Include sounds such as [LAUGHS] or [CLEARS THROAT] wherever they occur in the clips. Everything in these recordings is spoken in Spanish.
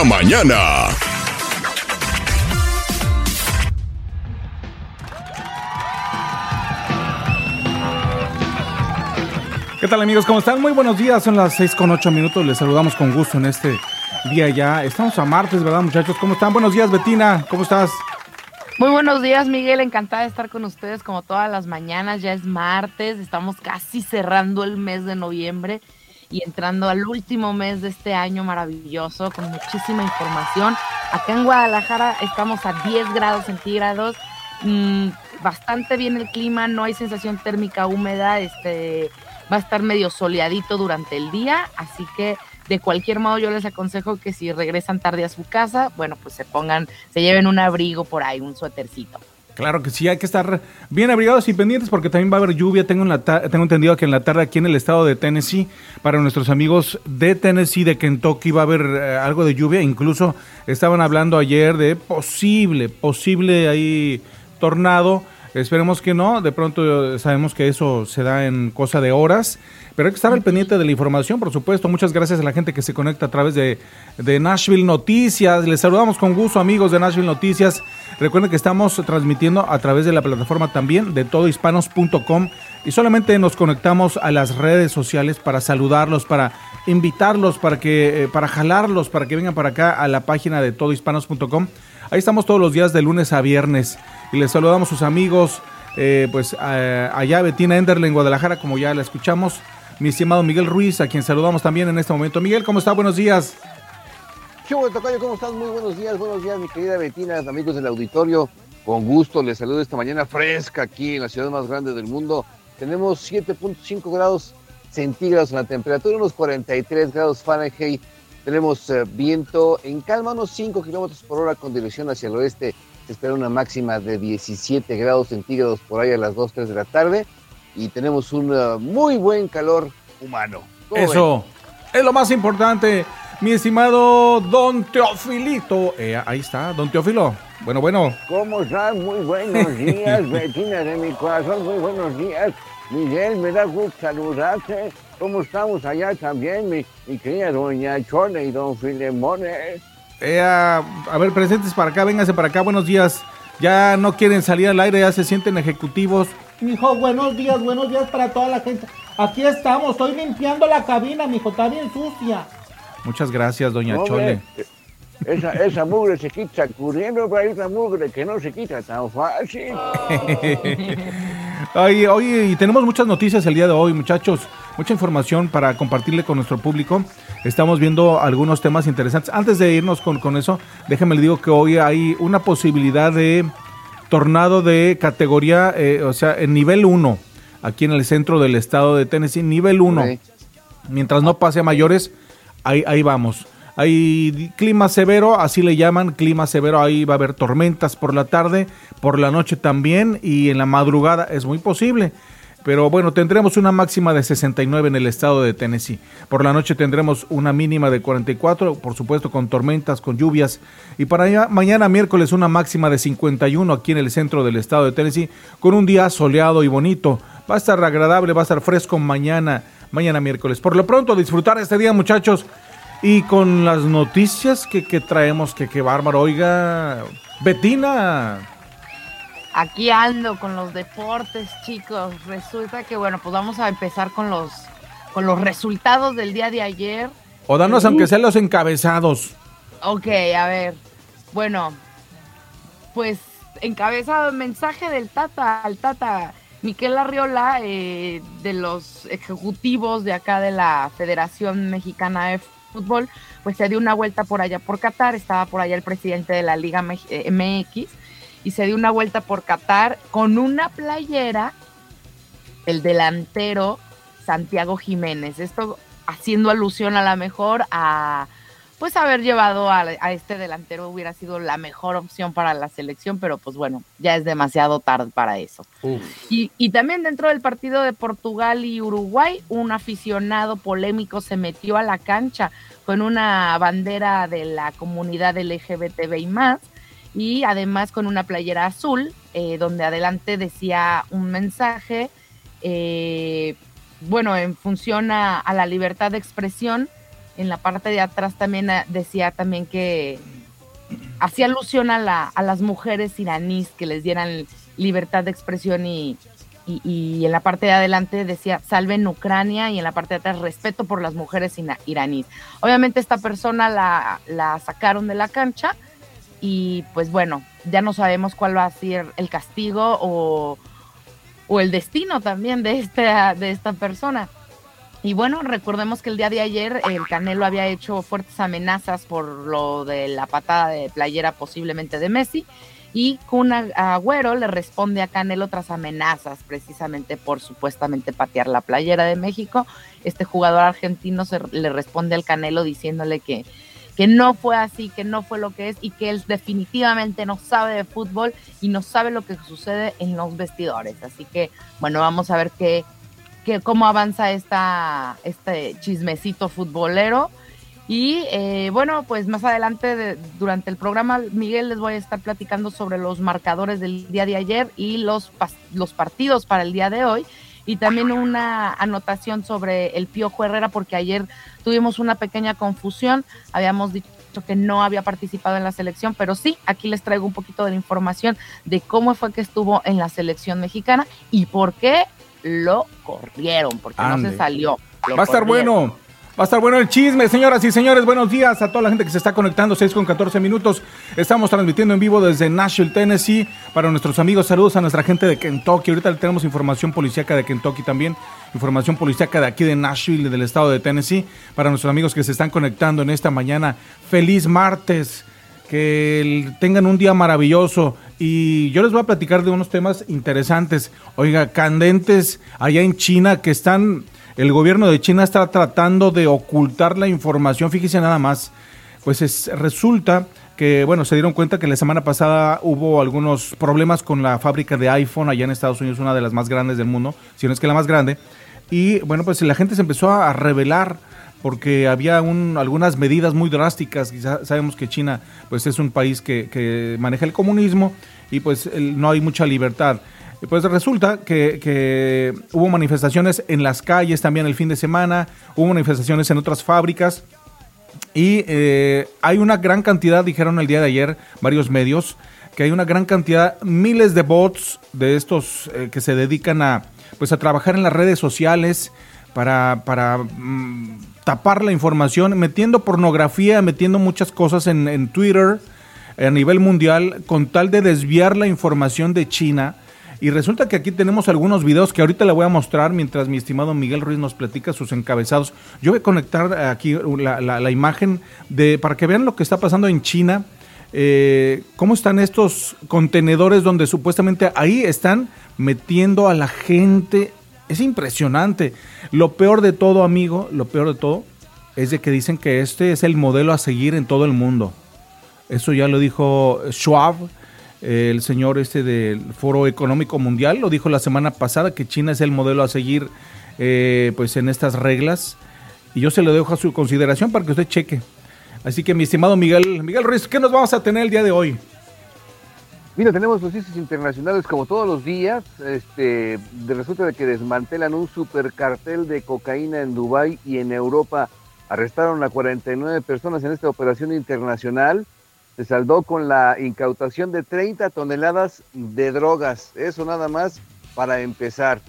la mañana. ¿Qué tal amigos? ¿Cómo están? Muy buenos días, son las 6 con 8 minutos, les saludamos con gusto en este día ya. Estamos a martes, ¿verdad muchachos? ¿Cómo están? Buenos días Betina, ¿cómo estás? Muy buenos días Miguel, encantada de estar con ustedes como todas las mañanas, ya es martes, estamos casi cerrando el mes de noviembre y entrando al último mes de este año maravilloso con muchísima información. Acá en Guadalajara estamos a 10 grados centígrados, mm, bastante bien el clima, no hay sensación térmica húmeda, este va a estar medio soleadito durante el día, así que de cualquier modo yo les aconsejo que si regresan tarde a su casa, bueno, pues se pongan, se lleven un abrigo por ahí, un suétercito. Claro que sí, hay que estar bien abrigados y pendientes porque también va a haber lluvia. Tengo, en la tengo entendido que en la tarde aquí en el estado de Tennessee, para nuestros amigos de Tennessee, de Kentucky, va a haber eh, algo de lluvia. Incluso estaban hablando ayer de posible, posible ahí tornado. Esperemos que no, de pronto sabemos que eso se da en cosa de horas, pero hay que estar al pendiente de la información, por supuesto. Muchas gracias a la gente que se conecta a través de, de Nashville Noticias. Les saludamos con gusto, amigos de Nashville Noticias. Recuerden que estamos transmitiendo a través de la plataforma también de todohispanos.com y solamente nos conectamos a las redes sociales para saludarlos, para invitarlos, para que eh, para jalarlos, para que vengan para acá a la página de todohispanos.com. Ahí estamos todos los días de lunes a viernes y les saludamos sus amigos, eh, pues allá Betina Enderle en Guadalajara, como ya la escuchamos, mi estimado Miguel Ruiz, a quien saludamos también en este momento. Miguel, ¿cómo está? Buenos días. Tocayo, ¿cómo estás? Muy buenos días, buenos días, mi querida Betina, amigos del auditorio. Con gusto les saludo esta mañana fresca aquí en la ciudad más grande del mundo. Tenemos 7.5 grados centígrados en la temperatura, unos 43 grados Fahrenheit. Tenemos eh, viento en calma, unos 5 kilómetros por hora con dirección hacia el oeste. Se espera una máxima de 17 grados centígrados por ahí a las 2, 3 de la tarde. Y tenemos un uh, muy buen calor humano. Eso es lo más importante. Mi estimado Don Teofilito. Eh, ahí está, Don Teofilo. Bueno, bueno. ¿Cómo estás? Muy buenos [LAUGHS] días, vecina de mi corazón. Muy buenos días. Miguel, me da gusto saludarte. ¿Cómo estamos allá también, mi, mi querida doña Chole y don Filemone? Eh, a, a ver, presentes para acá, vénganse para acá, buenos días. Ya no quieren salir al aire, ya se sienten ejecutivos. Mijo, buenos días, buenos días para toda la gente. Aquí estamos, estoy limpiando la cabina, mijo, está bien sucia. Muchas gracias, doña Hombre, Chole. Esa, esa mugre se quita corriendo, pero hay una mugre que no se quita tan fácil. [LAUGHS] Oye, oye, y tenemos muchas noticias el día de hoy, muchachos. Mucha información para compartirle con nuestro público. Estamos viendo algunos temas interesantes. Antes de irnos con, con eso, déjame le digo que hoy hay una posibilidad de tornado de categoría, eh, o sea, en nivel 1, aquí en el centro del estado de Tennessee, nivel 1. Ok. Mientras no pase a mayores, ahí, ahí vamos. Hay clima severo, así le llaman, clima severo, ahí va a haber tormentas por la tarde, por la noche también y en la madrugada es muy posible. Pero bueno, tendremos una máxima de 69 en el estado de Tennessee. Por la noche tendremos una mínima de 44, por supuesto con tormentas, con lluvias. Y para mañana miércoles una máxima de 51 aquí en el centro del estado de Tennessee, con un día soleado y bonito. Va a estar agradable, va a estar fresco mañana, mañana miércoles. Por lo pronto, disfrutar este día, muchachos. Y con las noticias que, que traemos, que qué bárbaro. Oiga, Betina. Aquí ando con los deportes, chicos. Resulta que bueno, pues vamos a empezar con los con los resultados del día de ayer. O danos aunque sean los encabezados. Ok, a ver. Bueno, pues encabezado mensaje del Tata, al Tata Miquel Arriola, eh, de los ejecutivos de acá de la Federación Mexicana de Fútbol, pues se dio una vuelta por allá por Qatar, estaba por allá el presidente de la Liga Mex- eh, MX y se dio una vuelta por Qatar con una playera, el delantero Santiago Jiménez. Esto haciendo alusión a la mejor a pues haber llevado a, a este delantero hubiera sido la mejor opción para la selección, pero pues bueno, ya es demasiado tarde para eso. Y, y también dentro del partido de Portugal y Uruguay, un aficionado polémico se metió a la cancha con una bandera de la comunidad LGBTBI más y además con una playera azul, eh, donde adelante decía un mensaje, eh, bueno, en función a, a la libertad de expresión en la parte de atrás también eh, decía también que hacía alusión a, la, a las mujeres iraníes que les dieran libertad de expresión y, en la parte de adelante decía salven Ucrania y en la parte de atrás respeto por las mujeres iraníes. Obviamente esta persona la, la sacaron de la cancha y pues bueno, ya no sabemos cuál va a ser el castigo o, o el destino también de esta, de esta persona. Y bueno, recordemos que el día de ayer el Canelo había hecho fuertes amenazas por lo de la patada de playera posiblemente de Messi y Kun Agüero le responde a Canelo tras amenazas precisamente por supuestamente patear la playera de México. Este jugador argentino se, le responde al Canelo diciéndole que, que no fue así, que no fue lo que es y que él definitivamente no sabe de fútbol y no sabe lo que sucede en los vestidores. Así que bueno, vamos a ver qué, qué cómo avanza esta, este chismecito futbolero. Y eh, bueno, pues más adelante de- durante el programa, Miguel, les voy a estar platicando sobre los marcadores del día de ayer y los, los partidos para el día de hoy. Y también una anotación sobre el Piojo Herrera, porque ayer tuvimos una pequeña confusión. Habíamos dicho que no había participado en la selección, pero sí, aquí les traigo un poquito de la información de cómo fue que estuvo en la selección mexicana y por qué lo corrieron, porque no se salió. Va a estar bueno. Va a estar bueno el chisme, señoras y señores. Buenos días a toda la gente que se está conectando. 6 con 14 minutos. Estamos transmitiendo en vivo desde Nashville, Tennessee. Para nuestros amigos, saludos a nuestra gente de Kentucky. Ahorita tenemos información policíaca de Kentucky también. Información policíaca de aquí de Nashville, del estado de Tennessee. Para nuestros amigos que se están conectando en esta mañana. Feliz martes. Que tengan un día maravilloso. Y yo les voy a platicar de unos temas interesantes. Oiga, candentes allá en China que están el gobierno de China está tratando de ocultar la información. Fíjese nada más. Pues es- resulta que, bueno, se dieron cuenta que la semana pasada hubo algunos problemas con la fábrica de iPhone allá en Estados Unidos, una de las más grandes del mundo, si no es que la más grande. Y bueno, pues la gente se empezó a revelar porque había un- algunas medidas muy drásticas. Sabemos que China pues es un país que, maneja el comunismo y pues no hay mucha libertad. Pues resulta que, que hubo manifestaciones en las calles también el fin de semana, hubo manifestaciones en otras fábricas y eh, hay una gran cantidad, dijeron el día de ayer varios medios, que hay una gran cantidad, miles de bots de estos eh, que se dedican a, pues, a trabajar en las redes sociales para, para mm, tapar la información, metiendo pornografía, metiendo muchas cosas en, en Twitter a nivel mundial con tal de desviar la información de China. Y resulta que aquí tenemos algunos videos que ahorita le voy a mostrar mientras mi estimado Miguel Ruiz nos platica sus encabezados. Yo voy a conectar aquí la, la- imagen de para que vean lo que está pasando en China. eh, cómo están estos contenedores donde supuestamente ahí están metiendo a la gente. Es impresionante. Lo peor de todo, amigo, lo peor de todo es de que dicen que este es el modelo a seguir en todo el mundo. Eso ya lo dijo Schwab, el señor este del Foro Económico Mundial, lo dijo la semana pasada que China es el modelo a seguir eh, pues en estas reglas. Y yo se lo dejo a su consideración para que usted cheque. Así que mi estimado Miguel, Miguel Ruiz, ¿qué nos vamos a tener el día de hoy? Mira, tenemos noticias internacionales como todos los días. Este, resulta de que desmantelan un supercartel de cocaína en Dubái y en Europa. Arrestaron a 49 personas en esta operación internacional. Se saldó con la incautación de 30 toneladas de drogas. Eso nada más para empezar.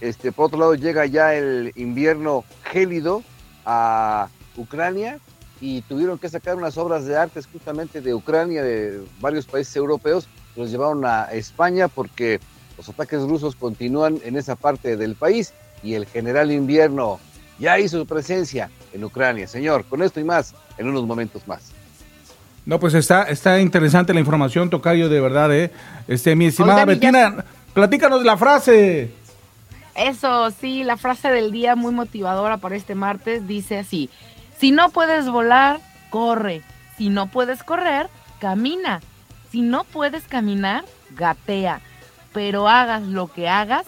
Este, por otro lado, llega ya el invierno gélido a Ucrania y tuvieron que sacar unas obras de arte justamente de Ucrania, de varios países europeos, los llevaron a España porque los ataques rusos continúan en esa parte del país y el general invierno ya hizo su presencia en Ucrania. Señor, con esto y más en unos momentos más. No, pues está, está interesante la información, Tocayo, de verdad, ¿eh? Este, mi estimada Betina, platícanos la frase. Eso, sí, la frase del día muy motivadora para este martes dice así, si no puedes volar, corre, si no puedes correr, camina, si no puedes caminar, gatea, pero hagas lo que hagas,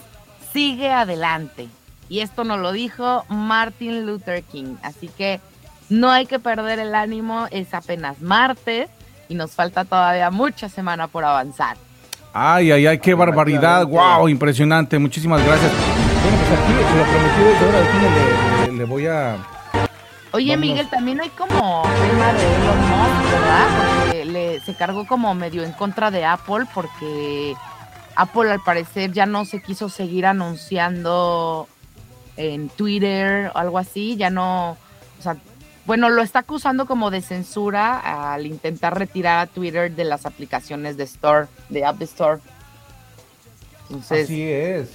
sigue adelante. Y esto nos lo dijo Martin Luther King, así que no hay que perder el ánimo, es apenas martes y nos falta todavía mucha semana por avanzar. Ay, ay, ay, qué barbaridad. Wow, impresionante. Muchísimas gracias. Bueno, pues aquí lo prometido es ahora. Aquí le, le- le voy a. Oye, Vámonos. Miguel, también hay como tema de Elon Musk, ¿verdad? Se cargó como medio en contra de Apple porque Apple al parecer ya no se quiso seguir anunciando en Twitter o algo así, ya no, o sea, bueno, lo está acusando como de censura al intentar retirar a Twitter de las aplicaciones de Store, de App Store. Entonces, Así es.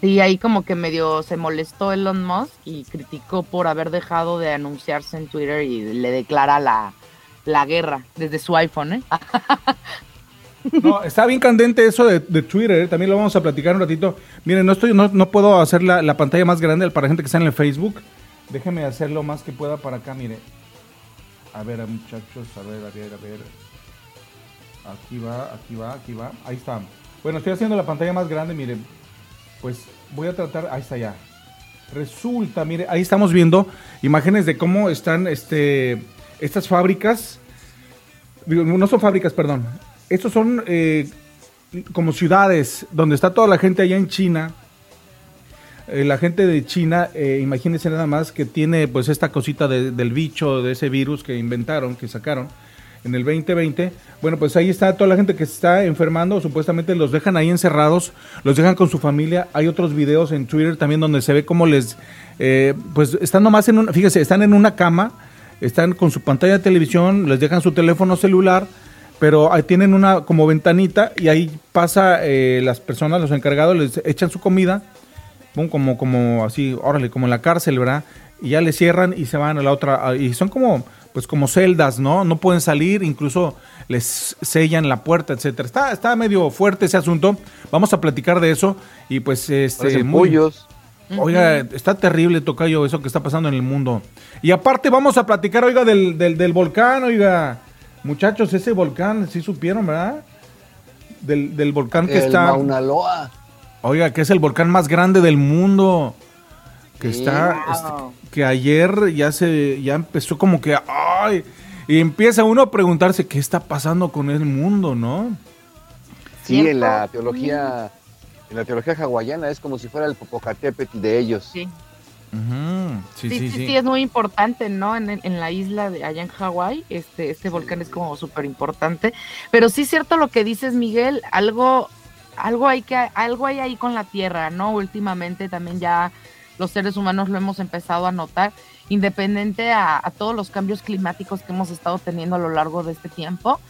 Sí, ahí como que medio se molestó Elon Musk y criticó por haber dejado de anunciarse en Twitter y le declara la, la guerra desde su iPhone, ¿eh? [LAUGHS] No, está bien candente eso de, Twitter, ¿eh? también lo vamos a platicar un ratito. Miren, no estoy, no, no puedo hacer la, la pantalla más grande para gente que está en el Facebook. Déjenme hacer lo más que pueda para acá, mire. A ver, muchachos, a ver, a ver, a ver. Aquí va, aquí va, aquí va. Ahí está. Bueno, estoy haciendo la pantalla más grande, mire. Pues voy a tratar, ahí está ya. Resulta, mire, ahí estamos viendo imágenes de cómo están este, estas fábricas. No son fábricas, perdón. Estos son eh, como ciudades donde está toda la gente allá en China. Eh, la gente de China, eh, imagínense nada más que tiene pues esta cosita de- del bicho, de ese virus que inventaron, que sacaron en el 2020. Bueno, pues ahí está toda la gente que se está enfermando, supuestamente los dejan ahí encerrados, los dejan con su familia. Hay otros videos en Twitter también donde se ve cómo les, eh, pues están nomás en una, fíjese, están en una cama, están con su pantalla de televisión, les dejan su teléfono celular, pero ahí tienen una como ventanita y ahí pasa eh, las personas, los encargados, les echan su comida, como, como así, órale, como en la cárcel, ¿verdad? Y ya le cierran y se van a la otra, y son como, pues como celdas, ¿no? No pueden salir, incluso les sellan la puerta, etcétera. Está, está medio fuerte ese asunto. Vamos a platicar de eso y pues este muy- pollos. Oiga, está terrible, Tocayo, eso que está pasando en el mundo. Y aparte vamos a platicar, oiga, del, del, del volcán, oiga. Muchachos, ese volcán, sí supieron, ¿verdad? Del, del volcán que El está... Mauna Loa. Oiga, que es el volcán más grande del mundo. Que Sí. está, Wow. este, que ayer ya se, ya empezó como que, ay, y empieza uno a preguntarse qué está pasando con el mundo, ¿no? Sí, en la teología, en la teología hawaiana es como si fuera el Popocatépetl de ellos. Sí. Sí, Sí, sí, sí, sí. sí, es muy importante, ¿no? En, en la isla de allá en Hawái, este, este volcán es como súper importante. Pero sí es cierto lo que dices, Miguel, algo, algo hay que, algo hay ahí con la tierra, ¿no? Últimamente también ya los seres humanos lo hemos empezado a notar, independiente a, a todos los cambios climáticos que hemos estado teniendo a lo largo de este tiempo.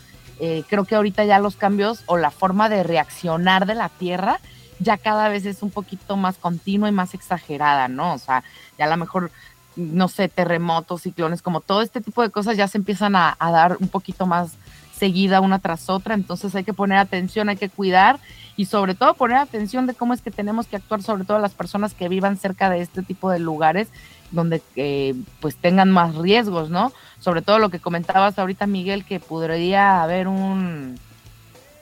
eh, creo que ahorita ya los cambios o la forma de reaccionar de la tierra ya cada vez es un poquito más continua y más exagerada, ¿no? O sea, ya a lo mejor, no sé, terremotos, ciclones, como todo este tipo de cosas ya se empiezan a, dar un poquito más seguida una tras otra, entonces hay que poner atención, hay que cuidar y sobre todo poner atención de cómo es que tenemos que actuar, sobre todo las personas que vivan cerca de este tipo de lugares donde eh, pues tengan más riesgos, ¿no? Sobre todo lo que comentabas ahorita, Miguel, que podría haber un,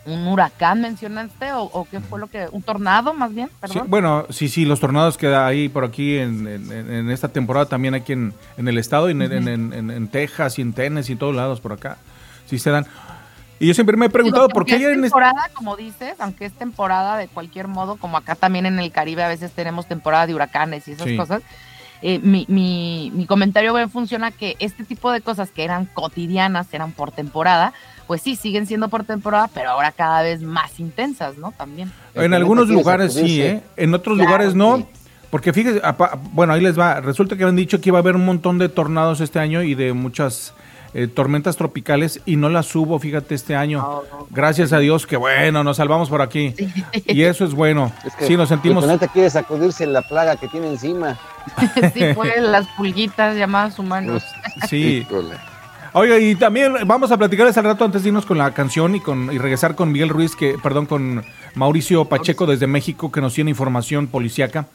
un huracán, mencionaste, o, o qué fue lo que, un tornado más bien, Sí, perdón. bueno, sí, sí, los tornados que hay por aquí en, en- en esta temporada, también aquí en, en el estado, y en, en- Texas y en Tennessee y todos lados por acá, sí se dan. Y yo siempre me he preguntado Digo, por qué es en temporada, como dices, aunque es temporada de cualquier modo, como acá también en el Caribe a veces tenemos temporada de huracanes y esas Sí. cosas, eh, mi, mi, mi comentario bien funciona que este tipo de cosas que eran cotidianas, eran por temporada, pues sí, siguen siendo por temporada, pero ahora cada vez más intensas, ¿no? También. En algunos lugares sí. ¿eh? En otros Claro, lugares no. sí. Porque fíjese, apa- bueno, ahí les va. Resulta que habían dicho que iba a haber un montón de tornados este año y de muchas eh, tormentas tropicales y no las hubo, fíjate, este año. Oh. Gracias a Dios que bueno, nos salvamos por aquí. Y eso es bueno. Es que sí, nos sentimos... El planeta quiere sacudirse la plaga que tiene encima. [LAUGHS] sí, pues las pulguitas llamadas humanos. Sí. Oiga, y también vamos a platicarles al rato antes de irnos con la canción y con y regresar con Miguel Ruiz, que, perdón, con Mauricio Pacheco desde México, que nos tiene información policiaca.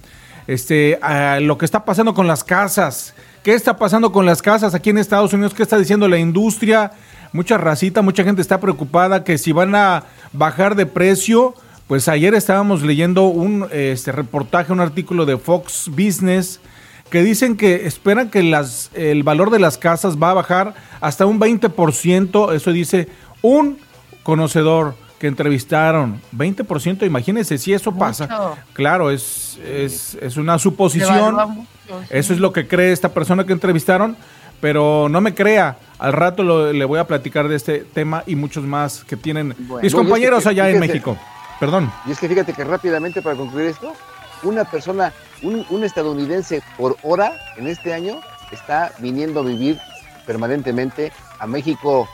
Este, lo que está pasando con las casas. ¿Qué está pasando con las casas aquí en Estados Unidos? ¿Qué está diciendo la industria? Mucha racita, mucha gente está preocupada que si van a bajar de precio. Pues ayer estábamos leyendo un este, reportaje, un artículo de Fox Business que dicen que esperan que las, el valor de las casas va a bajar hasta un 20%, eso dice un conocedor que entrevistaron, 20%, imagínense si eso pasa. Mucho. Claro, es, es, es una suposición, Devalúa mucho, sí. eso es lo que cree esta persona que entrevistaron, pero no me crea. Al rato lo- le voy a platicar de este tema y muchos más que tienen Bueno. mis No, y es compañeros que- allá en. México. Perdón. Y es que fíjate que rápidamente para concluir esto, una persona, un, un estadounidense por hora en este año está viniendo a vivir permanentemente a México.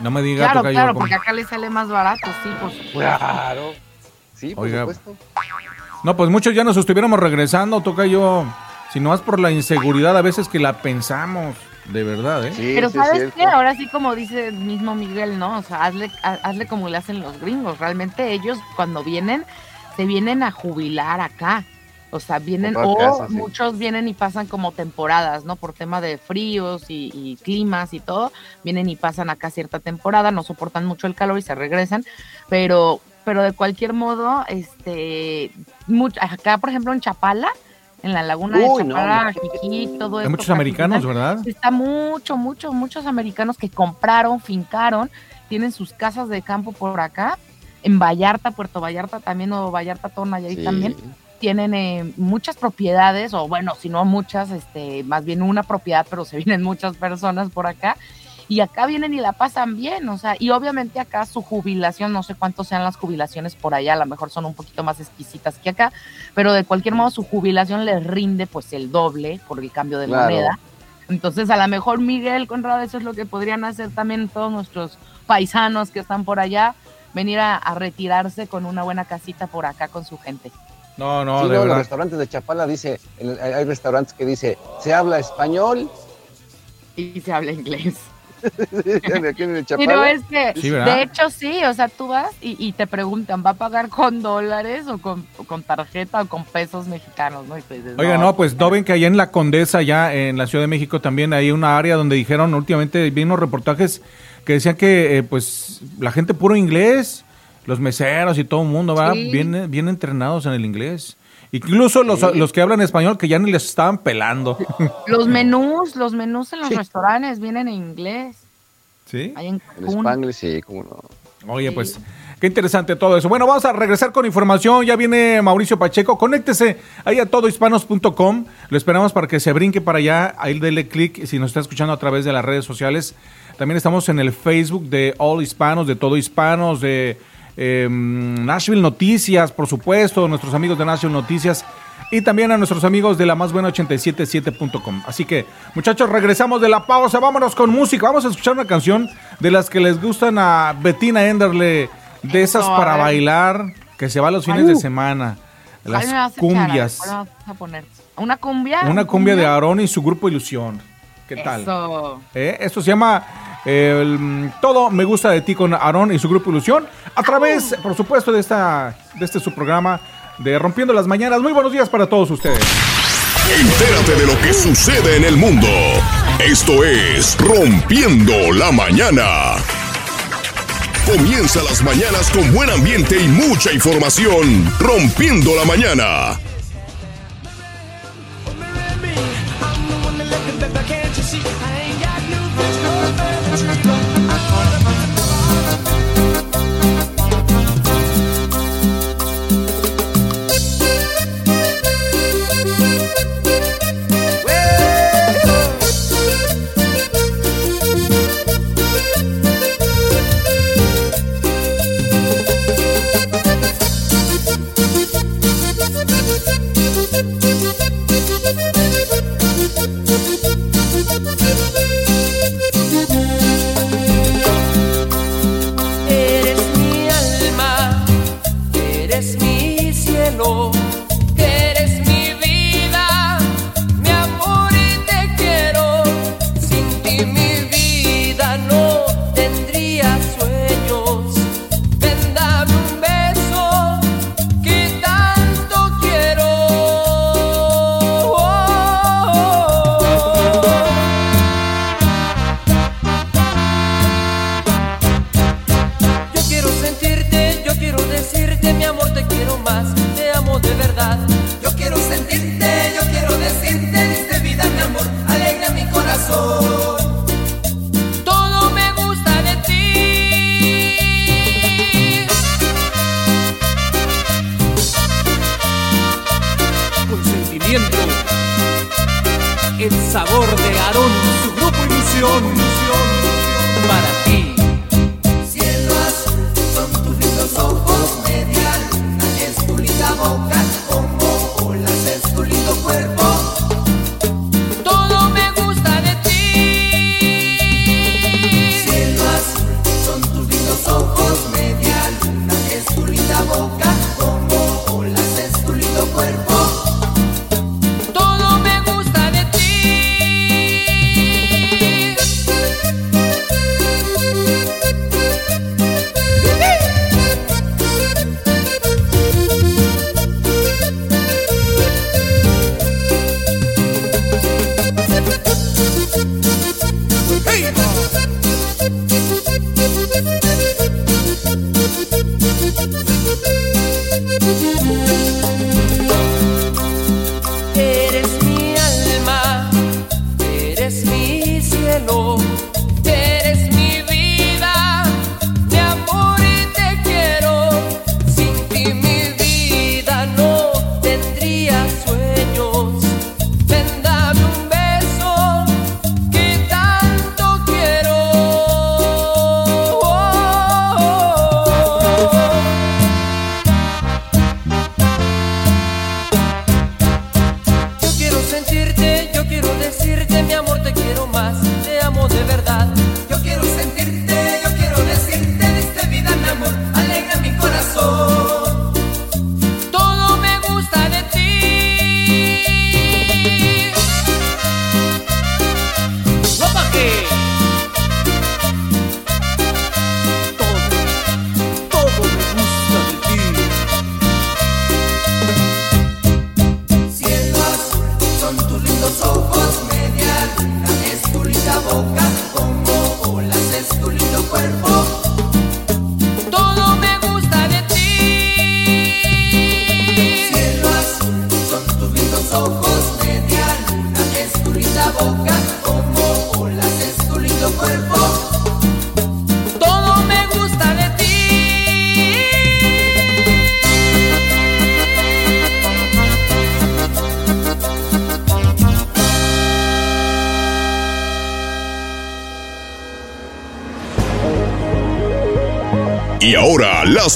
No me diga, Claro, tocayo, claro, ¿cómo? porque acá le sale más barato, sí, pues. Claro. Sí, por Oiga. supuesto. No, pues muchos ya nos estuviéramos regresando, toca yo. Si no es por la inseguridad a veces que la pensamos, de verdad, ¿eh? Sí, Pero sí es ¿sabes qué? Ahora sí, como dice el mismo Miguel, ¿no? O sea, hazle, ha- hazle como le hacen los gringos. Realmente ellos cuando vienen, se vienen a jubilar acá. O sea, vienen, o casa, sí. muchos vienen y pasan como temporadas, ¿no? Por tema de fríos y, y climas y todo. Vienen y pasan acá cierta temporada, no soportan mucho el calor y se regresan. Pero, pero de cualquier modo, este, much- acá, por ejemplo, en Chapala, en la laguna Uy, de no, Chapala, Jiquí, todo Hay esto, muchos americanos, ¿verdad? Está mucho, mucho, muchos americanos que compraron, fincaron, tienen sus casas de campo por acá, en Vallarta, Puerto Vallarta también, o Vallarta Tona, y ahí Sí. también, tienen eh, muchas propiedades, o bueno, si no muchas, este, más bien una propiedad, pero se vienen muchas personas por acá, y acá vienen y la pasan bien, o sea, y obviamente acá su jubilación, no sé cuántos sean las jubilaciones por allá, a lo mejor son un poquito más exquisitas que acá, pero de cualquier modo su jubilación les rinde pues el doble por el cambio de Claro. moneda. Entonces, a lo mejor Miguel, Conrado, eso es lo que podrían hacer también todos nuestros paisanos que están por allá, venir a, a retirarse con una buena casita por acá con su gente. No, no, Sí, de no, los verdad. restaurantes de Chapala dice, hay restaurantes que dice, se habla español, Y se habla inglés. [LAUGHS] aquí en el Pero Chapala. es que, Sí, ¿verdad? de hecho, sí, o sea, tú vas y, y te preguntan, ¿va a pagar con dólares o con, o con tarjeta o con pesos mexicanos? ¿no? Y tú dices, Oiga, no, pues no ven que allá en la Condesa, ya en la Ciudad de México también hay una área donde dijeron últimamente, vi unos reportajes que decían que eh, pues la gente puro inglés, los meseros y todo el mundo va Sí. bien, bien entrenados en el inglés. Incluso los, Sí. los que hablan español que ya ni les estaban pelando. [LAUGHS] Los menús, los menús en los Sí. restaurantes vienen en inglés. ¿Sí? Ahí en En. Spanglish, sí, cómo no. Oye, Sí. pues qué interesante todo eso. Bueno, vamos a regresar con información. Ya viene Mauricio Pacheco. Conéctese ahí a todohispanos.com. Lo esperamos para que se brinque para allá. Ahí dele clic si nos está escuchando a través de las redes sociales. También estamos en el Facebook de All Hispanos, de Todo Hispanos, de eh, Nashville Noticias, por supuesto, nuestros amigos de Nashville Noticias. Y también a nuestros amigos de la más buena 877.com. Así que, muchachos, regresamos de la pausa. Vámonos con música. Vamos a escuchar una canción de las que les gustan a Bettina Enderle, de esas Eso, a para bailar, que se va los fines Uh. de semana. ¿Cuál me vas Las a echar? cumbias. ¿Cuál me vas a poner? ¿Una cumbia? Una cumbia de Aarón y su grupo Ilusión. ¿Qué tal? Eso. ¿Eh? Esto se llama el, Todo me gusta de ti con Aarón y su grupo Ilusión. A través, por supuesto, de, esta, de este su programa de Rompiendo las Mañanas. Muy buenos días para todos ustedes. Entérate de lo que sucede en el mundo. Esto es Rompiendo la Mañana. Comienza las mañanas con buen ambiente y mucha información. Rompiendo la Mañana. Eres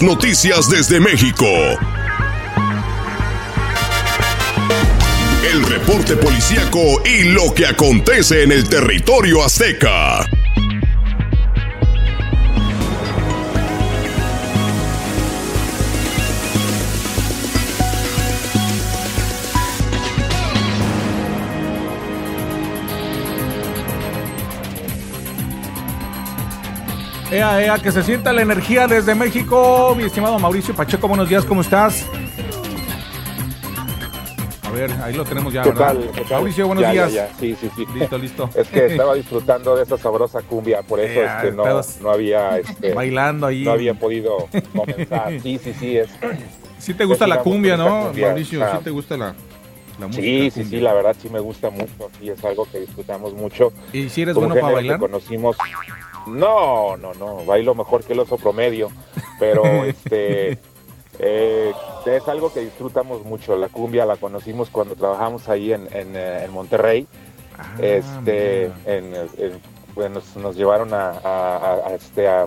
noticias desde México. El reporte policíaco y lo que acontece en el territorio azteca. Ea, ea, que se sienta la energía desde México. Mi estimado Mauricio Pacheco, buenos días, ¿cómo estás? A ver, ahí lo tenemos ya, ¿Qué ¿verdad? tal? ¿Qué tal? Mauricio, buenos Ya, días. ya. Sí, sí, sí. Listo, listo. [LAUGHS] Es que [LAUGHS] estaba disfrutando de esa sabrosa cumbia, por eso Ya, es que no, no había este, Bailando ahí. no había podido comenzar. [LAUGHS] Sí, sí, sí, es. [CLEARS THROAT] Sí te gusta la cumbia, ¿no, cumbia. Mauricio? Ah. Sí te gusta la, la música Sí, sí, cumbia. sí, la verdad sí me gusta mucho, sí es algo que disfrutamos mucho. ¿Y si eres Como bueno para bailar? Conocimos. No, no, no, bailo mejor que el oso promedio, pero [LAUGHS] este eh, es algo que disfrutamos mucho. La cumbia la conocimos cuando trabajamos ahí en, en, eh, en Monterrey. Ah, este, en, pues, nos, nos llevaron a- a, este, a,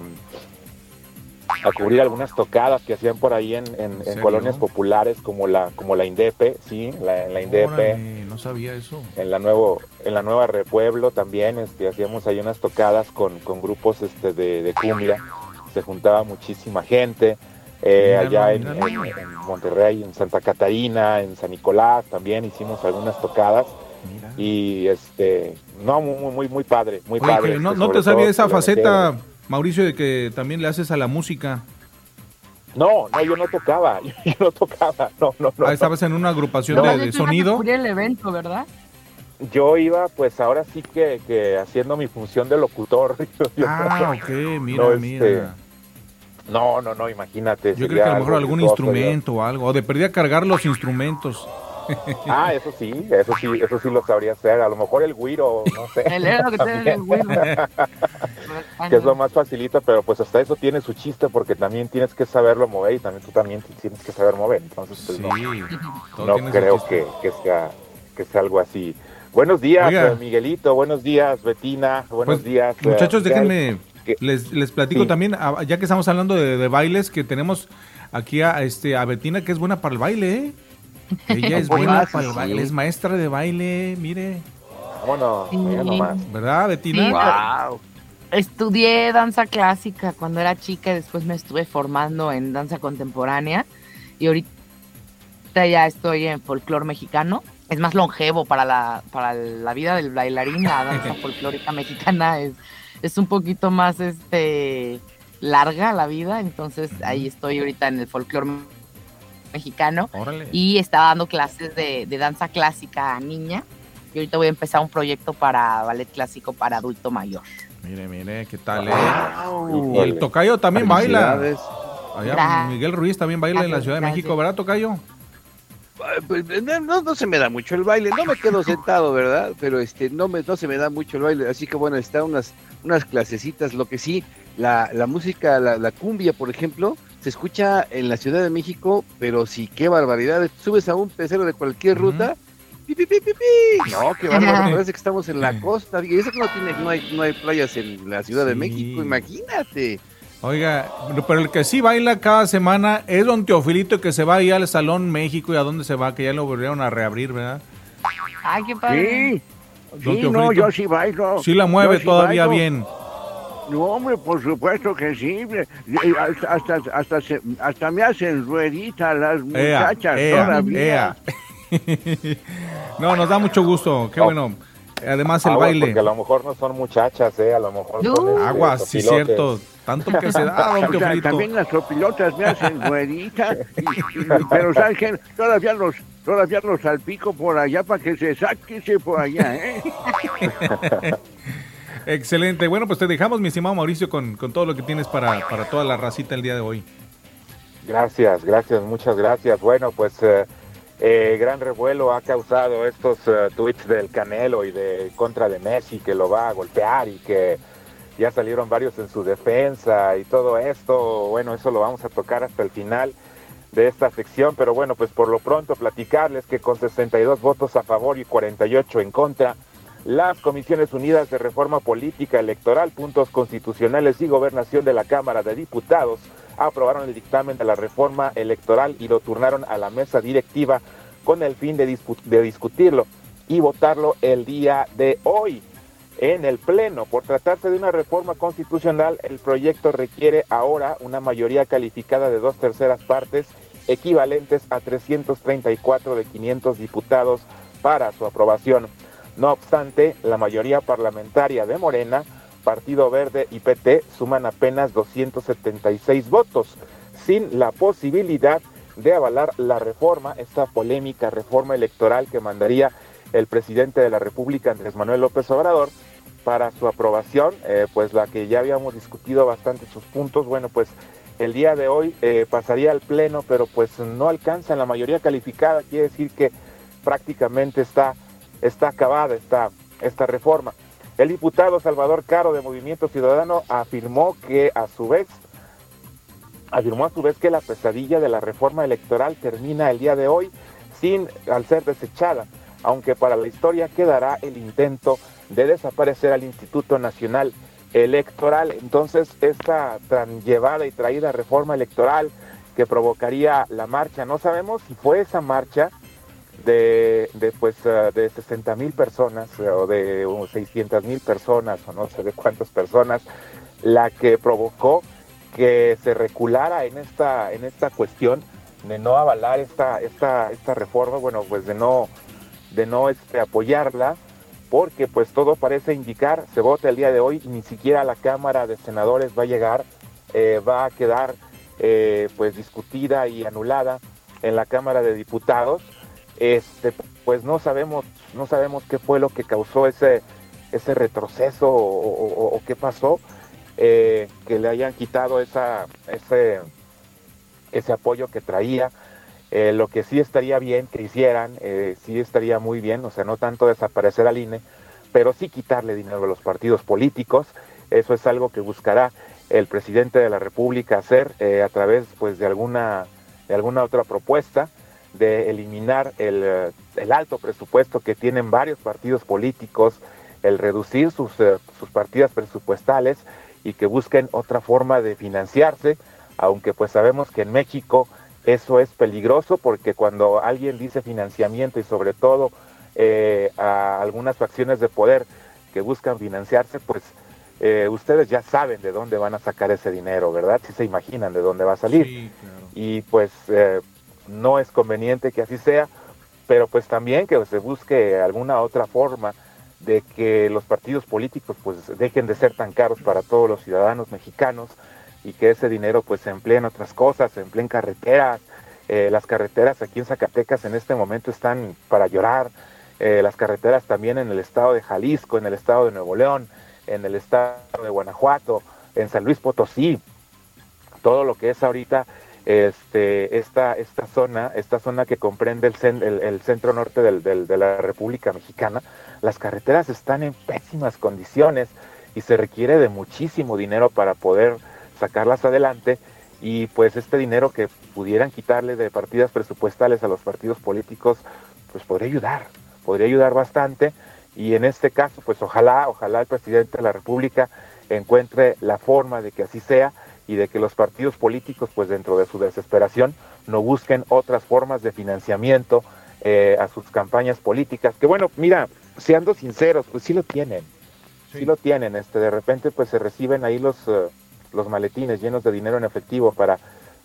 a cubrir algunas tocadas que hacían por ahí en, en- colonias populares como la como la Indepe, sí, la, en la Indepe, Órale, no sabía eso. en la nuevo en la nueva Repueblo también, este, hacíamos ahí unas tocadas con, con grupos este de, de cumbia, se juntaba muchísima gente. eh, allá en, míralo. en- en Monterrey, en Santa Catarina, en San Nicolás también hicimos algunas tocadas Mira. y este no muy muy muy, padre muy Oye, padre no, este, no te sabía esa faceta. Mauricio, de que también le haces a la música. no no yo no tocaba [LAUGHS] yo no tocaba no no no, Ah, estabas en una agrupación No. de, de sonido. el evento, ¿verdad? yo iba pues ahora sí que, que haciendo mi función de locutor [LAUGHS] Ah, ok, mira, No, este, mira. no no no imagínate Yo creo que a lo mejor algún instrumento o algo. O de perdí a cargar los instrumentos. [LAUGHS] ah eso sí eso sí eso sí lo sabría hacer a lo mejor el güiro no sé El que también, el güiro. [LAUGHS] que es lo más facilito pero pues hasta eso tiene su chiste porque también tienes que saberlo mover y también tú también tienes que saber mover entonces pues Sí. no, tiene creo que, que sea que sea algo así. Buenos días, Oiga. eh, Miguelito. Buenos días, Betina. Buenos Pues, días. eh, Muchachos, Miguel. déjenme, les, les platico Sí. también, ah, ya que estamos hablando de, de bailes, que tenemos aquí a, este, a Betina, que es buena para el baile, ¿eh? Ella es [LAUGHS] buena Ah, sí, para el sí. baile, es maestra de baile, mire, mira nomás. ¿verdad, Betina? Sí. Wow. Estudié danza clásica cuando era chica, después me estuve formando en danza contemporánea y ahorita ya estoy en folclore mexicano. Es más longevo para la, para la vida del bailarín, la danza [LAUGHS] folclórica mexicana es, es un poquito más este larga la vida, entonces ahí estoy ahorita en el folclore mexicano Órale. y estaba dando clases de, de danza clásica a niña y ahorita voy a empezar un proyecto para ballet clásico para adulto mayor. Mire, mire, ¿qué tal, eh? Wow. Y el Tocayo también baila. Allá. Miguel Ruiz también baila en la Ciudad de Gracias. México, ¿verdad, Tocayo? Ay, pues, No, no, no se me da mucho el baile, no me quedo sentado, ¿verdad? Pero este, no, me, no se me da mucho el baile, así que bueno, está unas, unas clasecitas, lo que sí, la, la música, la, la cumbia, por ejemplo, se escucha en la Ciudad de México, pero sí, qué barbaridad, subes a un pecero de cualquier Ujú. ruta, pi, pi, pi, pi, pi. no, qué [LAUGHS] bárbaro, parece que estamos en la costa, y eso que no, tiene, no, hay, no hay playas en la Ciudad de Sí. México, imagínate. Oiga, pero el que sí baila cada semana es don Teofilito que se va ahí al Salón México y a dónde se va, que ya lo volvieron a reabrir, ¿verdad? Ay, qué padre. Sí, sí, no, yo sí bailo. Sí la mueve Yo sí todavía bailo. bien. No, hombre, por supuesto que sí. Eh, Hasta, hasta, hasta, se- hasta me hacen ruedita las muchachas ea, todavía. ea. [LAUGHS] no, nos da mucho gusto, qué Oh. bueno. Además el baile. Porque a lo mejor no son muchachas, ¿eh? A lo mejor No. son este, Agua, sí cierto. Tanto que se da, [LAUGHS] don O sea, también las sopilotas me hacen y- pero ¿sabes qué? Todavía los, todavía los salpico por allá para que se saque por allá, ¿eh? [LAUGHS] Excelente. Bueno, pues te dejamos, mi estimado Mauricio, con, con todo lo que tienes para, para toda la racita el día de hoy. Gracias, gracias, muchas gracias. Bueno, pues eh, eh, gran revuelo ha causado estos eh, tweets del Canelo y de contra de Messi que lo va a golpear y que ya salieron varios en su defensa y todo esto. Bueno, eso lo vamos a tocar hasta el final de esta sección, pero bueno, pues por lo pronto platicarles que con 62 votos a favor y 48 en contra, las Comisiones Unidas de Reforma Política Electoral, Puntos Constitucionales y Gobernación de la Cámara de Diputados aprobaron el dictamen de la reforma electoral y lo turnaron a la mesa directiva con el fin de, discutirlo y votarlo el día de hoy en el Pleno. Por tratarse de una reforma constitucional, el proyecto requiere ahora una mayoría calificada de dos terceras partes, equivalentes a 334 de 500 diputados para su aprobación. No obstante, la mayoría parlamentaria de Morena, Partido Verde y PT suman apenas 276 votos, sin la posibilidad de avalar la reforma, esta polémica reforma electoral que mandaría el presidente de la República, Andrés Manuel López Obrador, para su aprobación, eh, pues la que ya habíamos discutido bastante sus puntos, bueno, pues el día de hoy eh, pasaría al Pleno, pero pues no alcanza la mayoría calificada, quiere decir que prácticamente está, está acabada esta, esta reforma. El diputado Salvador Caro de Movimiento Ciudadano afirmó que a su vez afirmó a su vez que la pesadilla de la reforma electoral termina el día de hoy sin al ser desechada, aunque para la historia quedará el intento de desaparecer al Instituto Nacional Electoral. Entonces, esta tan llevada y traída reforma electoral que provocaría la marcha, no sabemos si fue esa marcha de, de pues eh, de 60 mil personas eh, o de 600 mil personas o no sé de cuántas personas la que provocó que se reculara en esta en esta cuestión de no avalar esta esta esta reforma bueno pues de no de no este, apoyarla porque pues todo parece indicar se vota el día de hoy ni siquiera la cámara de senadores va a llegar eh, va a quedar pues discutida y anulada en la cámara de diputados este pues no sabemos no sabemos qué fue lo que causó ese retroceso o, qué pasó eh, que le hayan quitado ese apoyo que traía. Eh, lo que sí estaría bien que hicieran eh, sí estaría muy bien o sea no tanto desaparecer al INE pero sí quitarle dinero a los partidos políticos. Eso es algo que buscará el presidente de la República hacer a través pues de alguna otra propuesta de eliminar el, eh, el alto presupuesto que tienen varios partidos políticos, el reducir sus, eh, sus partidas presupuestales y que busquen otra forma de financiarse, aunque pues sabemos que en México eso es peligroso porque cuando alguien dice financiamiento y sobre todo eh, a algunas facciones de poder que buscan financiarse, pues eh, ustedes ya saben de dónde van a sacar ese dinero, ¿verdad? Si se imaginan de dónde va a salir Sí, claro. y pues eh, no es conveniente que así sea, pero pues también que se busque alguna otra forma de que los partidos políticos pues dejen de ser tan caros para todos los ciudadanos mexicanos y que ese dinero pues se emplee en otras cosas, se emplee en carreteras. Eh, las carreteras aquí en Zacatecas en este momento están para llorar. Eh, las carreteras también en el estado de Jalisco, en el estado de Nuevo León, en el estado de Guanajuato, en San Luis Potosí, todo lo que es ahorita este, esta, esta zona, esta zona que comprende el, centro norte de la República Mexicana, las carreteras están en pésimas condiciones y se requiere de muchísimo dinero para poder sacarlas adelante y pues este dinero que pudieran quitarle de partidas presupuestales a los partidos políticos, pues podría ayudar, podría ayudar bastante y en este caso pues ojalá, ojalá el presidente de la República encuentre la forma de que así sea y de que los partidos políticos, pues dentro de su desesperación, no busquen otras formas de financiamiento eh, a sus campañas políticas. Que bueno, mira, siendo sinceros, pues sí lo tienen, sí, lo tienen. Este, de repente, pues se reciben ahí los, eh, los maletines llenos de dinero en efectivo para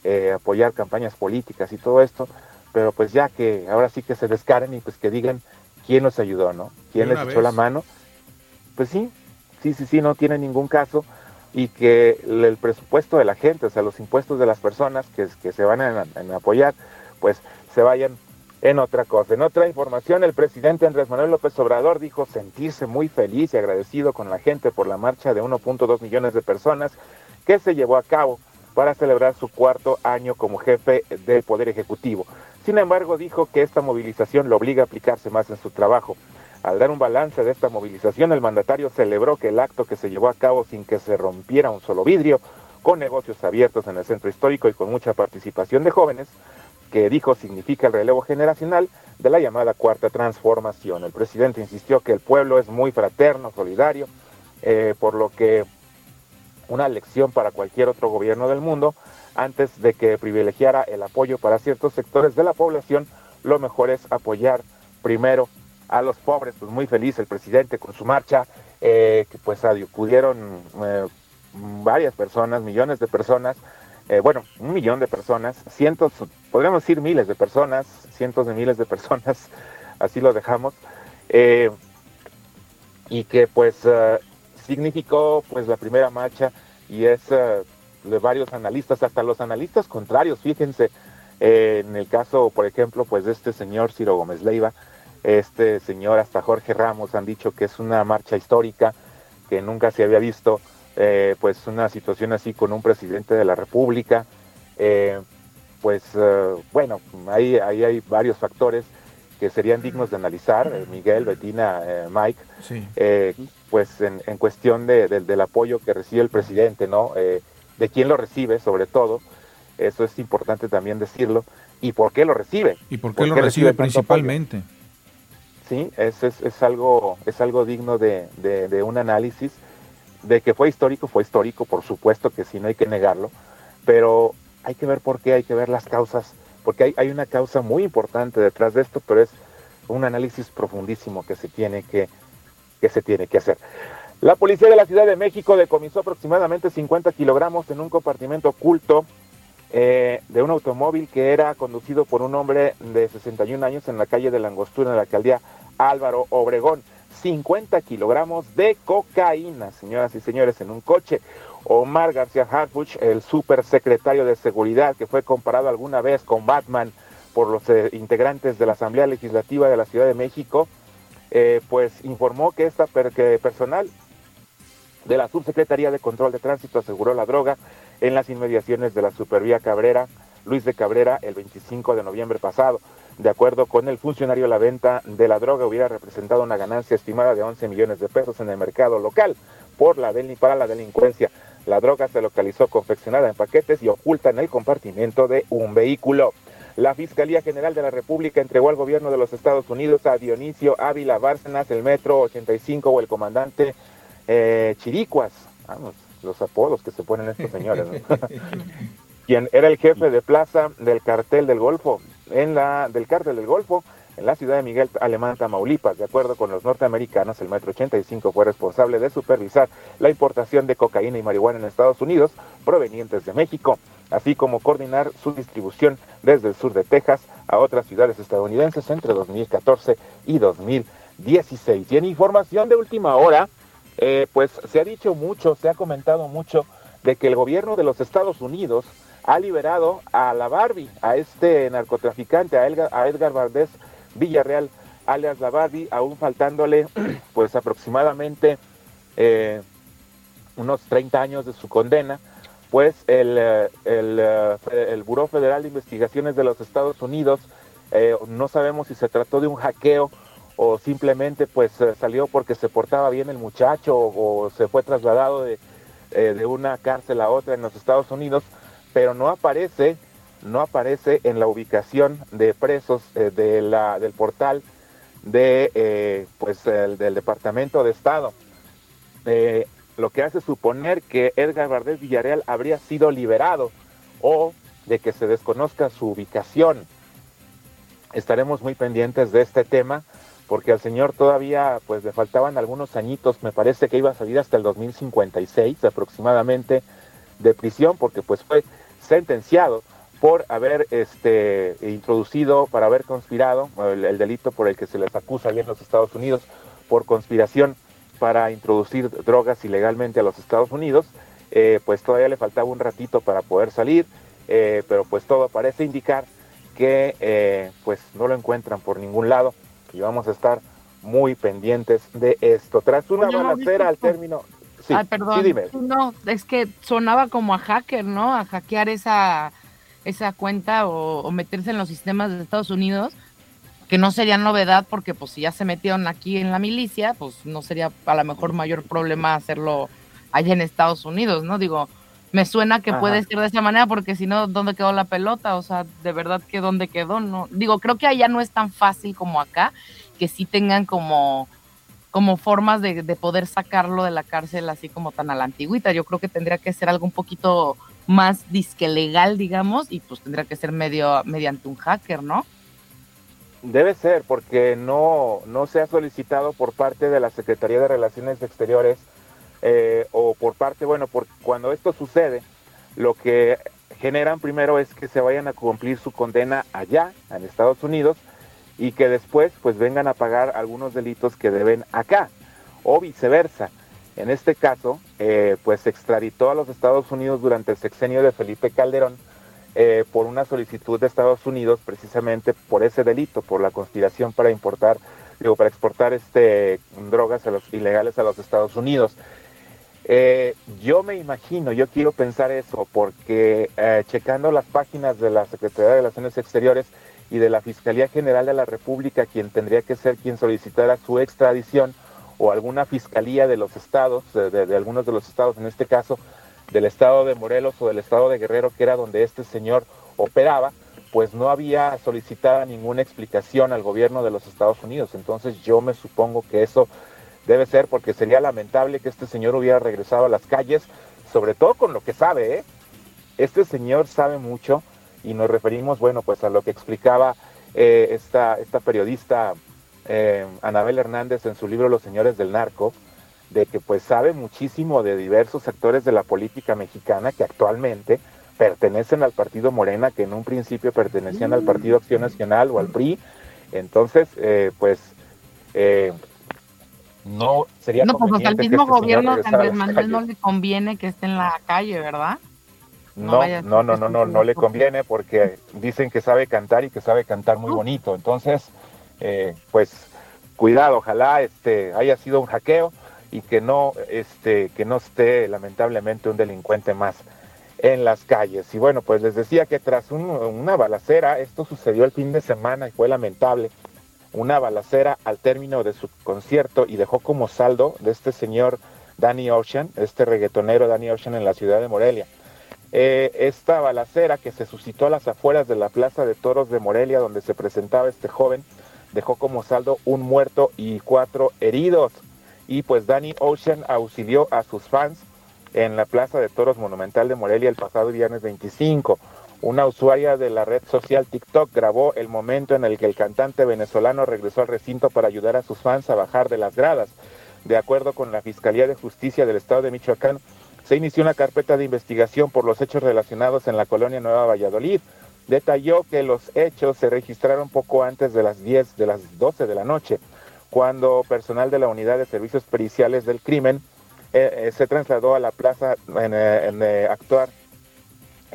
eh, apoyar campañas políticas y todo esto, pero pues ya que ahora sí que se descaren y pues que digan quién los ayudó, ¿no? ¿Quién les echó la mano? Pues sí, sí, sí, sí, no tiene ningún caso y que el presupuesto de la gente, o sea, los impuestos de las personas que, se van a, apoyar, pues se vayan en otra cosa. En otra información, el presidente Andrés Manuel López Obrador dijo sentirse muy feliz y agradecido con la gente por la marcha de 1.2 millones de personas que se llevó a cabo para celebrar su cuarto año como jefe del Poder Ejecutivo. Sin embargo, dijo que esta movilización lo obliga a aplicarse más en su trabajo. Al dar un balance de esta movilización, el mandatario celebró que el acto que se llevó a cabo sin que se rompiera un solo vidrio, con negocios abiertos en el centro histórico y con mucha participación de jóvenes, que dijo significa el relevo generacional de la llamada cuarta transformación. El presidente insistió que el pueblo es muy fraterno, solidario, eh, por lo que una lección para cualquier otro gobierno del mundo, antes de que privilegiara el apoyo para ciertos sectores de la población, lo mejor es apoyar primero a los pobres, pues muy feliz el presidente con su marcha, eh, que pues acudieron eh, varias personas, millones de personas, eh, bueno, un millón de personas, cientos, podríamos decir miles de personas, cientos de miles de personas, [LAUGHS] así lo dejamos, y que pues significó pues la primera marcha y es de varios analistas, hasta los analistas contrarios, fíjense, en el caso, por ejemplo, pues de este señor Ciro Gómez Leiva, este señor, hasta Jorge Ramos, han dicho que es una marcha histórica, que nunca se había visto, eh, pues una situación así con un presidente de la República. Eh, pues eh, bueno, ahí, ahí hay varios factores que serían dignos de analizar, Miguel, Betina, Mike, pues en, cuestión del apoyo que recibe el presidente, ¿no? de quién lo recibe, sobre todo, eso es importante también decirlo, y por qué lo recibe. ¿Y por qué lo recibe principalmente? Sí, es, es, algo, es algo digno de, un análisis. De que fue histórico, fue histórico, por supuesto que sí, no hay que negarlo, pero hay que ver por qué, hay que ver las causas, porque hay, hay una causa muy importante detrás de esto, pero es un análisis profundísimo que se tiene que, que, se tiene que hacer. La policía de la Ciudad de México decomisó aproximadamente 50 kilogramos en un compartimento oculto eh, de un automóvil que era conducido por un hombre de 61 años en la calle de la Angostura, en la alcaldía Álvaro Obregón. 50 kilogramos de cocaína, señoras y señores, en un coche. Omar García Harfuch, el supersecretario de Seguridad, que fue comparado alguna vez con Batman por los eh, integrantes de la Asamblea Legislativa de la Ciudad de México, eh, pues informó que esta que personal de la Subsecretaría de Control de Tránsito aseguró la droga en las inmediaciones de la Supervía Cabrera, Luis de Cabrera, el 25 de noviembre pasado. De acuerdo con el funcionario, la venta de la droga hubiera representado una ganancia estimada de 11 millones de pesos en el mercado local por la para la delincuencia. La droga se localizó confeccionada en paquetes y oculta en el compartimento de un vehículo. La Fiscalía General de la República entregó al gobierno de los Estados Unidos a Dionisio Ávila Bárcenas, el Metro 85 o el comandante eh, Chiricuas. Vamos, los apodos que se ponen estos señores, [LAUGHS] quien era el jefe de plaza del cartel del Golfo, en la, del cartel del Golfo, en la ciudad de Miguel Alemán, Tamaulipas. De acuerdo con los norteamericanos, el Metro 85 fue responsable de supervisar la importación de cocaína y marihuana en Estados Unidos provenientes de México, así como coordinar su distribución desde el sur de Texas a otras ciudades estadounidenses entre 2014 y 2016. Y en información de última hora, eh, pues se ha dicho mucho, se ha comentado mucho de que el gobierno de los Estados Unidos ha liberado a la Barbie, a este narcotraficante, a Edgar, a Edgar Valdés Villarreal, alias la Barbie, aún faltándole [CLEARS THROAT] pues aproximadamente eh, unos 30 años de su condena, pues el, eh, el, eh, el Buró Federal de Investigaciones de los Estados Unidos, eh, no sabemos si se trató de un hackeo o simplemente pues eh, salió porque se portaba bien el muchacho o, se fue trasladado de, eh, de una cárcel a otra en los Estados Unidos, pero no aparece, no aparece en la ubicación de presos eh, de la, del portal de pues el, del Departamento de Estado. Lo que hace suponer que Edgar Valdés Villarreal habría sido liberado o de que se desconozca su ubicación. Estaremos muy pendientes de este tema porque al señor todavía pues le faltaban algunos añitos, me parece que iba a salir hasta el 2056 aproximadamente de prisión porque pues fue sentenciado por haber este introducido, para haber conspirado, el, el delito por el que se les acusa allí en los Estados Unidos por conspiración para introducir drogas ilegalmente a los Estados Unidos, eh, pues todavía le faltaba un ratito para poder salir, eh, pero pues todo parece indicar que eh, pues no lo encuentran por ningún lado y vamos a estar muy pendientes de esto. Tras una Oye, balacera al término... Sí, Ay, perdón. sí, dime. No, es que sonaba como a hacker, ¿no? A hackear esa, esa cuenta o, o meterse en los sistemas de Estados Unidos, que no sería novedad porque pues si ya se metieron aquí en la milicia, pues no sería a lo mejor mayor problema hacerlo allá en Estados Unidos, ¿no? Digo, me suena que Ajá. puede ser de esa manera porque si no, ¿dónde quedó la pelota? O sea, de verdad que dónde quedó, ¿no? Digo, creo que allá no es tan fácil como acá, que sí tengan como como formas de, de poder sacarlo de la cárcel así como tan a la antigüita. Yo creo que tendría que ser algo un poquito más disque legal, digamos, y pues tendría que ser medio mediante un hacker, ¿no? Debe ser, porque no, no se ha solicitado por parte de la Secretaría de Relaciones Exteriores eh, o por parte, bueno, por cuando esto sucede, lo que generan primero es que se vayan a cumplir su condena allá, en Estados Unidos, y que después pues vengan a pagar algunos delitos que deben acá, o viceversa. En este caso, eh, pues se extraditó a los Estados Unidos durante el sexenio de Felipe Calderón, eh, por una solicitud de Estados Unidos precisamente por ese delito, por la conspiración para importar, digo, para exportar este drogas ilegales a los Estados Unidos. Eh, yo me imagino, yo quiero pensar eso, porque eh, checando las páginas de la Secretaría de Relaciones Exteriores y de la Fiscalía General de la República, quien tendría que ser quien solicitara su extradición, o alguna fiscalía de los estados, de, algunos de los estados, en este caso del estado de Morelos o del estado de Guerrero, que era donde este señor operaba, pues no había solicitada ninguna explicación al gobierno de los Estados Unidos. Entonces yo me supongo que eso debe ser porque sería lamentable que este señor hubiera regresado a las calles, sobre todo con lo que sabe, ¿eh? Este señor sabe mucho y nos referimos, bueno, pues a lo que explicaba eh, esta, esta periodista eh, Anabel Hernández en su libro Los Señores del Narco, de que pues sabe muchísimo de diversos actores de la política mexicana que actualmente pertenecen al partido Morena, que en un principio pertenecían al Partido Acción Nacional o al PRI. Entonces, pues, no sería No, pues que mismo este gobierno de Andrés Manuel no le conviene que esté en la calle, ¿verdad? No No, no, no, no, no, le conviene porque dicen que sabe cantar y que sabe cantar muy bonito. Entonces, eh, pues cuidado, ojalá este haya sido un hackeo y que no, este, que no esté lamentablemente un delincuente más en las calles. Y bueno, pues les decía que tras un- una balacera, esto sucedió el fin de semana y fue lamentable, una balacera al término de su concierto y dejó como saldo de este señor Danny Ocean, este reggaetonero Danny Ocean en la ciudad de Morelia. Eh, esta balacera que se suscitó a las afueras de la Plaza de Toros de Morelia, donde se presentaba este joven, dejó como saldo un muerto y cuatro heridos. Y pues Danny Ocean auxilió a sus fans en la Plaza de Toros Monumental de Morelia el pasado viernes 25. Una usuaria de la red social TikTok grabó el momento en el que el cantante venezolano regresó al recinto para ayudar a sus fans a bajar de las gradas. De acuerdo con la Fiscalía de Justicia del Estado de Michoacán, se inició una carpeta de investigación por los hechos relacionados en la colonia Nueva Valladolid. Detalló que los hechos se registraron poco antes de las 10 de las 12 de la noche, cuando personal de la Unidad de Servicios Periciales del Crimen eh, eh, se trasladó a la plaza en, eh, actuar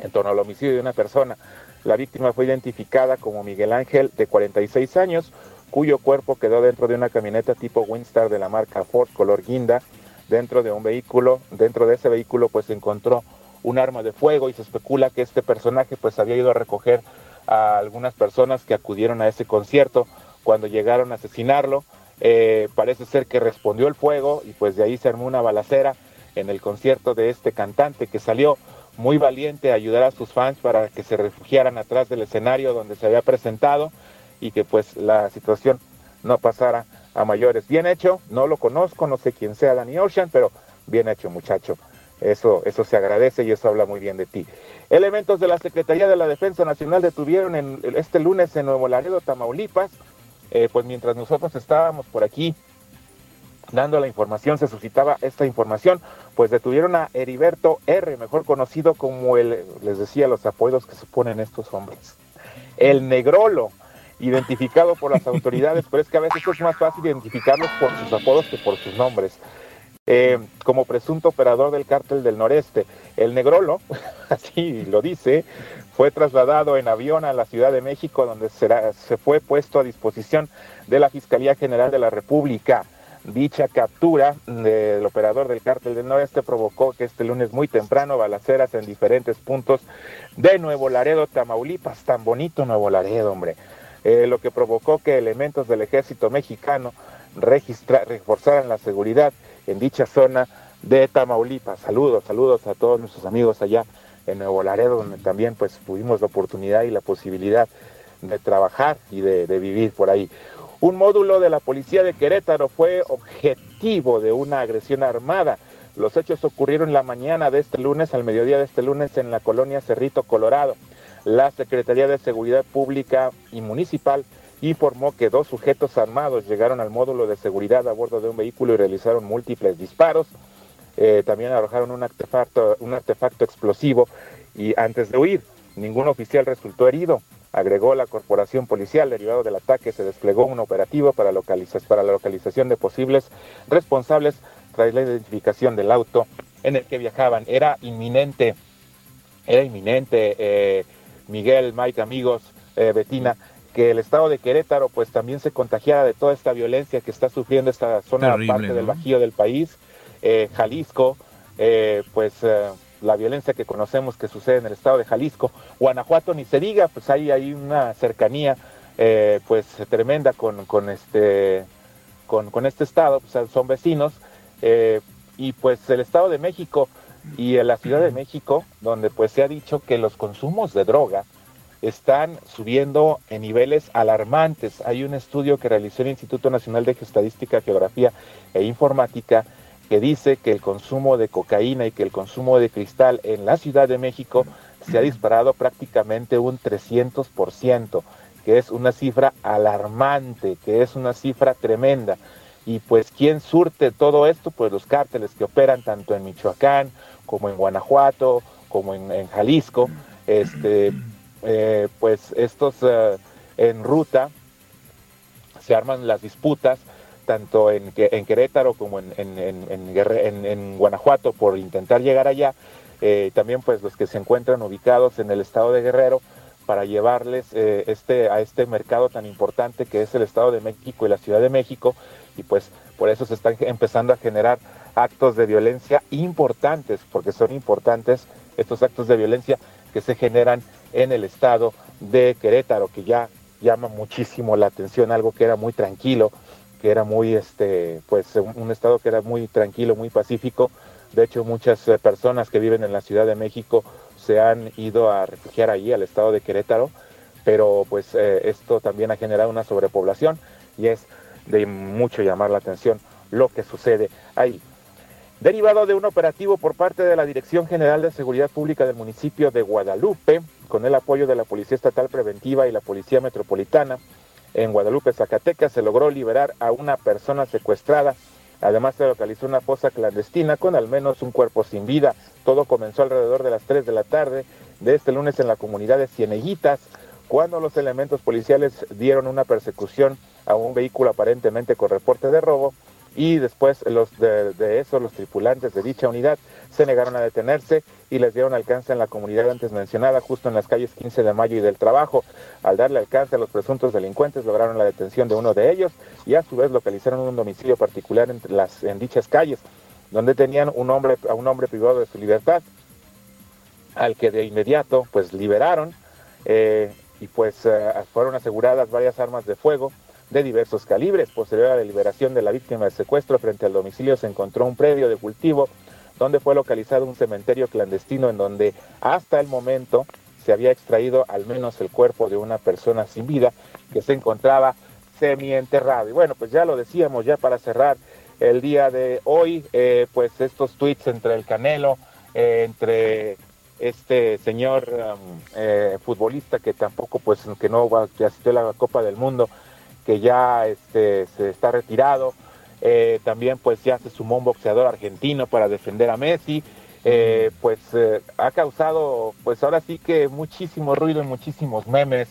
en torno al homicidio de una persona. La víctima fue identificada como Miguel Ángel, de 46 años, cuyo cuerpo quedó dentro de una camioneta tipo Winstar de la marca Ford color guinda, dentro de un vehículo, dentro de ese vehículo pues se encontró un arma de fuego y se especula que este personaje pues había ido a recoger a algunas personas que acudieron a ese concierto cuando llegaron a asesinarlo. Eh, parece ser que respondió el fuego y pues de ahí se armó una balacera en el concierto de este cantante que salió muy valiente ayudar a sus fans para que se refugiaran atrás del escenario donde se había presentado y que pues la situación no pasara a mayores. Bien hecho, no lo conozco, no sé quién sea Danny Ocean, pero bien hecho muchacho. Eso, eso se agradece y eso habla muy bien de ti. Elementos de la Secretaría de la Defensa Nacional detuvieron en, este lunes en Nuevo Laredo, Tamaulipas, eh, pues mientras nosotros estábamos por aquí dando la información, se suscitaba esta información, pues detuvieron a Heriberto R., mejor conocido como el, les decía, los apodos que se ponen estos hombres, el negrolo, identificado por las [LAUGHS] autoridades, pero es que a veces es más fácil identificarlos por sus apodos que por sus nombres. Eh, como presunto operador del cártel del noreste, el negrolo, [LAUGHS] así lo dice, fue trasladado en avión a la Ciudad de México, donde será, se fue puesto a disposición de la Fiscalía General de la República. Dicha captura del operador del cártel del noreste provocó que este lunes muy temprano balaceras en diferentes puntos de Nuevo Laredo, Tamaulipas, tan bonito Nuevo Laredo, hombre, eh, lo que provocó que elementos del ejército mexicano reforzaran la seguridad en dicha zona de Tamaulipas. Saludos, saludos a todos nuestros amigos allá en Nuevo Laredo, donde también pues tuvimos la oportunidad y la posibilidad de trabajar y de vivir por ahí. Un módulo de la policía de Querétaro fue objetivo de una agresión armada. Los hechos ocurrieron la mañana de este lunes, al mediodía de este lunes, en la colonia Cerrito, Colorado. La Secretaría de Seguridad Pública y Municipal informó que dos sujetos armados llegaron al módulo de seguridad a bordo de un vehículo y realizaron múltiples disparos. Eh, también arrojaron un artefacto, un artefacto explosivo y antes de huir, ningún oficial resultó herido. Agregó la corporación policial, derivado del ataque, se desplegó un operativo para, para la localización de posibles responsables tras la identificación del auto en el que viajaban. Era inminente, era inminente, eh, Miguel, Mike, amigos, eh, Betina, que el estado de Querétaro pues también se contagiara de toda esta violencia que está sufriendo esta zona parte del bajío del país, eh, Jalisco, pues la violencia que conocemos que sucede en el estado de Jalisco. Guanajuato ni se diga, pues hay, hay una cercanía eh, pues tremenda con, con este con, con, este estado, pues son vecinos, eh, y pues el estado de México y la ciudad de México, donde pues se ha dicho que los consumos de droga están subiendo en niveles alarmantes. Hay un estudio que realizó el Instituto Nacional de Estadística, Geografía e Informática que dice que el consumo de cocaína y que el consumo de cristal en la Ciudad de México se ha disparado prácticamente un 300%, que es una cifra alarmante, que es una cifra tremenda. Y pues, ¿quién surte todo esto? Pues los cárteles que operan tanto en Michoacán como en Guanajuato, como en, Jalisco. Este, eh, pues estos eh, en ruta se arman las disputas tanto en, Querétaro como en, en, Guanajuato por intentar llegar allá, eh, también pues los que se encuentran ubicados en el estado de Guerrero para llevarles eh, este, a este mercado tan importante que es el Estado de México y la Ciudad de México y pues por eso se están empezando a generar actos de violencia importantes, porque son importantes estos actos de violencia que se generan en el estado de Querétaro, que ya llama muchísimo la atención, algo que era muy tranquilo, que era muy, este, pues un, estado que era muy tranquilo, muy pacífico. De hecho, muchas eh, personas que viven en la Ciudad de México se han ido a refugiar allí, al estado de Querétaro, pero pues eh, esto también ha generado una sobrepoblación y es de mucho llamar la atención lo que sucede ahí. Derivado de un operativo por parte de la Dirección General de Seguridad Pública del municipio de Guadalupe, con el apoyo de la Policía Estatal Preventiva y la Policía Metropolitana, en Guadalupe, Zacatecas, se logró liberar a una persona secuestrada. Además se localizó una fosa clandestina con al menos un cuerpo sin vida. Todo comenzó alrededor de las 3 de la tarde de este lunes en la comunidad de Cieneguitas, cuando los elementos policiales dieron una persecución a un vehículo aparentemente con reporte de robo y después los de, de, eso los tripulantes de dicha unidad se negaron a detenerse y les dieron alcance en la comunidad antes mencionada, justo en las calles 15 de Mayo y del Trabajo. Al darle alcance a los presuntos delincuentes, lograron la detención de uno de ellos y a su vez localizaron un domicilio particular entre las, en dichas calles. donde tenían un hombre, a un hombre privado de su libertad, al que de inmediato pues liberaron eh, y pues eh, fueron aseguradas varias armas de fuego de diversos calibres. Posterior a la liberación de la víctima de secuestro, frente al domicilio se encontró un predio de cultivo donde fue localizado un cementerio clandestino en donde hasta el momento se había extraído al menos el cuerpo de una persona sin vida que se encontraba semienterrado. Y bueno, pues ya lo decíamos, ya para cerrar el día de hoy, eh, pues estos tweets entre el Canelo, eh, entre este señor um, eh, futbolista que tampoco, pues, que no que asistió a la Copa del Mundo, que ya este, se está retirado. También, pues, ya se sumó un boxeador argentino para defender a Messi. pues ha causado, pues ahora sí que muchísimo ruido y muchísimos memes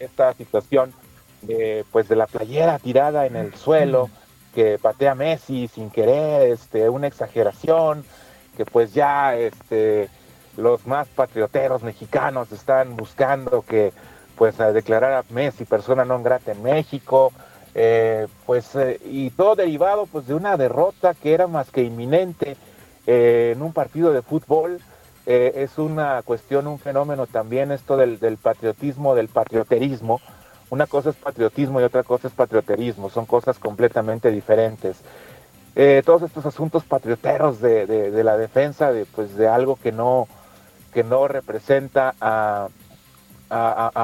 esta situación de, pues de la playera tirada en el suelo, que patea Messi sin querer, este, una exageración, que pues ya este, los más patrioteros mexicanos están buscando que pues a declarar a Messi persona no grata en México, eh, pues eh, y todo derivado pues de una derrota que era más que inminente eh, en un partido de fútbol. es una cuestión, un fenómeno también esto del, patriotismo, del patrioterismo, una cosa es patriotismo y otra cosa es patrioterismo, son cosas completamente diferentes. Todos estos asuntos patrioteros de, la defensa de, pues, de algo que no, que no representa a,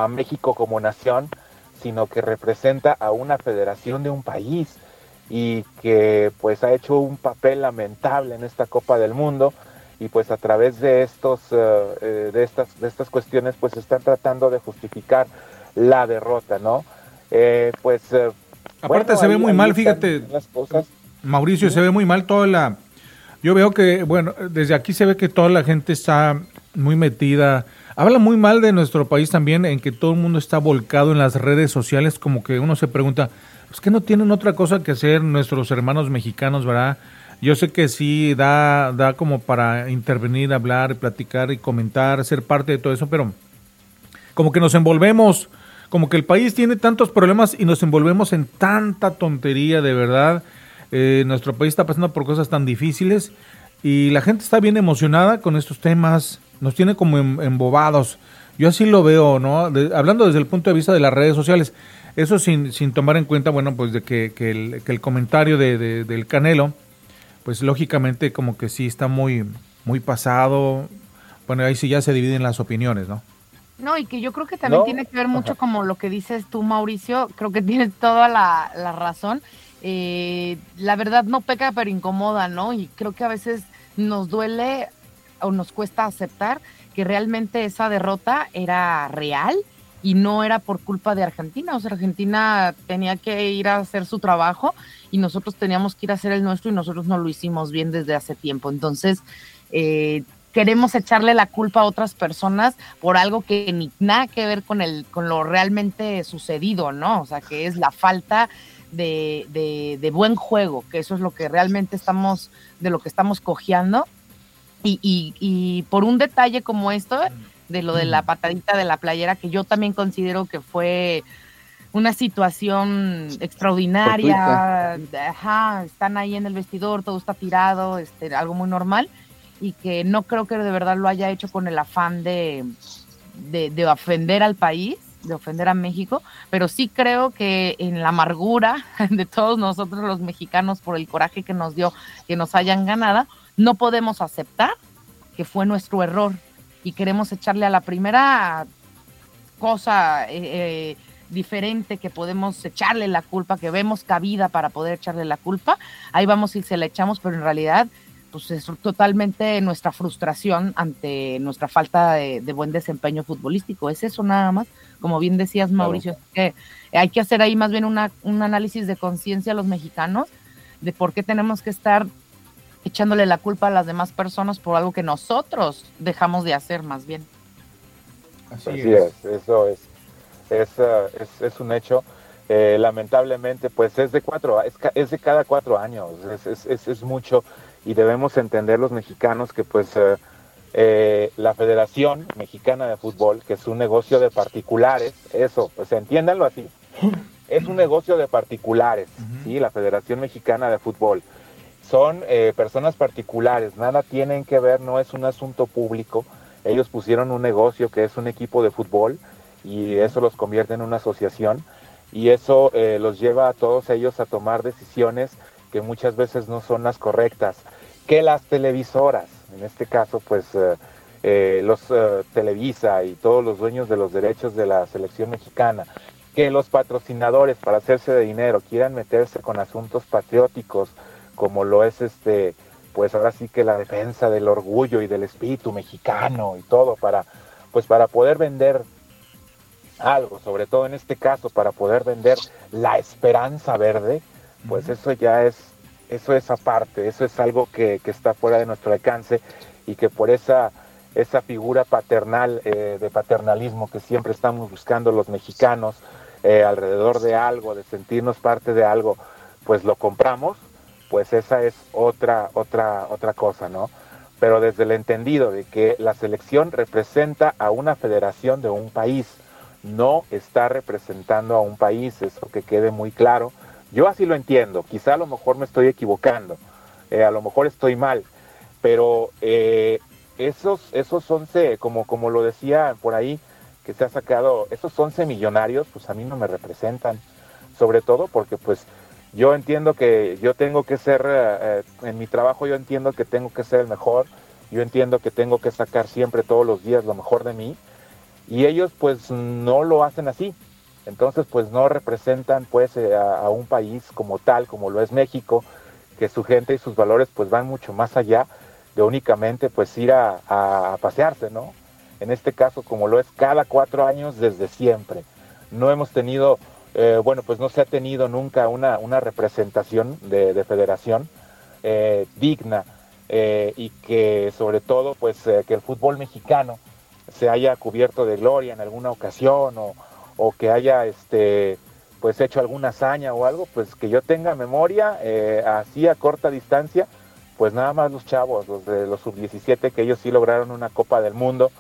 México como nación, sino que representa a una federación de un país y que pues ha hecho un papel lamentable en esta Copa del Mundo y pues a través de estos eh, de estas de estas cuestiones pues están tratando de justificar la derrota, ¿no? Eh, pues... Eh, Aparte se ve muy mal, fíjate. Mauricio, se ve muy mal toda la... Yo veo que, bueno, desde aquí se ve que toda la gente está muy metida. Habla muy mal de nuestro país también, en que todo el mundo está volcado en las redes sociales, como que uno se pregunta, ¿es que no tienen otra cosa que hacer nuestros hermanos mexicanos, verdad? Yo sé que sí da, da como para intervenir, hablar, platicar y comentar, ser parte de todo eso, pero como que nos envolvemos como que el país tiene tantos problemas y nos envolvemos en tanta tontería, de verdad. Eh, nuestro país está pasando por cosas tan difíciles y la gente está bien emocionada con estos temas, nos tiene como embobados. Yo así lo veo, ¿no? hablando desde el punto de vista de las redes sociales, eso sin, sin tomar en cuenta, bueno, pues de que, que, el, que el, comentario de, del Canelo, pues lógicamente como que sí está muy, muy pasado. Bueno, ahí sí ya se dividen las opiniones, ¿no? No, y que yo creo que también tiene que ver mucho como lo que dices tú, Mauricio, creo que [LAUGHS] tienes toda la, razón. Eh, la verdad no peca, pero incomoda, ¿no? Y creo que a veces nos duele o nos cuesta aceptar que realmente esa derrota era real y no era por culpa de Argentina. O sea, Argentina tenía que ir a hacer su trabajo y nosotros teníamos que ir a hacer el nuestro y nosotros no lo hicimos bien desde hace tiempo. Entonces, eh, queremos echarle la culpa a otras personas por algo que ni nada que ver con el con lo realmente sucedido, ¿no? O sea, que es la falta de, de, buen juego, que eso es lo que realmente estamos, de lo que estamos cojeando. Y, y, y, por un detalle como esto, de lo de la patadita de la playera, que yo también considero que fue una situación extraordinaria, ajá, están ahí en el vestidor, todo está tirado, este, algo muy normal y que no creo que de verdad lo haya hecho con el afán de, de, ofender al país, de ofender a México, pero sí creo que en la amargura [LAUGHS] de todos nosotros los mexicanos por el coraje que nos dio que nos hayan ganado, no podemos aceptar que fue nuestro error y queremos echarle a la primera cosa eh, eh, diferente que podemos echarle la culpa, que vemos cabida para poder echarle la culpa, ahí vamos y se la echamos, pero en realidad pues es totalmente nuestra frustración ante nuestra falta de, buen desempeño futbolístico. Es eso nada más, como bien decías Mauricio, que hay que hacer ahí más bien una, un análisis de conciencia a los mexicanos de por qué tenemos que estar echándole la culpa a las demás personas por algo que nosotros dejamos de hacer más bien. Así, es. eso es, es, uh, es, un hecho. Eh, lamentablemente, pues es de cuatro, es, es de cada cuatro años, es, es, es mucho y debemos entender los mexicanos que pues eh, eh, la Federación Mexicana de Fútbol, que es un negocio de particulares, eso, pues entiéndanlo así, es un negocio de particulares, ¿sí? La Federación Mexicana de Fútbol. Son eh, personas particulares, nada tienen que ver, no es un asunto público. Ellos pusieron un negocio que es un equipo de fútbol y eso los convierte en una asociación y eso eh, los lleva a todos ellos a tomar decisiones que muchas veces no son las correctas. Que las televisoras, en este caso pues eh, los Televisa y todos los dueños de los derechos de la selección mexicana, que los patrocinadores para hacerse de dinero quieran meterse con asuntos patrióticos como lo es este pues ahora sí que la defensa del orgullo y del espíritu mexicano y todo para pues para poder vender algo, sobre todo en este caso para poder vender la esperanza verde, pues eso ya es eso es aparte, eso es algo que, está fuera de nuestro alcance y que por esa esa figura paternal eh, de paternalismo que siempre estamos buscando los mexicanos eh, alrededor de algo, de sentirnos parte de algo, pues lo compramos pues esa es otra, otra, otra cosa, ¿no? Pero desde el entendido de que la selección representa a una federación de un país, no está representando a un país, eso que quede muy claro. Yo así lo entiendo, quizá a lo mejor me estoy equivocando, eh, a lo mejor estoy mal, pero eh, esos, esos 11, como, como lo decía por ahí, que se ha sacado, esos 11 millonarios, pues a mí no me representan, sobre todo porque pues yo entiendo que yo tengo que ser, eh, eh, en mi trabajo yo entiendo que tengo que ser el mejor, yo entiendo que tengo que sacar siempre todos los días lo mejor de mí y ellos pues no lo hacen así. Entonces pues no representan pues eh, a, un país como tal, como lo es México, que su gente y sus valores pues van mucho más allá de únicamente pues ir a, a pasearse, ¿no? En este caso como lo es cada cuatro años desde siempre. No hemos tenido eh, bueno, pues no se ha tenido nunca una, una representación de, federación eh, digna eh, y que sobre todo pues que el fútbol mexicano se haya cubierto de gloria en alguna ocasión o, o, que haya este pues hecho alguna hazaña o algo, pues que yo tenga memoria así a corta distancia, pues nada más los chavos, los de los sub-17, que ellos sí lograron una Copa del Mundo,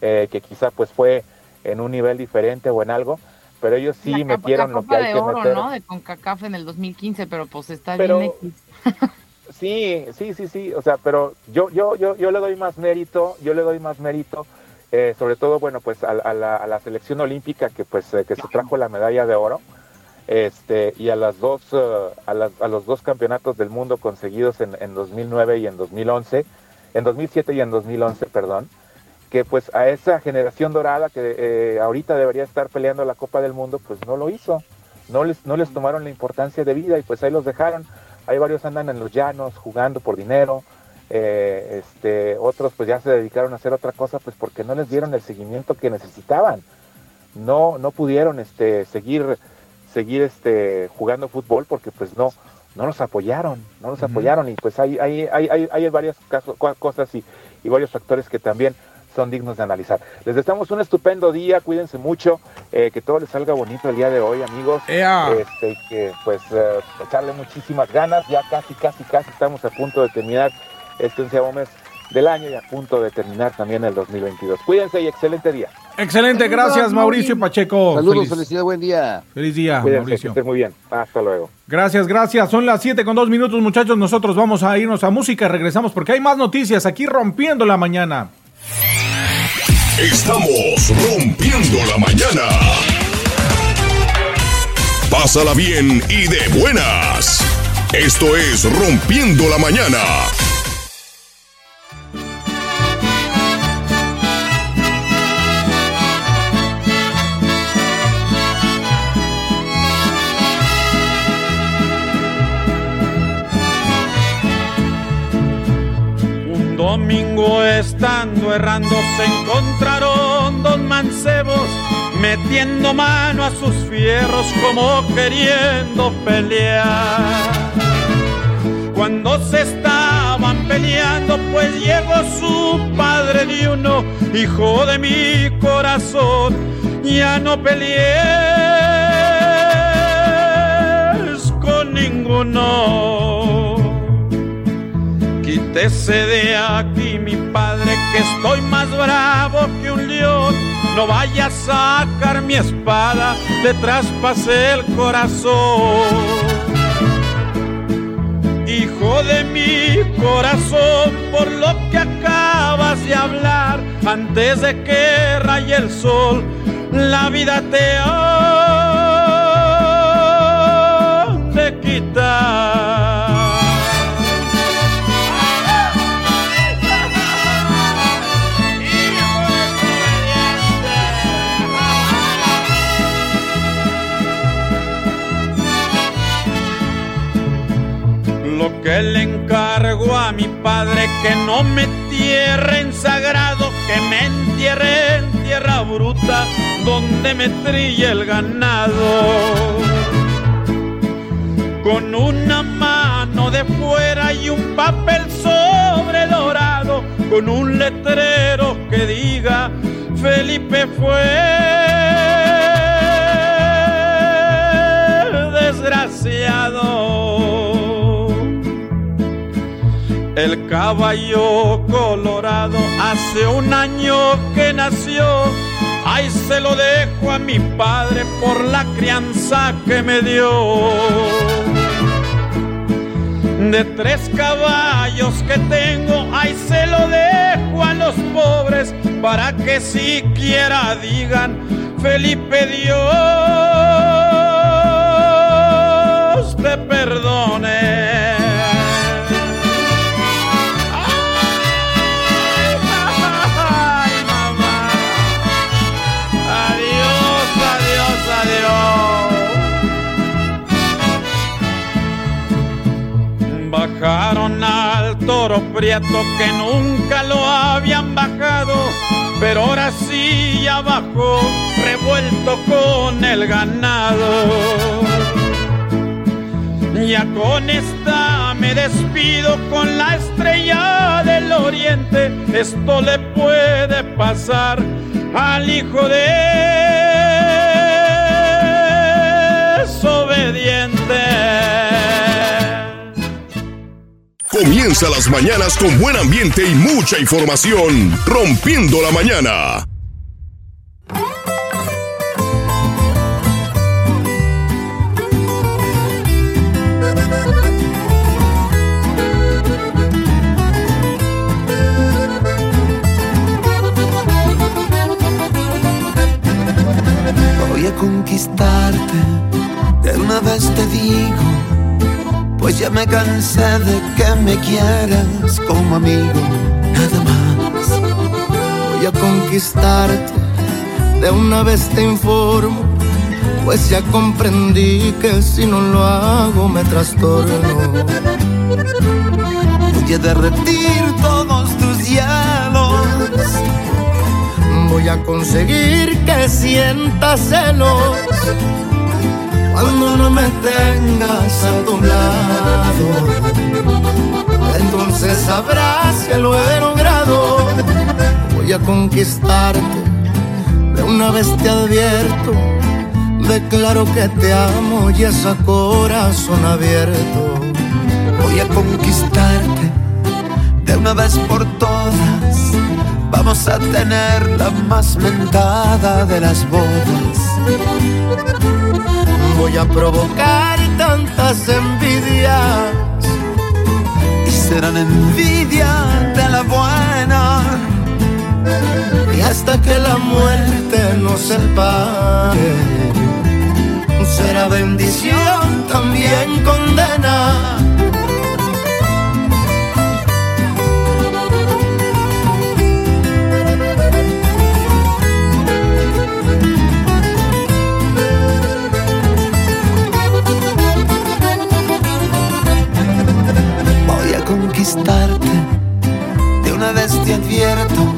que quizá pues fue en un nivel diferente o en algo, pero ellos sí metieron lo que hay de oro, ¿no? De CONCACAF en el 2015, pero pues está bien X. [LAUGHS] sí, sí, sí, sí, o sea, pero yo, yo, yo, yo le doy más mérito, yo le doy más mérito, eh, sobre todo, bueno, pues a, la, a, la, selección olímpica que pues eh, que se trajo la medalla de oro, este, y a las dos, uh, a, las, a los dos campeonatos del mundo conseguidos en, en 2009 y en 2011, en 2007 y en 2011, perdón, que pues a esa generación dorada que eh, ahorita debería estar peleando la Copa del Mundo, pues no lo hizo, no les, no les tomaron la importancia de vida y pues ahí los dejaron. Hay varios andan en los llanos jugando por dinero, eh, este, otros pues ya se dedicaron a hacer otra cosa pues porque no les dieron el seguimiento que necesitaban. No, no pudieron este, seguir, seguir este, jugando fútbol porque pues no, no los apoyaron, no los apoyaron y pues hay, hay, hay, hay, varias cosas y, y varios factores que también son dignos de analizar. Les deseamos un estupendo día, cuídense mucho, eh, que todo les salga bonito el día de hoy, amigos. Este, que pues eh, echarle muchísimas ganas, ya casi, casi, casi estamos a punto de terminar este onceavo mes del año y a punto de terminar también el 2022. Cuídense y excelente día. Excelente, gracias Mauricio Pacheco. Saludos, felicidad, buen día. Feliz día, Mauricio. muy bien. Hasta luego. Gracias, gracias. Son las 7 con dos minutos, muchachos. Nosotros vamos a irnos a música. Regresamos porque hay más noticias aquí rompiendo la mañana. Estamos rompiendo la mañana. Pásala bien y de buenas. Esto es Rompiendo la mañana. Estando errando se encontraron dos mancebos metiendo mano a sus fierros como queriendo pelear. Cuando se estaban peleando pues llegó su padre de uno, hijo de mi corazón, ya no pelees con ninguno Quítese de aquí, mi padre, que estoy más bravo que un león. No vaya a sacar mi espada, le traspasé el corazón. Hijo de mi corazón, por lo que acabas de hablar, antes de que raye el sol, la vida te ha de quitar. Que le encargo a mi padre que no me entierre en sagrado, que me entierre en tierra bruta donde me trille el ganado. Con una mano de fuera y un papel sobre dorado, con un letrero que diga Felipe fue El caballo colorado hace un año que nació. Ay, se lo dejo a mi padre por la crianza que me dio. De tres caballos que tengo, ay, se lo dejo a los pobres para que siquiera digan, Felipe Dios que nunca lo habían bajado, pero ahora sí ya bajó, revuelto con el ganado. Ya con esta me despido con la estrella del oriente. Esto le puede pasar al hijo de desobediente. Comienza las mañanas con buen ambiente y mucha información. Rompiendo la mañana. Voy a conquistarte, de una vez te digo, pues ya me cansé de que me quieras como amigo, nada más. Voy a conquistarte, de una vez te informo, pues ya comprendí que si no lo hago me trastorno. Voy a derretir todos tus hielos voy a conseguir que sientas celos cuando no me tengas a tu lado. Entonces sabrás que lo he logrado. Voy a conquistarte, de una vez te advierto. Declaro que te amo y es corazón abierto. Voy a conquistarte, de una vez por todas vamos a tener la más mentada de las bodas. Voy a provocar tantas envidias serán envidia de la buena. Y hasta que la muerte nos separe, será bendición también condena. Conquistarte, de una vez te advierto.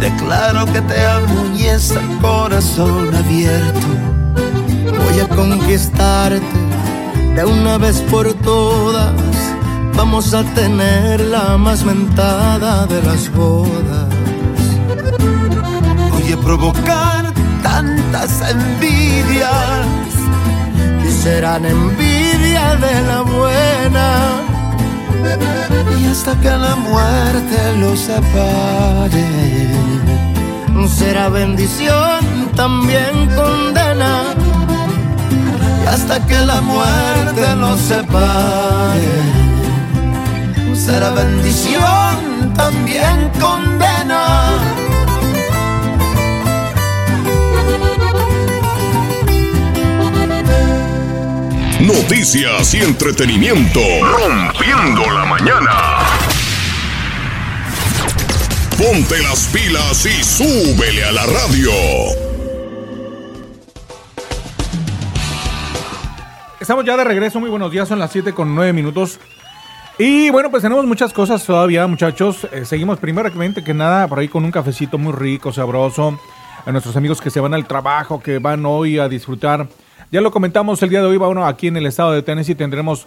Declaro que te amo y es a corazón abierto. Voy a conquistarte, de una vez por todas. Vamos a tener la más mentada de las bodas. Voy a provocar tantas envidias y serán envidia de la buena. Hasta que la muerte los separe, será bendición también condena. Y hasta que la muerte los separe, será bendición, también condena. Noticias y entretenimiento. Rompiendo la mañana. Ponte las pilas y súbele a la radio. Estamos ya de regreso, muy buenos días, son las 7 con 9 minutos. Y bueno, pues tenemos muchas cosas todavía, muchachos. Eh, seguimos primeramente que nada por ahí con un cafecito muy rico, sabroso. A nuestros amigos que se van al trabajo, que van hoy a disfrutar. Ya lo comentamos el día de hoy, bueno, aquí en el estado de Tennessee tendremos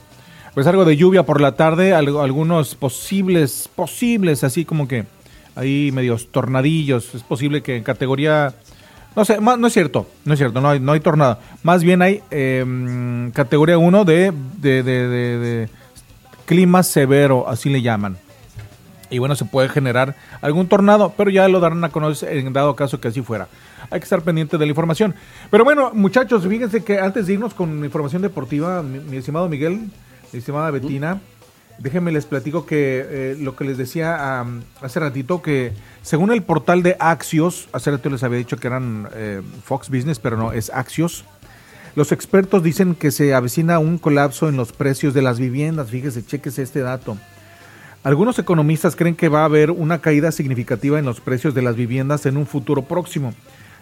pues algo de lluvia por la tarde, algo- algunos posibles, posibles, así como que ahí medios tornadillos. Es posible que en categoría no sé, no es cierto, no es cierto, no hay, no hay tornado. Más bien hay em, categoría 1 de, de, de- de- de clima severo, así le llaman. Y bueno, se puede generar algún tornado, pero ya lo darán a conocer en dado caso que así fuera. Hay que estar pendiente de la información. Pero bueno, muchachos, fíjense que antes de irnos con información deportiva, mi, estimado Miguel, mi estimada Betina, déjenme les platico que eh, lo que les decía hace ratito, que según el portal de Axios, hace rato les había dicho que eran eh, Fox Business, pero no, es Axios. Los expertos dicen que se avecina un colapso en los precios de las viviendas. Fíjese, chequese este dato. Algunos economistas creen que va a haber una caída significativa en los precios de las viviendas en un futuro próximo,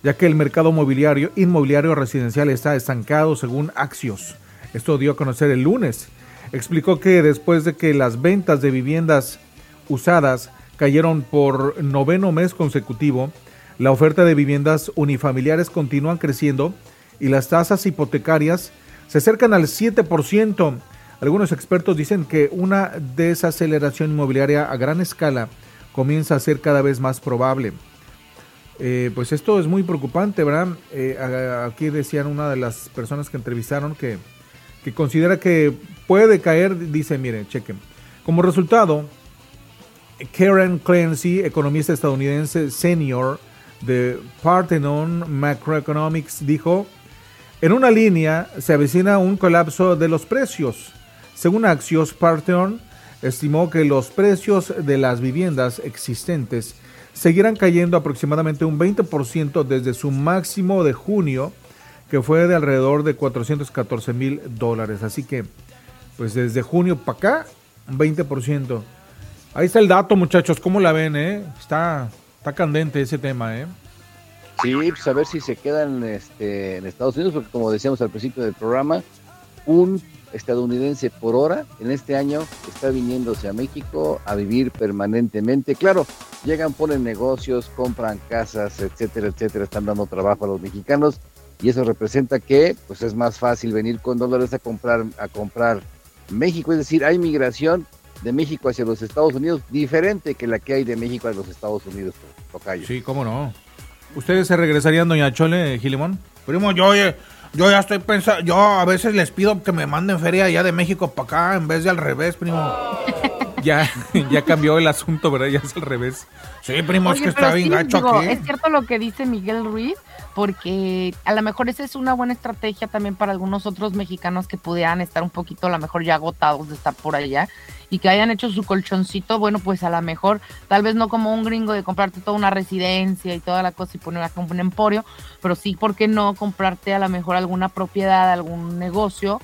ya que el mercado mobiliario, inmobiliario residencial está estancado según Axios. Esto dio a conocer el lunes. Explicó que después de que las ventas de viviendas usadas cayeron por noveno mes consecutivo, la oferta de viviendas unifamiliares continúan creciendo y las tasas hipotecarias se acercan al 7%. Algunos expertos dicen que una desaceleración inmobiliaria a gran escala comienza a ser cada vez más probable. Eh, pues esto es muy preocupante, ¿verdad? Eh, aquí decían una de las personas que entrevistaron que, que considera que puede caer, dice, miren, chequen. Como resultado, Karen Clancy, economista estadounidense senior de Parthenon Macroeconomics, dijo, en una línea se avecina un colapso de los precios. Según Axios, Parthenon estimó que los precios de las viviendas existentes seguirán cayendo aproximadamente un 20% desde su máximo de junio, que fue de alrededor de 414 mil dólares. Así que, pues desde junio para acá, un 20%. Ahí está el dato, muchachos. ¿Cómo la ven, eh? Está, está candente ese tema, eh. Sí, pues a ver si se quedan este, en Estados Unidos, porque como decíamos al principio del programa, un estadounidense por hora en este año está viniéndose a México a vivir permanentemente. Claro, llegan, ponen negocios, compran casas, etcétera, etcétera, están dando trabajo a los mexicanos y eso representa que pues es más fácil venir con dólares a comprar a comprar México, es decir, hay migración de México hacia los Estados Unidos diferente que la que hay de México a los Estados Unidos, tocayo. Sí, cómo no. ¿Ustedes se regresarían, doña Chole, Gilimón? Primo, yo, yo ya estoy pensando, yo a veces les pido que me manden feria allá de México para acá en vez de al revés, primo. [LAUGHS] Ya, [LAUGHS] ya cambió el asunto, ¿verdad? Ya es al revés. Sí, primo, es que está bien gacho digo, aquí. Es cierto lo que dice Miguel Ruiz, porque a lo mejor esa es una buena estrategia también para algunos otros mexicanos que pudieran estar un poquito a lo mejor ya agotados de estar por allá y que hayan hecho su colchoncito, bueno, pues a lo mejor, tal vez no como un gringo de comprarte toda una residencia y toda la cosa y poner acá un emporio, pero sí, ¿por qué no comprarte a lo mejor alguna propiedad, algún negocio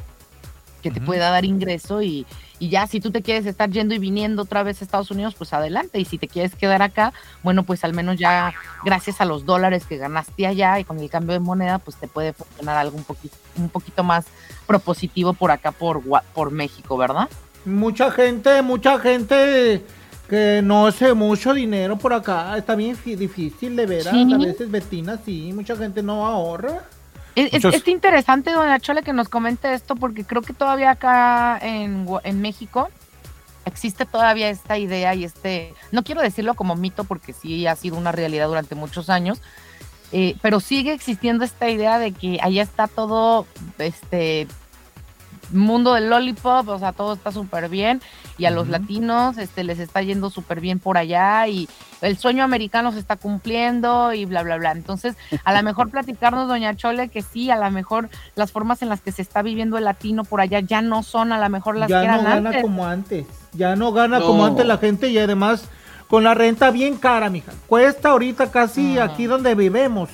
que te pueda dar ingreso y, y ya si tú te quieres estar yendo y viniendo otra vez a Estados Unidos, pues adelante. Y si te quieres quedar acá, bueno, pues al menos ya gracias a los dólares que ganaste allá y con el cambio de moneda, pues te puede funcionar algo un poquito, un poquito más propositivo por acá, por, por México, ¿verdad? Mucha gente, mucha gente que no hace mucho dinero por acá. Está bien difícil de. Sí. A veces Betina sí, mucha gente no ahorra. Es, es- Muchos- es interesante, doña Chole, que nos comente esto, porque creo que todavía acá en, en México existe todavía esta idea y este, no quiero decirlo como mito, porque sí ha sido una realidad durante muchos años, eh, pero sigue existiendo esta idea de que allá está todo, este, mundo del lollipop, o sea, todo está súper bien y a los latinos este, les está yendo súper bien por allá y el sueño americano se está cumpliendo y bla, bla, bla. Entonces, a lo mejor [LAUGHS] platicarnos, doña Chole, que sí, a lo mejor las formas en las que se está viviendo el latino por allá ya no son a lo mejor las ya que no eran gana antes. como antes. Ya no gana No. como antes la gente y además con la renta bien cara, mija. Cuesta ahorita casi Ah. aquí donde vivemos.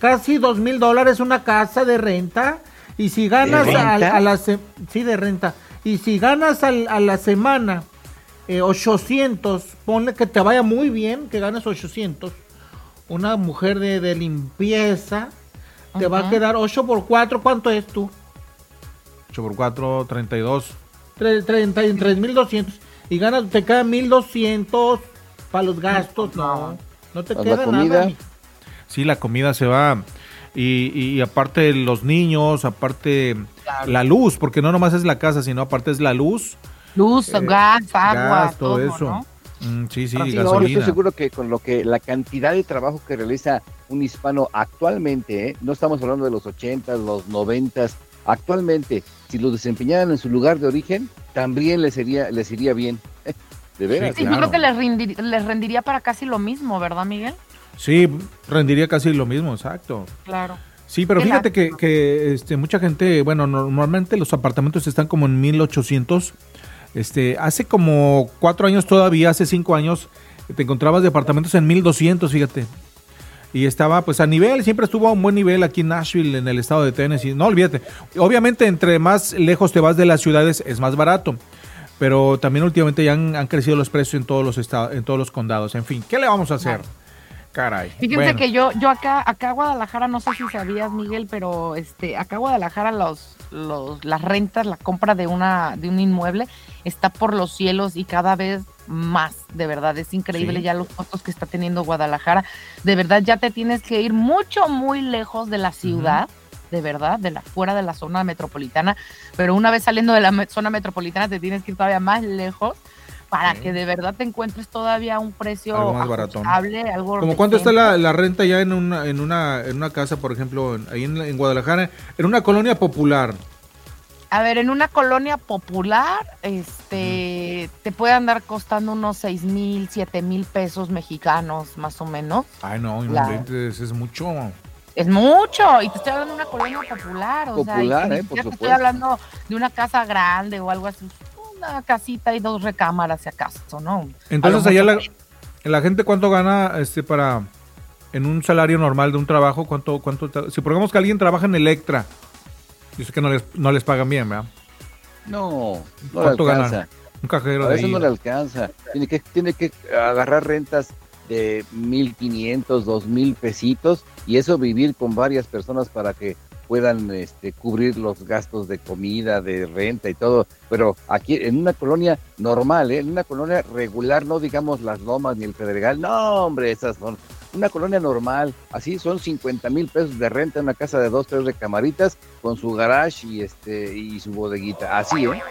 Casi dos mil dólares una casa de renta. Y si ganas a, a la se- sí de renta. Y si ganas al- a la semana eh, 800, ponle que te vaya muy bien, que ganes 800. Una mujer de, de limpieza te va a quedar 8 por 4, ¿cuánto es tú? 8 por 4, 32. Tre- 33.200 y ganas, te quedan 1.200 para los gastos, no, no te queda nada. Sí, la comida se va. Y, y aparte los niños, aparte Claro. la luz, porque no nomás es la casa, sino aparte es la luz, Luz, Eh, gas, agua, gas, todo, eso. ¿no? Mm, sí, sí, no, estoy seguro que con lo que la cantidad de trabajo que realiza un hispano actualmente, ¿eh? no estamos hablando de los 80, los 90, actualmente, si lo desempeñaran en su lugar de origen, también les iría, les iría bien. [LAUGHS] De veras. Sí, yo Claro. creo que les, rendir- les rendiría para casi lo mismo, ¿verdad, Miguel? Sí, rendiría casi lo mismo, exacto. Claro. Sí, pero Qué fíjate que, que, este, mucha gente, bueno, normalmente los apartamentos están como en 1800. Este, hace como cuatro años todavía, hace cinco años, te encontrabas departamentos en 1200, fíjate. Y estaba pues a nivel, siempre estuvo a un buen nivel aquí en Nashville, en el estado de Tennessee. No olvídate. Obviamente, entre más lejos te vas de las ciudades, es más barato. Pero también últimamente ya han, han crecido los precios en todos los estados, en todos los condados. En fin, ¿qué le vamos a hacer? Caray. Fíjense Bueno. que yo, yo acá, acá Guadalajara, no sé si sabías, Miguel, pero este, acá Guadalajara los, los, las rentas, la compra de una, de un inmueble está por los cielos y cada vez más, de verdad, es increíble Sí. ya los costos que está teniendo Guadalajara. De verdad, ya te tienes que ir mucho, muy lejos de la ciudad. De verdad, de la fuera de la zona metropolitana, pero una vez saliendo de la zona metropolitana te tienes que ir todavía más lejos para Sí. que de verdad te encuentres todavía a un precio Algo más baratón. ajustable, algo ¿Como cuánto está la, la renta ya en una, en una, en una casa, por ejemplo, en- ahí en, en Guadalajara, en una colonia popular? A ver, en una colonia popular, este, te puede andar costando unos seis mil, siete mil pesos mexicanos, más o menos. Ay, no, La- es mucho. Es mucho, y te estoy hablando de una colonia popular, o sea, y Popular, ni ¿eh? Por te estoy hablando de una casa grande o algo así, una casita y dos recámaras, si acaso, ¿no? Entonces, allá la, gente, ¿cuánto gana este para en un salario normal de un trabajo? ¿Cuánto, cuánto si pongamos que alguien trabaja en Electra, yo sé que no les, no les pagan bien, ¿verdad? No, no le ¿Cuánto ganan? alcanza. Un cajero A de veces ahí. no le alcanza. Tiene que, tiene que agarrar rentas de 1.500, 2.000 pesitos y eso vivir con varias personas para que puedan este, cubrir los gastos de comida, de renta y todo. Pero aquí en una colonia normal, ¿eh? en una colonia regular, no digamos las lomas ni el Pedregal, no hombre, esas son una colonia normal, así son 50 mil pesos de renta, una casa de dos, tres recamaritas con su garage y este y su bodeguita, así, ¿eh?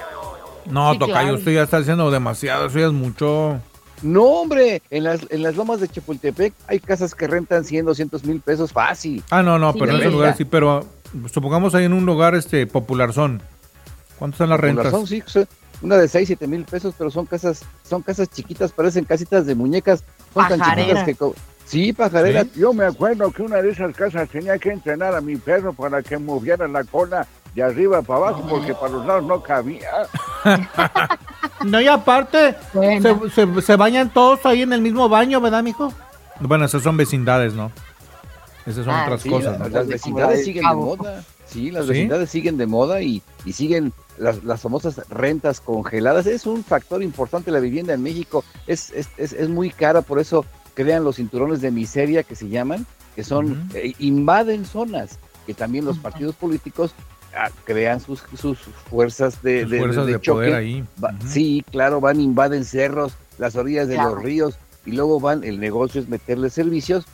No, Sí, Tocayo, claro. usted ya está haciendo demasiado, eso ya es mucho. No, hombre, en las, en las lomas de Chapultepec hay casas que rentan 100, 200 mil pesos fácil. Ah, no, no, Sí, pero en ese lugar sí, pero uh, supongamos ahí en un lugar este popular son. ¿Cuánto están las rentas? razón, sí, son una de 6, 7 mil pesos, pero son casas, son casas chiquitas, parecen casitas de muñecas. Son tan chiquitas que... Sí, pajareras. Yo me acuerdo que una de esas casas tenía que entrenar a mi perro para que moviera la cola de arriba para abajo porque para los lados no cabía. [LAUGHS] No, y aparte, Bueno. se, se- se bañan todos ahí en el mismo baño, ¿verdad, mijo? Bueno, esas son vecindades, ¿no? Esas son Ah, otras Sí, cosas, la- ¿no? las vecindades siguen de moda. Sí, las ¿Sí? vecindades siguen de moda y, y siguen las, las famosas rentas congeladas. Es un factor importante la vivienda en México. Es, es, es, es muy cara, por eso crean los cinturones de miseria que se llaman, que son, eh, invaden zonas, que también los partidos políticos crean sus, sus fuerzas de, Sus de- fuerzas de de, choque. poder ahí. Va-. Sí, claro, van, invaden cerros, las orillas de Claro. los ríos y luego van, el negocio es meterle servicios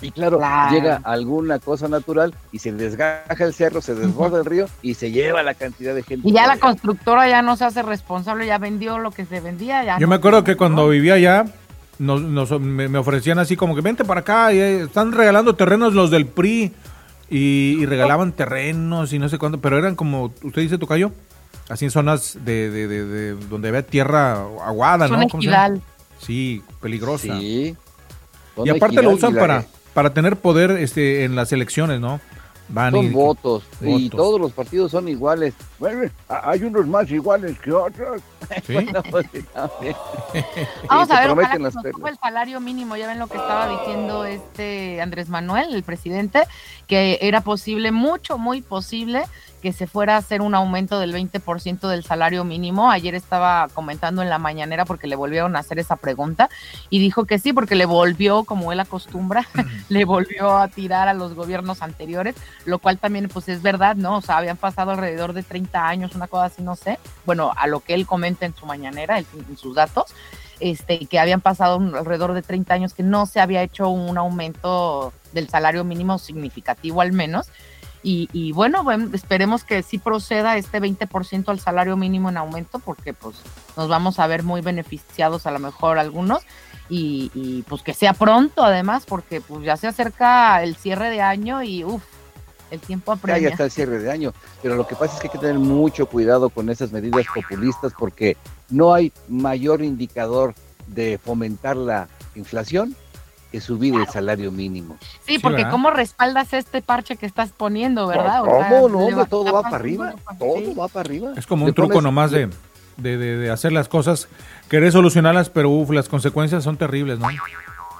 y claro, Claro. llega alguna cosa natural y se desgaja el cerro, se desborda el río y se lleva la cantidad de gente. Y ya la allá. constructora ya no se hace responsable, ya vendió lo que se vendía. Ya Yo no me acuerdo que cuando vivía allá, nos, nos- me, me ofrecían así como que vente para acá, y, eh, están regalando terrenos los del PRI y, y regalaban terrenos y no sé cuánto, pero eran como, ¿usted dice Tocayo? así en zonas de, de- de- de donde había tierra aguada, Zona ¿no? ¿Cómo se llama? Sí, peligrosa. Sí. Y aparte lo usan para, para tener poder este, en las elecciones, ¿no? Van Son y- votos, y todos los partidos son iguales. Bueno, hay unos más iguales que otros. ¿Sí? [LAUGHS] Bueno, pues. [LAUGHS] Vamos a ver, ojalá que nos suba el salario mínimo. Ya ven lo que estaba diciendo este Andrés Manuel, el presidente, que era posible, mucho, muy posible, que se fuera a hacer un aumento del 20% del salario mínimo. Ayer estaba comentando en la mañanera porque le volvieron a hacer esa pregunta y dijo que sí, porque le volvió, como él acostumbra, [LAUGHS] le volvió a tirar a los gobiernos anteriores, lo cual también pues es verdad, ¿no? O sea, habían pasado alrededor de 30 años, una cosa así, no sé. Bueno, a lo que él comenta en su mañanera, en sus datos este, que habían pasado alrededor de 30 años que no se había hecho un aumento del salario mínimo significativo al menos. Y, y bueno, bueno, esperemos que sí proceda este 20% al salario mínimo en aumento porque pues nos vamos a ver muy beneficiados a lo mejor algunos y, y, pues que sea pronto además porque pues ya se acerca el cierre de año y uff, el tiempo apremia. ya está el cierre de año, pero lo que pasa es que hay que tener mucho cuidado con esas medidas populistas porque no hay mayor indicador de fomentar la inflación que subir el salario mínimo. Sí, porque. ¿cómo respaldas este parche que estás poniendo, verdad? O sea, ¿Cómo? No, hombre, todo va para arriba, uno, todo sí. va para arriba. Es como un truco pones- nomás de, de, de- de hacer las cosas, querer solucionarlas, pero uf, las consecuencias son terribles, ¿no?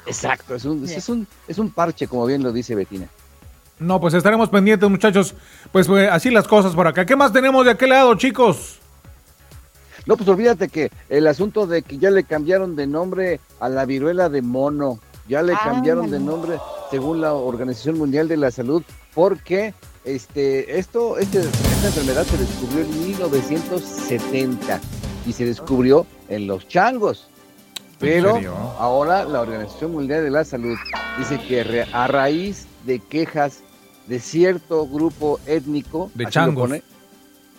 Exacto, es un, es, un, es un parche, como bien lo dice Betina. No, pues estaremos pendientes, muchachos. Pues eh, así las cosas por acá. ¿Qué más tenemos de aquel lado, chicos? No, pues olvídate que el asunto de que ya le cambiaron de nombre a la viruela de mono, ya le Ah, cambiaron de nombre según la Organización Mundial de la Salud, porque este, esto, este, esta enfermedad se descubrió en 1970 y se descubrió en los changos. Pero ahora la Organización Mundial de la Salud dice que re- a raíz de quejas de cierto grupo étnico, De changos. pone,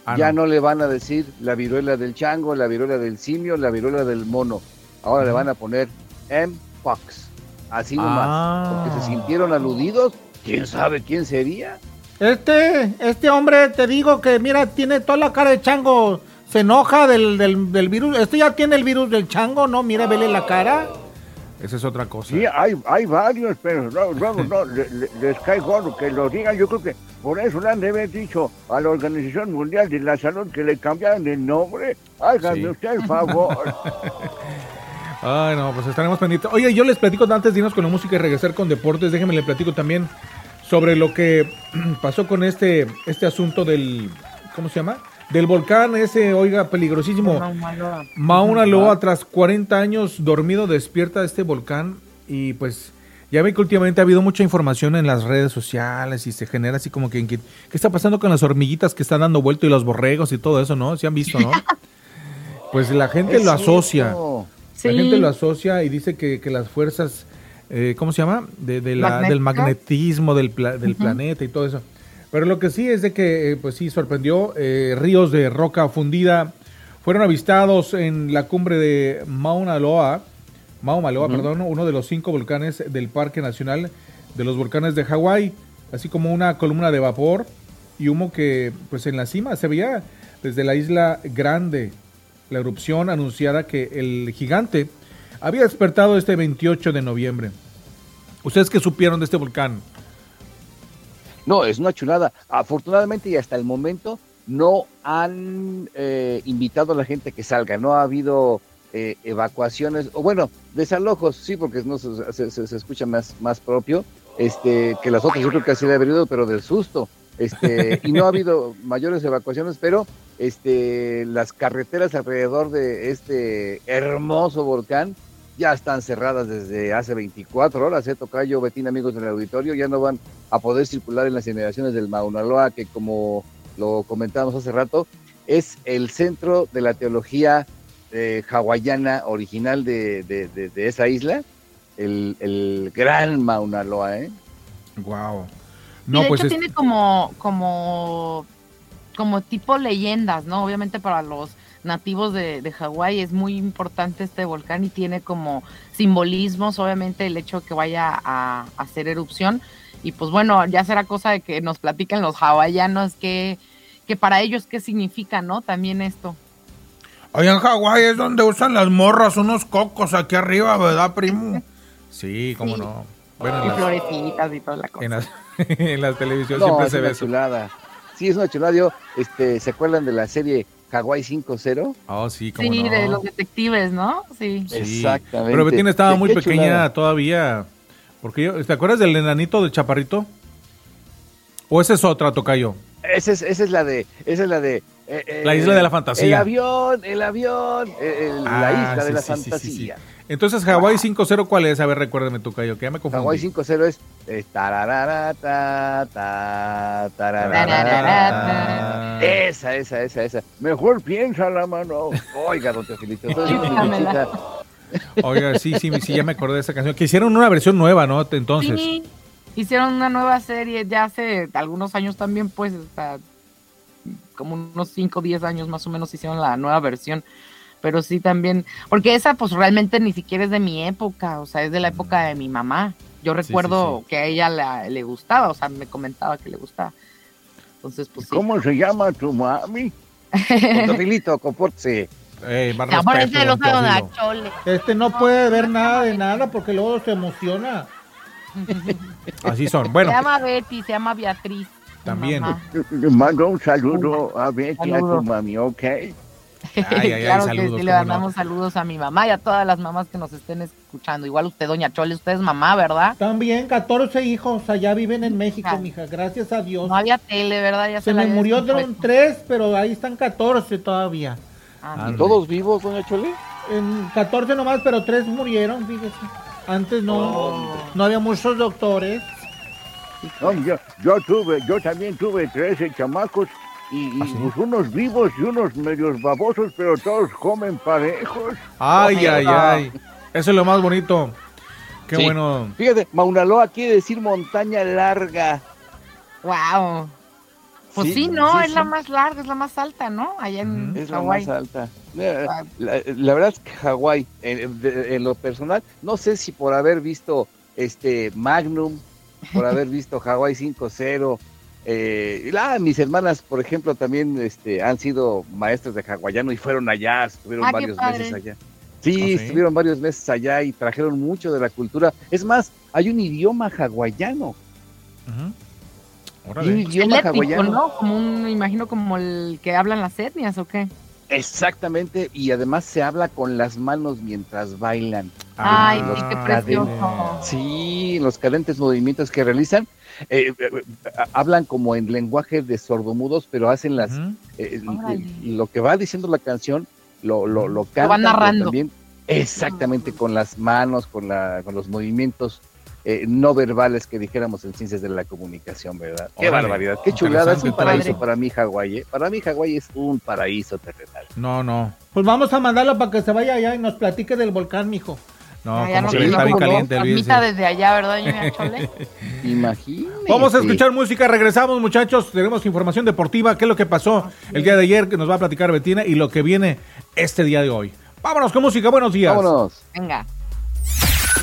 Ah, ya no. le van a decir la viruela del chango, la viruela del simio, la viruela del mono. Ahora le van a poner M-Pox. Así nomás. Ah. Porque se sintieron aludidos. ¿Quién sabe quién sería? Este, este hombre, te digo que, mira, tiene toda la cara de chango. Se enoja del, del, del virus. Este ya tiene el virus del chango, ¿no? Mira, vele la cara. Esa es otra cosa. Sí, hay, hay varios, pero no, luego no, le- le- les cae gordo que lo digan. Yo creo que por eso le han de haber dicho a la Organización Mundial de la Salud que le cambiaran el nombre. Háganme Sí. usted el favor. [LAUGHS] Ay, no, pues estaremos pendientes. Oye, yo les platico antes de irnos con la música y regresar con deportes. Déjenme le platico también sobre lo que [CLEARS THROAT] pasó con este, este asunto del. ¿Cómo se llama? Del volcán ese, oiga, peligrosísimo. Mauna Loa. Mauna Loa, tras 40 años dormido, despierta este volcán y pues ya ve que últimamente ha habido mucha información en las redes sociales y se genera así como que ¿qué está pasando con las hormiguitas que están dando vuelto y los borregos y todo eso, no? ¿Se han visto, no? [LAUGHS] Pues la gente lo asocia. La gente lo asocia y dice que, que las fuerzas, eh, ¿cómo se llama? De, de la- del magnetismo del, pla- del planeta y todo eso. Pero lo que sí es de que, eh, pues sí, sorprendió, eh, ríos de roca fundida fueron avistados en la cumbre de Mauna Loa, Mauna Loa, perdón, uno de los cinco volcanes del Parque Nacional de los Volcanes de Hawái, así como una columna de vapor y humo que, pues en la cima se veía desde la isla Grande, la erupción anunciada que el gigante había despertado este 28 de noviembre. ¿Ustedes qué supieron de este volcán? No, es una chulada. Afortunadamente y hasta el momento no han eh, invitado a la gente que salga. No ha habido eh, evacuaciones, o bueno, desalojos, sí, porque no se, se- escucha más, más propio este, que las otras. Yo creo que así debe haber ido, pero del susto. Este, y no ha habido mayores evacuaciones, pero este, las carreteras alrededor de este hermoso volcán ya están cerradas desde hace 24 horas, ¿eh? Tocayo, Betín, amigos del auditorio, ya no van a poder circular en las inmediaciones del Mauna Loa, que como lo comentábamos hace rato, es el centro de la teología eh, hawaiana original de, de- de- de esa isla, el, el gran Mauna Loa, ¿eh? Wow. Y de pues hecho es- tiene como, como, como tipo leyendas, ¿no? Obviamente para los nativos de, de Hawái es muy importante este volcán y tiene como simbolismos, obviamente el hecho de que vaya a, a hacer erupción. Y pues bueno, ya será cosa de que nos platiquen los hawaianos qué, que para ellos qué significa, ¿no? También esto. Allá en Hawái es donde usan las morras unos cocos aquí arriba, ¿verdad, primo? [LAUGHS] Sí, cómo Sí. no. Bueno, Y las, florecitas y toda la cosa. en las, [LAUGHS] en las televisiones No, siempre es se ve una eso. chulada. Sí, es una chulada. Yo, este, ¿Se acuerdan de la serie Hawaii 5-0? Oh, sí, cómo Sí, no. de los detectives, ¿no? Sí. Sí. Exactamente. Pero Betina estaba muy pequeña chulada. todavía. Porque yo, ¿te acuerdas del enanito del chaparrito? ¿O esa es otra, Tocayo? Esa es, esa es la de, esa es la de. Eh, eh, La isla de la fantasía. El avión, el avión, eh, la Ah, isla de la sí, sí, sí, sí. fantasía. Entonces, Hawaii 5-0, ¿cuál es? A ver, recuérdame, Tocayo, que ya me confundí. Hawaii 5-0 es. eh, tararara, ta, ta, tararara, Tararara. ta. Esa, esa, esa, esa. Mejor piensa la mano. Oiga, don Teofilito. Oiga, sí, sí, sí, ya me acordé de esa canción. Que hicieron una versión nueva, ¿no? Entonces. Sí, hicieron una nueva serie ya hace algunos años también, pues, hasta como unos 5 o 10 años más o menos hicieron la nueva versión. Pero sí también, porque esa pues realmente ni siquiera es de mi época, o sea, es de la época de mi mamá. Yo Sí, sí, recuerdo sí. que a ella la- le gustaba, o sea, me comentaba que le gustaba. Entonces, pues sí. ¿Cómo se llama tu mami? Don Teofilito, compórtese. Ey, más Mi amor, respeto, ese lo don sabe Teófilo. Don Chole. Este no puede ver nada de nada porque luego se emociona. [LAUGHS] Así son. Bueno, Se llama Betty, se llama Beatriz. También. mando un saludo a Betty, a tu mami, ¿ok? Ay, ay, ay, claro saludos, que sí, le no. mandamos saludos a mi mamá y a todas las mamás que nos estén escuchando. Igual usted, doña Chole, usted es mamá, ¿verdad? También 14 hijos allá viven en México, mija. Gracias a Dios. No había tele, ¿verdad? Ya Se la me murió de tres, pero ahí están 14 todavía. Ah. ¿Todos vivos, doña Chole? En 14 nomás, pero tres murieron, fíjese. Antes no, no había muchos doctores. No, yo, yo tuve, yo también tuve 13 chamacos y, y, ¿Ah, sí? pues, unos vivos y unos medios babosos, pero todos comen parejos. Ay, ay, no. ay. Eso es lo más bonito. Qué Sí. bueno. Fíjate, Mauna Loa quiere decir montaña larga. Wow. Pues sí, Sí, no, sí, es la más larga, es la más alta, ¿no? Allá en Es la Hawái. más alta. Ah. La, la verdad es que Hawái, en, en lo personal, no sé si por haber visto este Magnum, por haber visto Hawái 5-0, eh, ah, mis hermanas, por ejemplo, también este, han sido maestras de hawaiano y fueron allá, estuvieron Ah, varios meses allá. Sí, ¿Ah, sí? estuvieron varios meses allá y trajeron mucho de la cultura. Es más, hay un idioma hawaiano. Hay un idioma Eléctrico, hawaiano. ¿no? Como un, me imagino como el que hablan las etnias, ¿o qué? Exactamente, y además se habla con las manos mientras bailan. Ay, qué precioso. Sí, los cadentes movimientos que realizan, eh, eh, eh, hablan como en lenguaje de sordomudos, pero hacen las eh, lo que va diciendo la canción, lo, lo, lo cantan. van pero narrando. también exactamente con las manos, con, la, con los movimientos eh, no verbales que dijéramos en ciencias de la comunicación, ¿verdad? Qué Órale, barbaridad, qué chulada, es un paraíso para mí Hawái, ¿eh? para mí Hawái es un paraíso terrenal. No, no. Pues vamos a mandarlo para que se vaya allá y nos platique del volcán, mijo. No, Ah, ya como no que está bien caliente, desde allá, ¿verdad? [LAUGHS] Imagínate. Vamos a escuchar música, regresamos muchachos, tenemos información deportiva, qué es lo que pasó el día de ayer que nos va a platicar Betina y lo que viene este día de hoy. Vámonos con música, buenos días. Vámonos. Venga.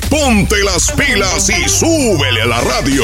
Ponte las pilas y súbele a la radio.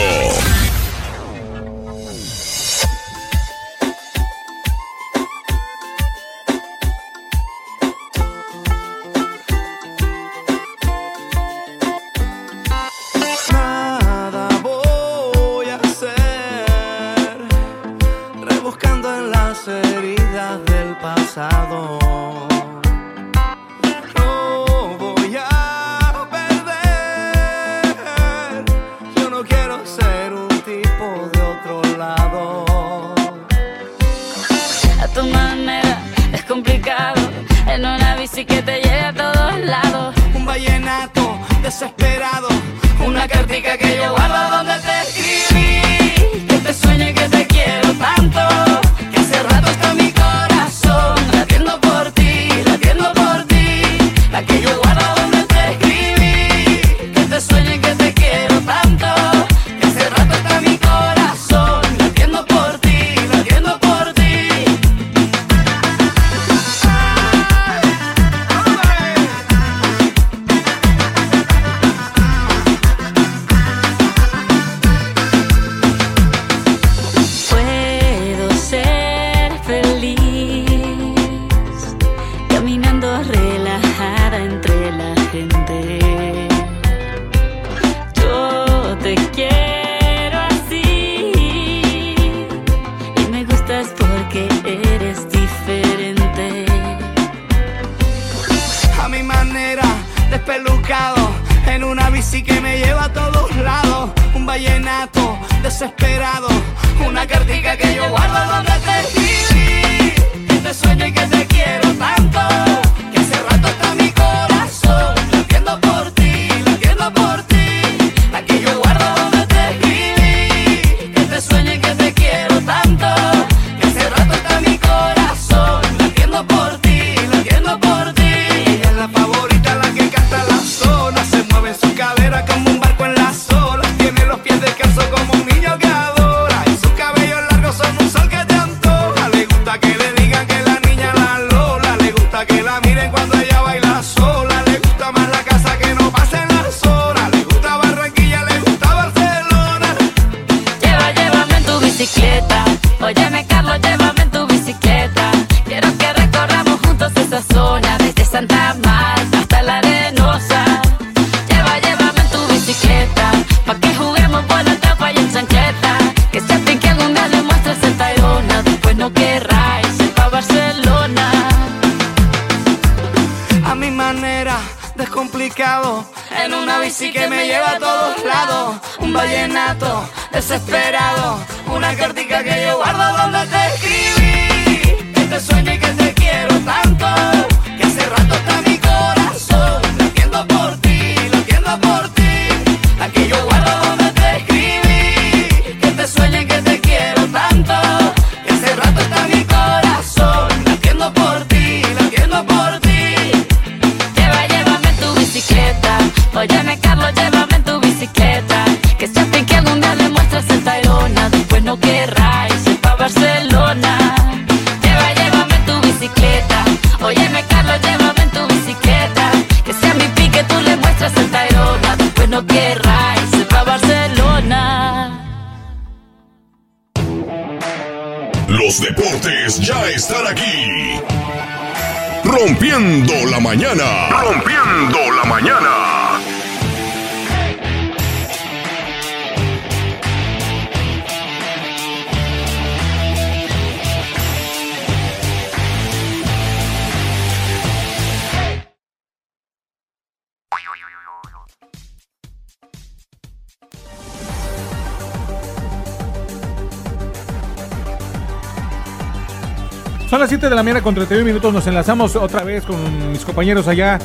Con 31 minutos. Nos enlazamos otra vez con mis compañeros allá.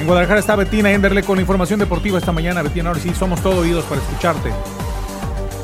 En Guadalajara está Betina Enderle con información deportiva esta mañana. Betina, ahora sí, somos todo oídos para escucharte.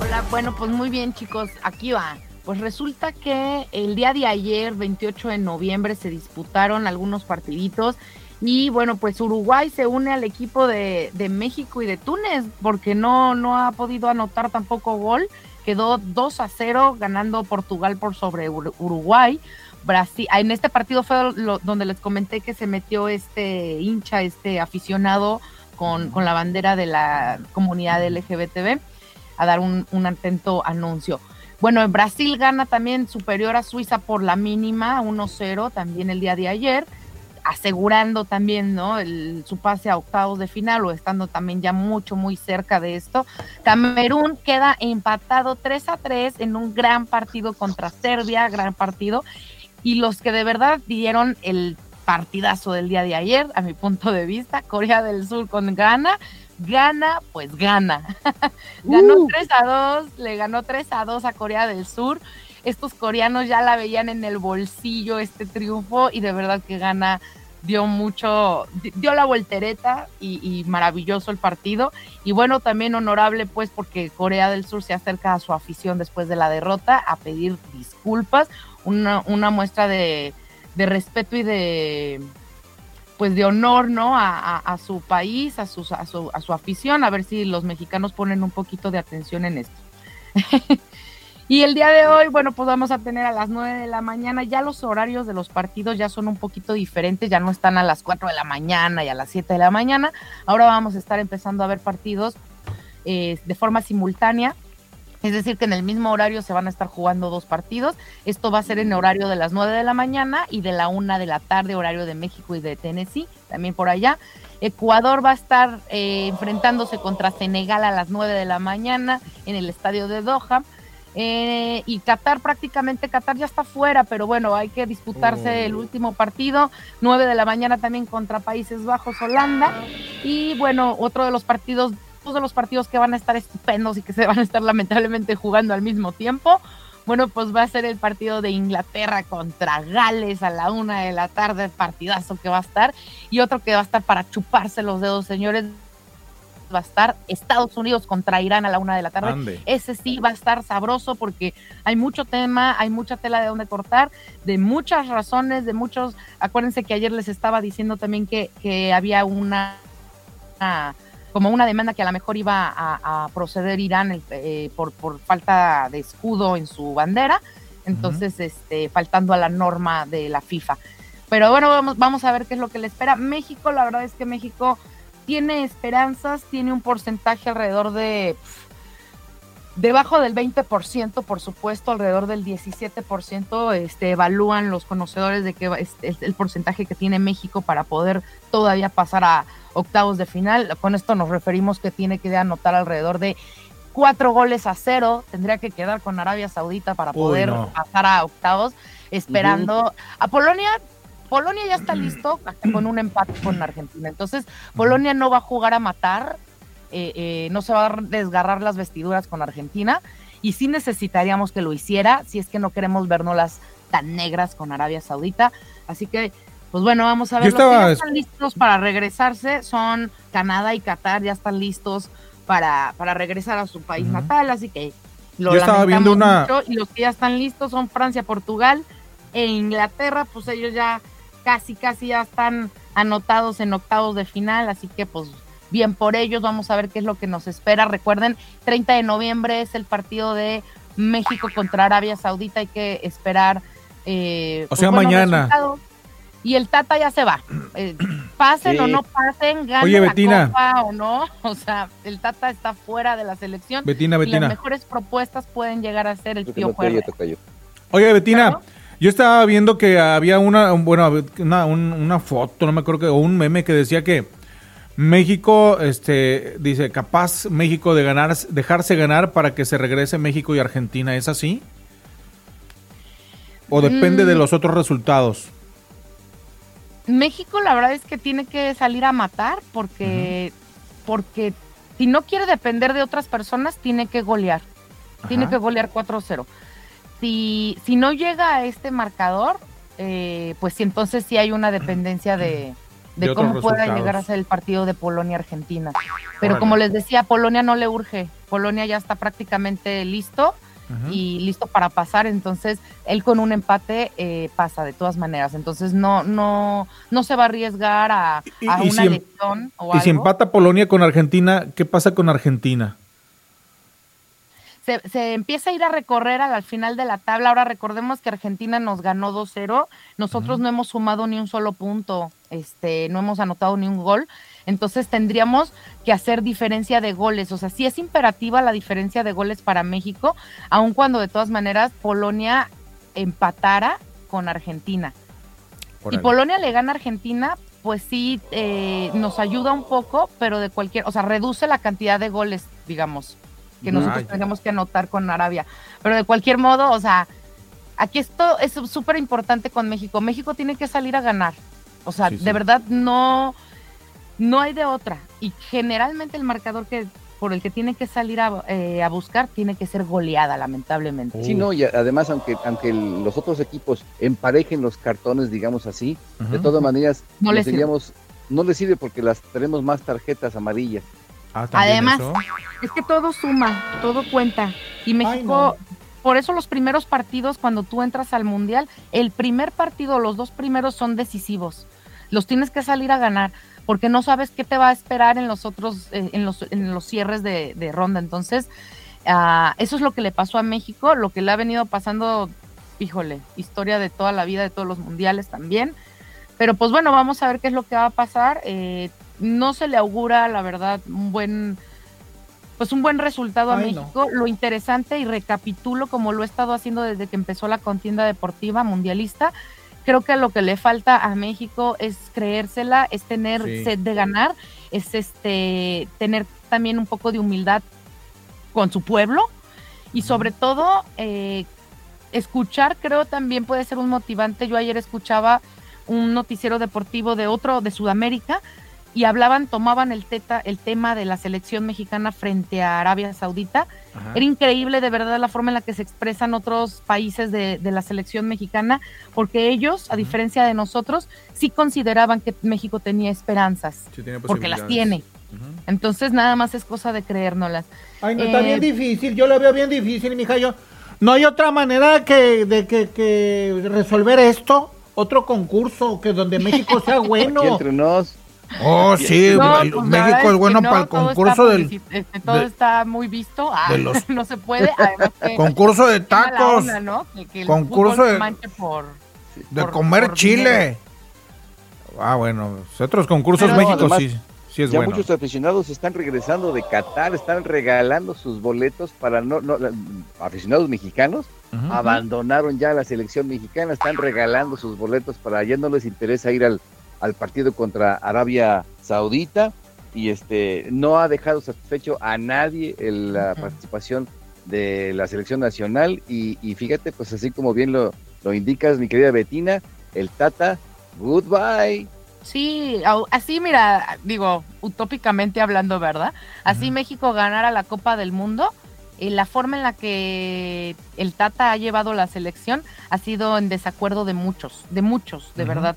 Hola, bueno, pues muy bien chicos, aquí va. Pues resulta que el día de ayer, 28 de noviembre, se disputaron algunos partiditos y bueno, pues Uruguay se une al equipo de, de México y de Túnez porque no, no ha podido anotar tampoco gol. Quedó 2 a 0 ganando Portugal por sobre Ur- Uruguay. Brasil, en este partido fue lo- donde les comenté que se metió este hincha, este aficionado con, con la bandera de la comunidad LGBTB a dar un, un atento anuncio. Bueno, Brasil gana también superior a Suiza por la mínima, 1-0 también el día de ayer, asegurando también ¿no? el- su pase a octavos de final o estando también ya mucho, muy cerca de esto. Camerún queda empatado 3 a 3 en un gran partido contra Serbia, gran partido. Y los que de verdad dieron el partidazo del día de ayer, a mi punto de vista, Corea del Sur con Ghana, gana, pues gana. [LAUGHS] ganó 3 a 2, le ganó 3 a 2 a Corea del Sur. Estos coreanos ya la veían en el bolsillo este triunfo y de verdad que gana dio mucho, di- dio la voltereta y, y maravilloso el partido. Y bueno, también honorable pues porque Corea del Sur se acerca a su afición después de la derrota a pedir disculpas, una, una muestra de, respeto y de pues de honor, ¿no? A, su país, a, a, su, a su afición, a ver si los mexicanos ponen un poquito de atención en esto. [LAUGHS] y el día de hoy, bueno, pues vamos a tener a las 9 de la mañana, ya los horarios de los partidos ya son un poquito diferentes, ya no están a las 4 de la mañana y a las 7 de la mañana, ahora vamos a estar empezando a ver partidos eh, de forma simultánea. Es decir, que en el mismo horario se van a estar jugando dos partidos. Esto va a ser en horario de las 9 de la mañana y de la 1 de la tarde, horario de México y de Tennessee, también por allá. Ecuador va a estar eh, enfrentándose contra Senegal a las 9 de la mañana en el estadio de Doha. Eh, y Qatar prácticamente, Qatar ya está fuera, pero bueno, hay que disputarse el último partido, 9 de la mañana también contra Países Bajos, Holanda. Y bueno, otro de los partidos dos de los partidos que van a estar estupendos y que se van a estar lamentablemente jugando al mismo tiempo. Bueno, pues va a ser el partido de Inglaterra contra Gales a la una de la tarde, partidazo que va a estar. Y otro que va a estar para chuparse los dedos, señores, va a estar Estados Unidos contra Irán a la una de la tarde. Ande. Ese sí va a estar sabroso porque hay mucho tema, hay mucha tela de donde cortar, de muchas razones, de muchos. Acuérdense que ayer les estaba diciendo también que, que había una, una- como una demanda que a lo mejor iba a, a proceder Irán eh, por, por falta de escudo en su bandera, entonces este, faltando a la norma de la FIFA. Pero bueno, vamos, vamos a ver qué es lo que le espera. México, la verdad es que México tiene esperanzas, tiene un porcentaje alrededor de debajo del 20%, por supuesto, alrededor del 17%, este, evalúan los conocedores de que es, es el porcentaje que tiene México para poder todavía pasar a octavos de final. Con esto nos referimos que tiene que anotar alrededor de cuatro goles a cero. Tendría que quedar con Arabia Saudita para Uy, poder no. pasar a octavos, esperando a Polonia. Polonia ya está [CLEARS THROAT] listo con un empate con Argentina. Entonces, Polonia no va a jugar a matar, eh, eh, no se va a desgarrar las vestiduras con Argentina. Y sí necesitaríamos que lo hiciera, si es que no queremos vernoslas tan negras con Arabia Saudita. Así que, pues bueno, vamos a ver. Yo Los que ya están listos para regresarse son Canadá y Qatar, ya están listos para, para regresar a su país natal. Así que lo Yo estaba viendo una- mucho, y los que ya están listos son Francia, Portugal e Inglaterra, pues ellos ya casi, casi ya están anotados en octavos de final, así que pues bien por ellos, vamos a ver qué es lo que nos espera. Recuerden, 30 de noviembre es el partido de México contra Arabia Saudita, hay que esperar. eh, O sea, buenos mañana. Y el Tata ya se va. Eh, [CLEARS THROAT] pasen Sí. o no pasen, ganen Oye, la Betina. copa o no. [LAUGHS] O sea, el Tata está fuera de la selección. Betina, y Betina. las mejores propuestas pueden llegar a ser el Pío Herrera. Oye, Betina, yo estaba viendo que había una, un- bueno, una, un- una foto, no me acuerdo que, o un meme que decía que México, este, dice, capaz México de ganar, dejarse ganar para que se regrese México y Argentina, ¿es así? ¿O depende de Mm. los otros resultados? México la verdad es que tiene que salir a matar porque, porque si no quiere depender de otras personas, tiene que golear. Tiene que golear 4-0. Si, si no llega a este marcador, eh, pues sí, entonces sí hay una dependencia de, de, cómo pueda resultados. llegar a ser el partido de Polonia-Argentina. Pero Órale. como les decía, Polonia no le urge. Polonia ya está prácticamente listo y listo para pasar, entonces él con un empate eh, pasa de todas maneras, entonces no no no se va a arriesgar a, una si em- lesión o Y si empata Polonia con Argentina, ¿qué pasa con Argentina? Se, se empieza a ir a recorrer al, al final de la tabla, ahora recordemos que Argentina nos ganó 2-0, nosotros no hemos sumado ni un solo punto, este no hemos anotado ni un gol, entonces tendríamos que hacer diferencia de goles, o sea, sí es imperativa la diferencia de goles para México, aun cuando de todas maneras Polonia empatara con Argentina. Órale. Polonia le gana a Argentina, pues sí eh, nos ayuda un poco, pero de cualquier, o sea, reduce la cantidad de goles, digamos, que nosotros tendríamos que anotar con Arabia. Pero de cualquier modo, o sea, aquí esto es súper importante con México. México tiene que salir a ganar. O sea, Sí, sí. de verdad no, no hay de otra. Y generalmente el marcador que por el que tiene que salir a, eh, a buscar tiene que ser goleada, lamentablemente. Sí, no, y además, aunque, aunque el- los otros equipos emparejen los cartones, digamos así, de todas maneras, No les les diríamos, no les sirve porque las tenemos más tarjetas amarillas. Además, es que todo suma, todo cuenta. Y México, por eso los primeros partidos, cuando tú entras al Mundial, el primer partido, los dos primeros son decisivos. Los tienes que salir a ganar, porque no sabes qué te va a esperar en los otros, eh, en, los, en los cierres de, de ronda. Entonces, ah, eso es lo que le pasó a México, lo que le ha venido pasando, híjole, historia de toda la vida, de todos los mundiales también. Pero pues bueno, vamos a ver qué es lo que va a pasar. Eh, no se le augura, la verdad, un buen, pues un buen resultado a no. México. Lo interesante, y recapitulo como lo he estado haciendo desde que empezó la contienda deportiva mundialista, creo que lo que le falta a México es creérsela, es tener Sí. sed de ganar, es este tener también un poco de humildad con su pueblo y sobre todo eh, escuchar creo también puede ser un motivante. Yo ayer escuchaba un noticiero deportivo de otro de Sudamérica y hablaban, tomaban el, teta, el tema de la selección mexicana frente a Arabia Saudita. Ajá. Era increíble de verdad la forma en la que se expresan otros países de, de la selección mexicana, porque ellos, a diferencia de nosotros, sí consideraban que México tenía esperanzas, Sí, tiene porque las tiene. Entonces nada más es cosa de creérnoslas. Ay, no, está Eh, bien difícil, yo lo veo bien difícil, mija. Yo, no hay otra manera que, de que, que resolver esto, otro concurso que donde México sea [LAUGHS] bueno. Aquí entre nos. Oh, sí, No, el- pues, México es que bueno no, para el concurso del este, todo de- está muy visto. Ah, de los- [LAUGHS] no se puede. Además que concurso de tacos, onda, ¿no? Que- que el concurso de- manche por, de por- comer por chile. dinero. Ah, bueno, otros concursos Pero México además, sí, sí es ya bueno. muchos aficionados están regresando de Qatar, están regalando sus boletos para no, no aficionados mexicanos abandonaron ya la selección mexicana, están regalando sus boletos para ya no les interesa ir al, al partido contra Arabia Saudita y este no ha dejado satisfecho a nadie el- la participación de la selección nacional y, y fíjate pues así como bien lo, lo indicas mi querida Betina, el Tata, goodbye. Sí, así mira, digo, utópicamente hablando, ¿verdad? Así México ganara la Copa del Mundo, eh, la forma en la que el Tata ha llevado la selección ha sido en desacuerdo de muchos, de muchos, de verdad.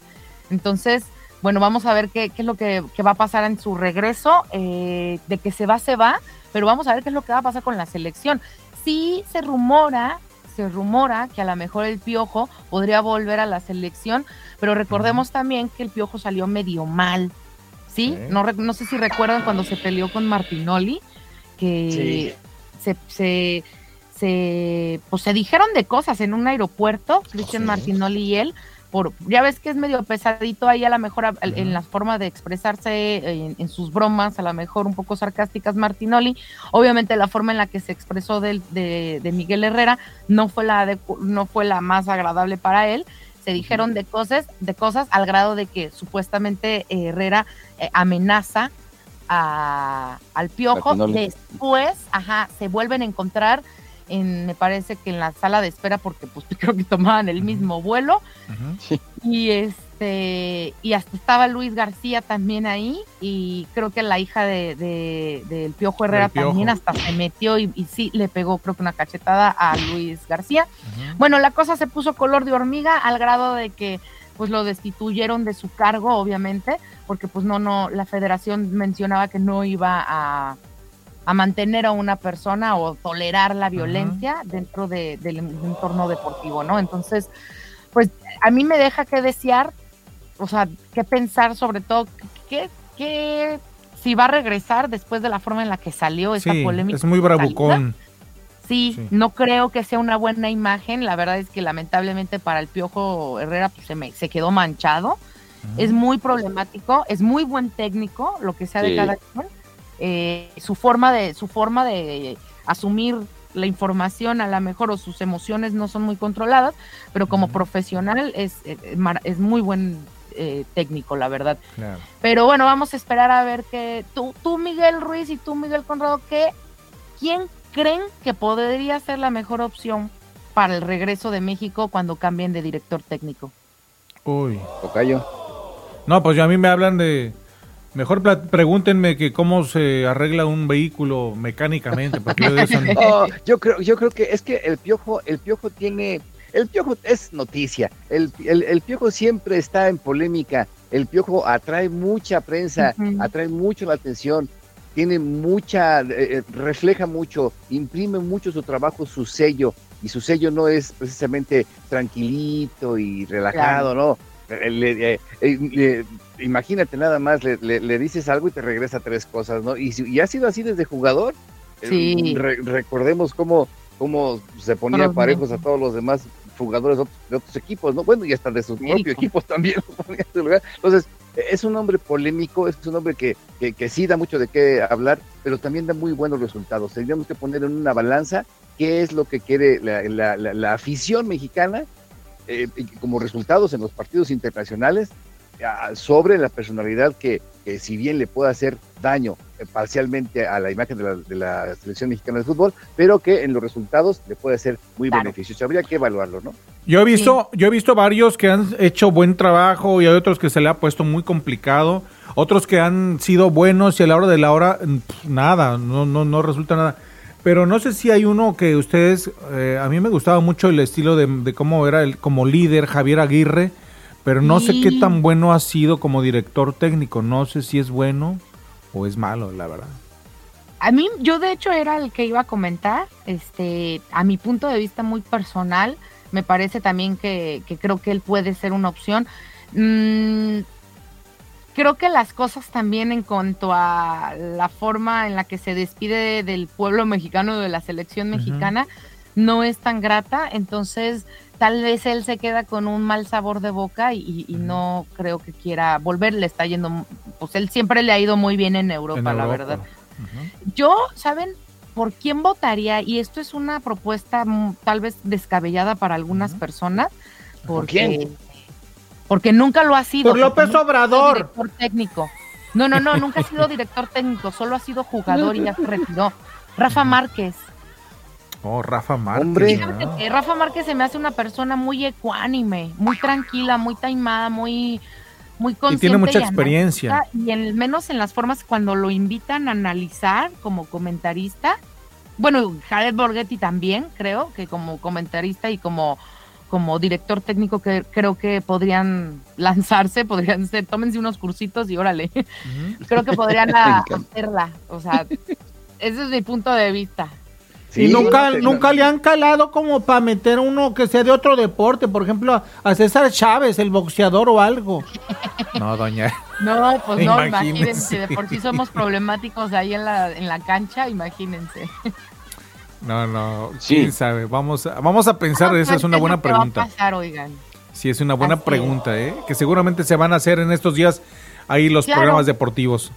Entonces, bueno, vamos a ver qué, qué es lo que, va a pasar en su regreso, eh, de que se va, se va, pero vamos a ver qué es lo que va a pasar con la selección. Sí se rumora, se rumora que a lo mejor el Piojo podría volver a la selección, pero recordemos también que el Piojo salió medio mal, ¿sí? No, no sé si recuerdan cuando se peleó con Martinoli, que se, se, se, pues se dijeron de cosas en un aeropuerto, Cristian Martinoli y él, por, ya ves que es medio pesadito ahí a lo mejor a- en la forma de expresarse, en, en sus bromas, a lo mejor un poco sarcásticas Martinoli. Obviamente la forma en la que se expresó de, de Miguel Herrera no fue la no fue la más agradable para él. Se dijeron de cosas, de cosas al grado de que supuestamente Herrera eh, amenaza a- al piojo. Martinoli. Después, ajá, se vuelven a encontrar en, me parece que en la sala de espera, porque pues [LAUGHS] creo que tomaban el mismo vuelo. Y este, y hasta estaba Luis García también ahí, y creo que la hija de, de- del Piojo Herrera Del Piojo. también hasta se metió y, y sí le pegó, creo que una cachetada a Luis García. Bueno, la cosa se puso color de hormiga al grado de que pues lo destituyeron de su cargo, obviamente, porque pues no, no, la federación mencionaba que no iba a, a mantener a una persona o tolerar la violencia dentro de- del entorno deportivo, ¿no? Entonces, pues a mí me deja que desear, o sea, qué pensar sobre todo, qué, qué, si va a regresar después de la forma en la que salió esta Sí, polémica. es muy bravucón. Sí, Sí. no creo que sea una buena imagen. La verdad es que lamentablemente para el Piojo Herrera pues, se, me, se quedó manchado. Es muy problemático, es muy buen técnico, lo que sea de Sí. cada quien. Eh, su forma de su forma de asumir la información a lo mejor o sus emociones no son muy controladas, pero como profesional es, eh, es muy buen eh, técnico, la verdad. Claro. Pero bueno, vamos a esperar a ver que tú, tú Miguel Ruiz y tú Miguel Conrado, ¿qué, ¿quién creen que podría ser la mejor opción para el regreso de México cuando cambien de director técnico? Uy. Tocayo. No, pues ya a mí me hablan de... Mejor pregúntenme que cómo se arregla un vehículo mecánicamente, porque yo de eso no- [LAUGHS] Oh, yo creo, yo creo que es que el piojo, el piojo tiene, el piojo es noticia, el, el, el piojo siempre está en polémica, el piojo atrae mucha prensa, atrae mucho la atención, tiene mucha, eh, eh, refleja mucho, imprime mucho su trabajo, su sello, y su sello no es precisamente tranquilito y relajado, ¿no? Eh, le- eh, eh, le- imagínate nada más, le, le- le dices algo y te regresa tres cosas, ¿no? Y, y ha sido así desde jugador. Eh, Sí. re- recordemos cómo, cómo se ponía parejos a todos los demás jugadores de otros, de otros equipos, ¿no? Bueno, y hasta de sus propios hijo. equipos también. [LAUGHS] Entonces, es un hombre polémico, es un hombre que, que, que sí da mucho de qué hablar, pero también da muy buenos resultados. Tendríamos que poner en una balanza qué es lo que quiere la, la- la- la afición mexicana eh, como resultados en los partidos internacionales sobre la personalidad que, que si bien le puede hacer daño eh, parcialmente a la imagen de la, de la selección mexicana de fútbol, pero que en los resultados le puede ser muy Claro. beneficioso. Habría que evaluarlo, ¿no? Yo he visto, yo he visto varios que han hecho buen trabajo y hay otros que se le ha puesto muy complicado, otros que han sido buenos y a la hora de la hora mm, nada, no, no, no resulta nada. Pero no sé si hay uno que ustedes, eh, a mí me gustaba mucho el estilo de, de cómo era el como líder Javier Aguirre, pero no sé qué tan bueno ha sido como director técnico. No sé si es bueno o es malo, la verdad. A mí, yo de hecho era el que iba a comentar, este, a mi punto de vista muy personal, me parece también que, que creo que él puede ser una opción. Mm, creo que las cosas también en cuanto a la forma en la que se despide del pueblo mexicano, de la selección mexicana, no es tan grata, entonces tal vez él se queda con un mal sabor de boca y, y no creo que quiera volver, le está yendo, pues él siempre le ha ido muy bien en Europa, En la verdad. Yo, ¿saben por quién votaría? Y esto es una propuesta tal vez descabellada para algunas personas. Porque, quién? Porque nunca lo ha sido. Por López Obrador. Director técnico. No, no, no, nunca ha sido director técnico, solo ha sido jugador y ya se retiró. Rafa Márquez. Oh, Rafa Márquez. Hombre. Fíjate Rafa Márquez se me hace una persona muy ecuánime, muy tranquila, muy taimada, muy, muy consciente. mucha y experiencia. analítica, Y en, menos en las formas cuando lo invitan a analizar como comentarista. Bueno, Jared Borghetti también, creo, que como comentarista y como, como director técnico que creo que podrían lanzarse, podrían ser, tómense unos cursitos y órale. creo que podrían [LAUGHS] a- hacerla. O sea, ese es mi punto de vista. Y nunca, no nunca le han calado como para meter uno que sea de otro deporte, por ejemplo, a- a César Chávez, el boxeador o algo. No, doña. No, pues no, Imagínense. imagínense, de por sí somos problemáticos ahí en la, en la cancha, imagínense. No, no, quién sabe. Vamos a, vamos a pensar, esa es una ¿Qué buena que va a pregunta. pasar, oigan? Sí, es una buena Así pregunta, ¿eh? Que seguramente se van a hacer en estos días ahí los Claro. programas deportivos.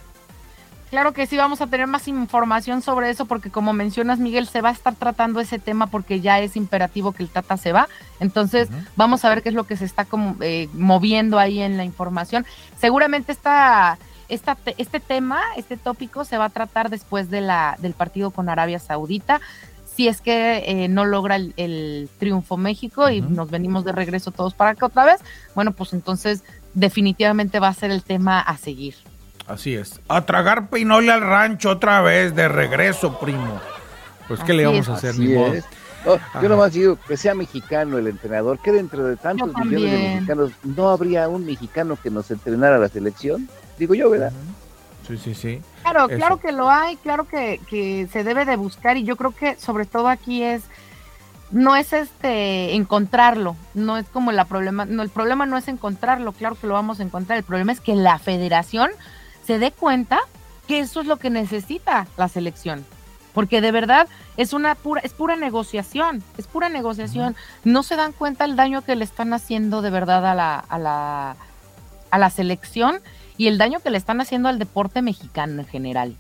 Claro que sí, vamos a tener más información sobre eso porque como mencionas, Miguel, se va a estar tratando ese tema porque ya es imperativo que el Tata se va. Entonces, vamos a ver qué es lo que se está como, eh, moviendo ahí en la información. Seguramente esta, esta, te- este tema, este tópico se va a tratar después de la, del partido con Arabia Saudita. Si es que eh, no logra el, el triunfo México y nos venimos de regreso todos para acá otra vez, bueno, pues entonces definitivamente va a ser el tema a seguir. Así es. A tragar pinole al rancho otra vez, de regreso, primo. Pues, ¿qué le vamos es. a hacer? Ni modo. No, yo nomás digo que sea mexicano el entrenador, que dentro de tantos millones de mexicanos no habría un mexicano que nos entrenara la selección. Digo yo, ¿verdad? Sí, sí, sí. Claro, Eso. claro que lo hay, claro que, que se debe de buscar y yo creo que sobre todo aquí es no es este encontrarlo, no es como la problema, no el problema no es encontrarlo, claro que lo vamos a encontrar, el problema es que la federación se dé cuenta que eso es lo que necesita la selección. Porque de verdad es una pura, es pura negociación, es pura negociación. No se dan cuenta el daño que le están haciendo de verdad a la, a la, a la selección y el daño que le están haciendo al deporte mexicano en general.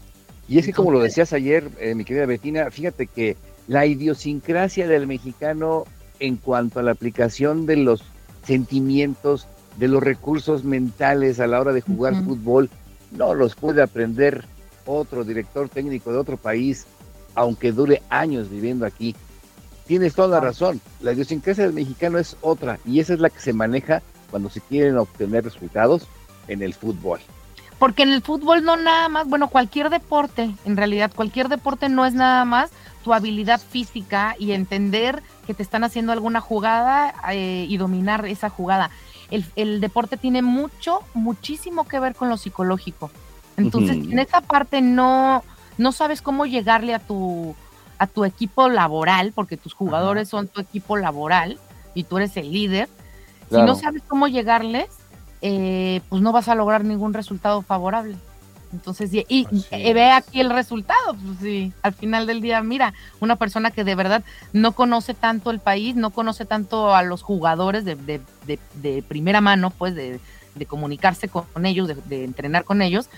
Y es que como lo decías ayer, eh, mi querida Betina, fíjate que la idiosincrasia del mexicano en cuanto a la aplicación de los sentimientos, de los recursos mentales a la hora de jugar fútbol, no los puede aprender otro director técnico de otro país, aunque dure años viviendo aquí. Tienes toda la razón, la idiosincrasia del mexicano es otra y esa es la que se maneja cuando se quieren obtener resultados en el fútbol. Porque en el fútbol no nada más, bueno, cualquier deporte, en realidad cualquier deporte no es nada más tu habilidad física y entender que te están haciendo alguna jugada eh, y dominar esa jugada. El, el deporte tiene mucho, muchísimo que ver con lo psicológico. Entonces, en esa parte no, no sabes cómo llegarle a tu, a tu equipo laboral, porque tus jugadores son tu equipo laboral y tú eres el líder. Si no sabes cómo llegarles, eh, pues no vas a lograr ningún resultado favorable. Entonces, y, y- eh, ve aquí el resultado, pues sí, al final del día, mira, una persona que de verdad no conoce tanto el país, no conoce tanto a los jugadores de, de- de- de primera mano, pues de, de comunicarse con ellos, de, de entrenar con ellos,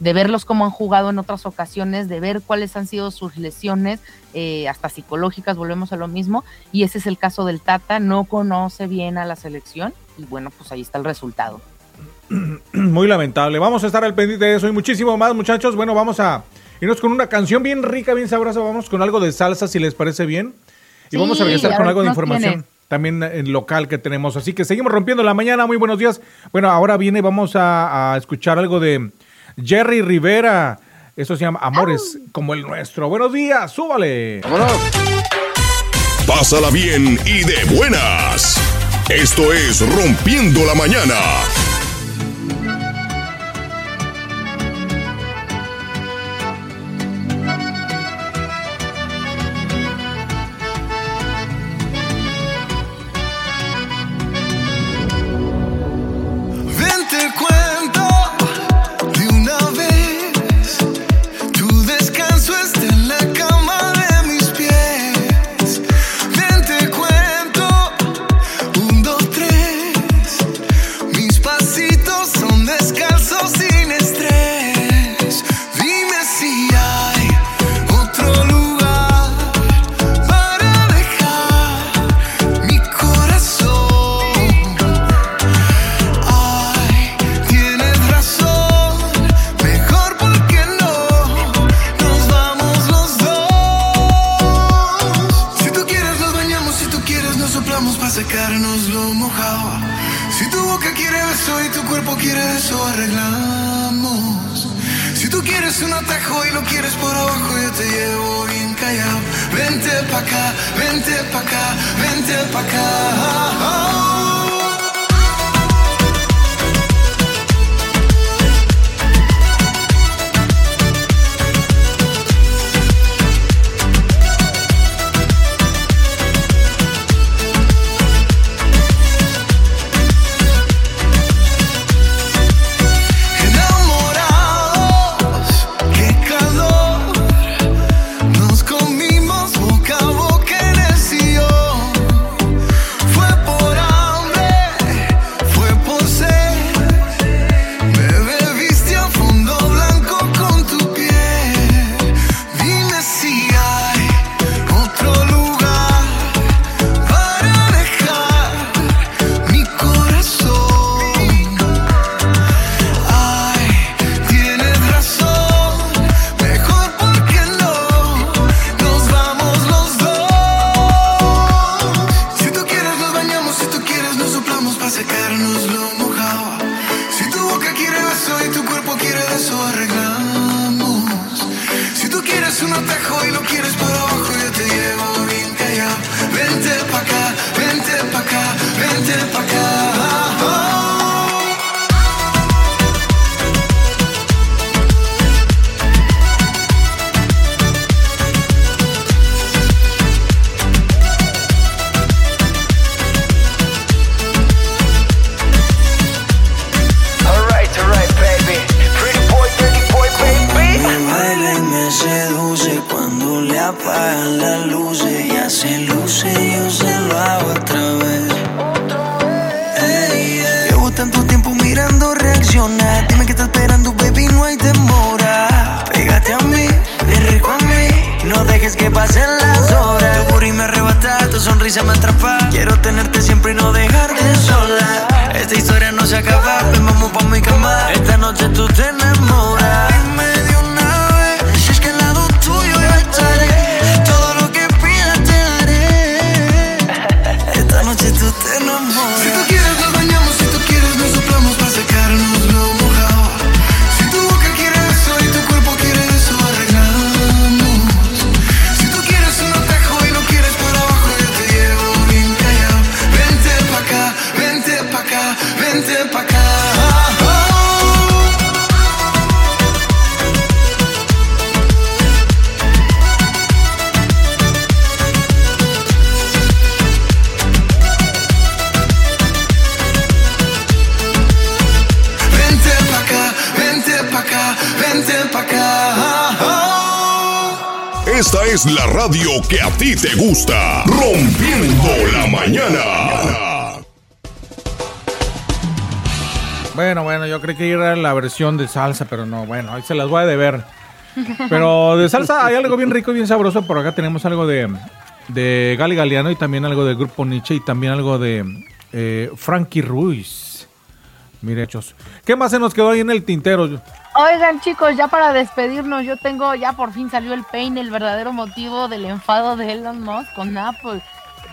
de verlos cómo han jugado en otras ocasiones, de ver cuáles han sido sus lesiones, eh, hasta psicológicas, volvemos a lo mismo, y ese es el caso del Tata, no conoce bien a la selección, y bueno, pues ahí está el resultado. [CLEARS THROAT] Muy lamentable. Vamos a estar al pendiente de eso y muchísimo más, muchachos. Bueno, vamos a irnos con una canción bien rica, bien sabrosa. Vamos con algo de salsa, si les parece bien. Y vamos a regresar con algo de información también local que tenemos. Así que seguimos rompiendo la mañana. Muy buenos días. Bueno, ahora viene, vamos a, escuchar algo de Jerry Rivera. Eso se llama Amores como el nuestro. Buenos días, súbale. Vámonos. Pásala bien y de buenas. Esto es Rompiendo la Mañana. versión de salsa, pero no, bueno, ahí se las voy a deber. Pero de salsa hay algo bien rico y bien sabroso. Por acá tenemos algo de, de Gali Galeano y también algo de Grupo Nietzsche y también algo de eh, Frankie Ruiz. Mire, hechos. ¿Qué más se nos quedó ahí en el tintero? Oigan, chicos, ya para despedirnos, yo tengo, ya por fin salió el pain, el verdadero motivo del enfado de Elon Musk con Apple.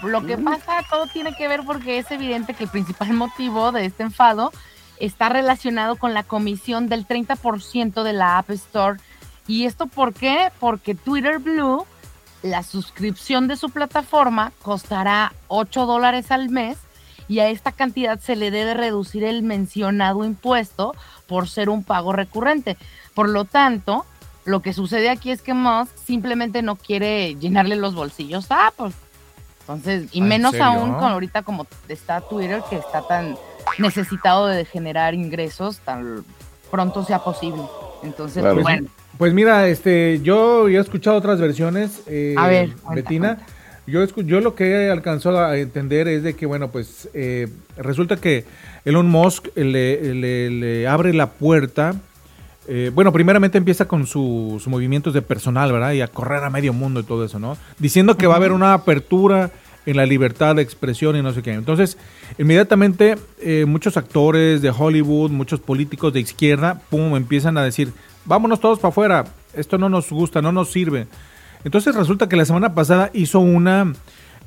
Lo que mm. pasa, todo tiene que ver porque es evidente que el principal motivo de este enfado está relacionado con la comisión del 30% de la App Store. ¿Y esto por qué? Porque Twitter Blue, la suscripción de su plataforma, costará 8 dólares al mes y a esta cantidad se le debe reducir el mencionado impuesto por ser un pago recurrente. Por lo tanto, lo que sucede aquí es que Musk simplemente no quiere llenarle los bolsillos a Apple. Entonces, y ¿Ah, en menos aún con ahorita como está Twitter, que está tan necesitado de generar ingresos tan pronto sea posible. Entonces, Pues, bueno, pues mira, este, yo ya he escuchado otras versiones, eh, A ver, cuenta, Betina. Yo, escu- yo lo que he alcanzado a entender es de que, bueno, pues eh, resulta que Elon Musk le, le- le abre la puerta. eh, bueno, primeramente empieza con su- sus movimientos de personal, ¿verdad? Y a correr a medio mundo y todo eso, ¿no? Diciendo que va a haber una apertura en la libertad de expresión y no sé qué. Entonces, inmediatamente eh, muchos actores de Hollywood, muchos políticos de izquierda, pum, empiezan a decir, vámonos todos para afuera, esto no nos gusta, no nos sirve. Entonces resulta que la semana pasada hizo una,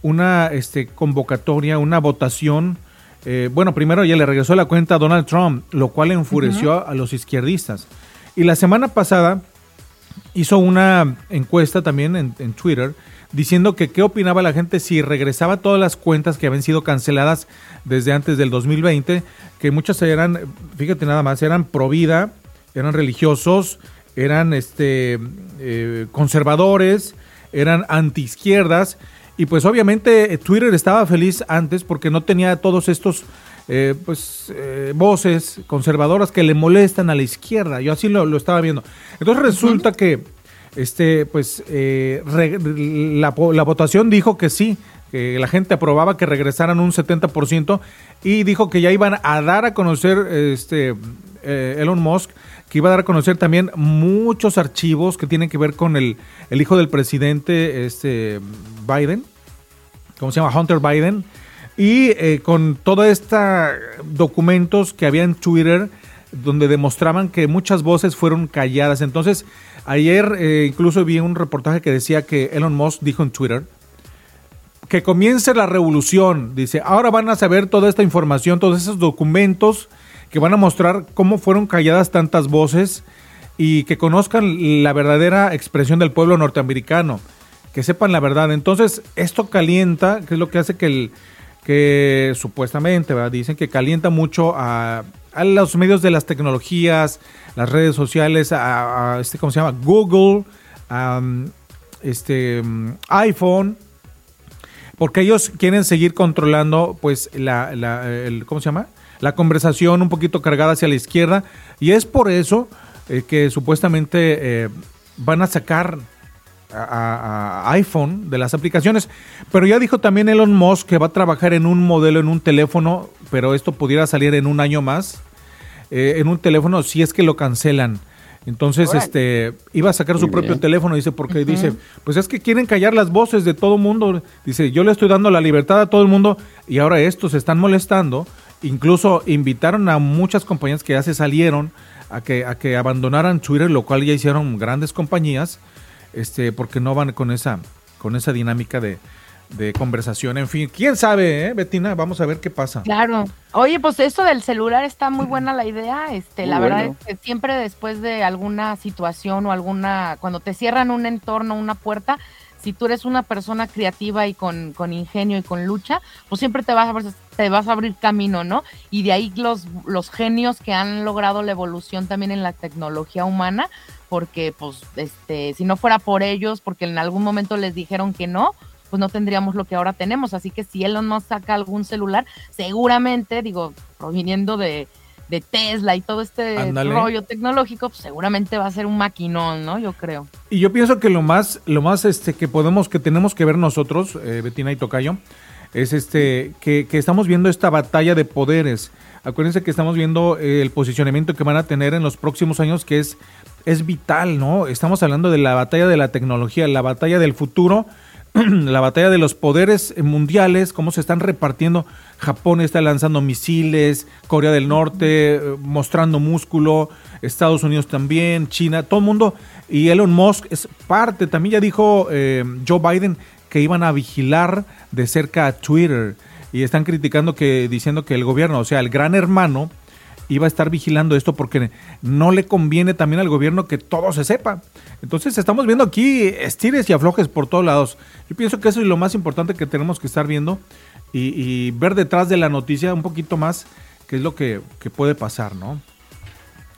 una este, convocatoria, una votación. eh, bueno, primero ya le regresó la cuenta a Donald Trump, lo cual enfureció a los izquierdistas. Y la semana pasada hizo una encuesta también en, en Twitter diciendo que qué opinaba la gente si regresaba todas las cuentas que habían sido canceladas desde antes del 2020, que muchas eran, fíjate nada más, eran pro vida, eran religiosos, eran este eh, conservadores, eran antiizquierdas y pues obviamente eh, Twitter estaba feliz antes porque no tenía todos estos eh, pues eh, voces conservadoras que le molestan a la izquierda. Yo así lo, lo estaba viendo. Entonces resulta que este pues eh, la, votación dijo que sí, que la gente aprobaba que regresaran un 70% y dijo que ya iban a dar a conocer este eh, Elon Musk que iba a dar a conocer también muchos archivos que tienen que ver con el, hijo del presidente este Biden, ¿cómo se llama? Hunter Biden, y eh, con todos estos documentos que había en Twitter donde demostraban que muchas voces fueron calladas. Entonces, ayer eh, incluso vi un reportaje que decía que Elon Musk dijo en Twitter que comience la revolución. Dice, ahora van a saber toda esta información, todos esos documentos que van a mostrar cómo fueron calladas tantas voces y que conozcan la verdadera expresión del pueblo norteamericano, que sepan la verdad. Entonces, esto calienta, que es lo que hace que el que supuestamente, dicen que calienta mucho a, los medios de las tecnologías, las redes sociales, a, a este, ¿cómo se llama? Google, este, iPhone, porque ellos quieren seguir controlando, pues, la, la- el, ¿cómo se llama? La conversación un poquito cargada hacia la izquierda, y es por eso eh, que supuestamente eh, van a sacar a, iPhone de las aplicaciones, pero ya dijo también Elon Musk que va a trabajar en un modelo, en un teléfono, pero esto pudiera salir en un año más, eh, en un teléfono si es que lo cancelan. Entonces, este, iba a sacar su Muy propio bien. teléfono, dice, porque dice, pues es que quieren callar las voces de todo mundo. Dice, yo le estoy dando la libertad a todo el mundo y ahora estos se están molestando. Incluso invitaron a muchas compañías que ya se salieron a que, a que abandonaran Twitter, lo cual ya hicieron grandes compañías, este, porque no van con esa, con esa dinámica de, de conversación. En fin, quién sabe, ¿eh, Betina? Vamos a ver qué pasa. Claro. Oye, pues esto del celular está muy buena la idea. Este, Muy la verdad es que siempre después de alguna situación o alguna, cuando te cierran un entorno, una puerta, si tú eres una persona creativa y con, con ingenio y con lucha, pues siempre te vas a abrir- te vas a abrir camino, ¿no? Y de ahí los, los genios que han logrado la evolución también en la tecnología humana, porque pues este, si no fuera por ellos, porque en algún momento les dijeron que no, pues no tendríamos lo que ahora tenemos. Así que si Elon Musk saca algún celular, seguramente, digo, proviniendo de, de Tesla y todo este rollo tecnológico, pues seguramente va a ser un maquinón, ¿no? Yo creo. Y yo pienso que lo más, lo más este, que podemos, que tenemos que ver nosotros, eh, Betina y Tocayo, es este, que, que estamos viendo esta batalla de poderes. Acuérdense que estamos viendo eh, el posicionamiento que van a tener en los próximos años, que es, es vital, ¿no? Estamos hablando de la batalla de la tecnología, la batalla del futuro, [CLEARS THROAT] la batalla de los poderes mundiales, cómo se están repartiendo. Japón está lanzando misiles, Corea del Norte eh, mostrando músculo, Estados Unidos también, China, todo el mundo. Y Elon Musk es parte, también ya dijo eh, Joe Biden que iban a vigilar de cerca a Twitter. Y están criticando que, diciendo que el gobierno, o sea, el gran hermano, iba a estar vigilando esto porque no le conviene también al gobierno que todo se sepa. Entonces estamos viendo aquí estires y aflojes por todos lados. Yo pienso que eso es lo más importante que tenemos que estar viendo y, y ver detrás de la noticia un poquito más qué es lo que, que puede pasar, ¿no?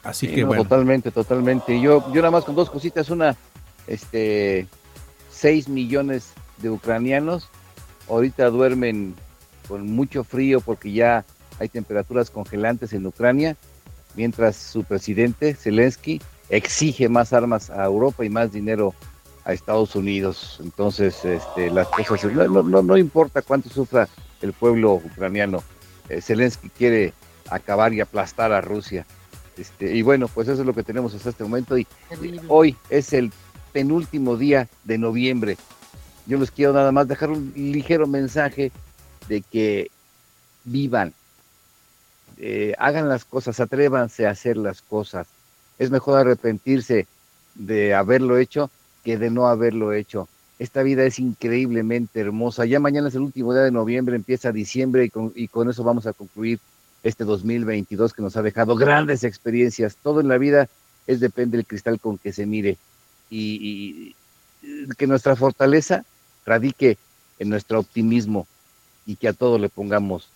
Así Sí, que no, bueno. Totalmente, totalmente. Yo, yo nada más con dos cositas, una, este, 6 millones de ucranianos ahorita duermen con mucho frío porque ya hay temperaturas congelantes en Ucrania, mientras su presidente, Zelensky, exige más armas a Europa y más dinero a Estados Unidos. Entonces, este, las cosas, no, no- no- no importa cuánto sufra el pueblo ucraniano, eh, Zelensky quiere acabar y aplastar a Rusia. Este, y bueno, pues eso es lo que tenemos hasta este momento. Y hoy es el penúltimo día de noviembre. Yo les quiero nada más dejar un ligero mensaje de que vivan, eh, hagan las cosas, atrévanse a hacer las cosas. Es mejor arrepentirse de haberlo hecho que de no haberlo hecho. Esta vida es increíblemente hermosa. Ya mañana es el último día de noviembre, empieza diciembre y con, y con eso vamos a concluir este 2022 que nos ha dejado grandes experiencias. Todo en la vida es depende del cristal con que se mire y, que nuestra fortaleza radique en nuestro optimismo y que a todo le pongamos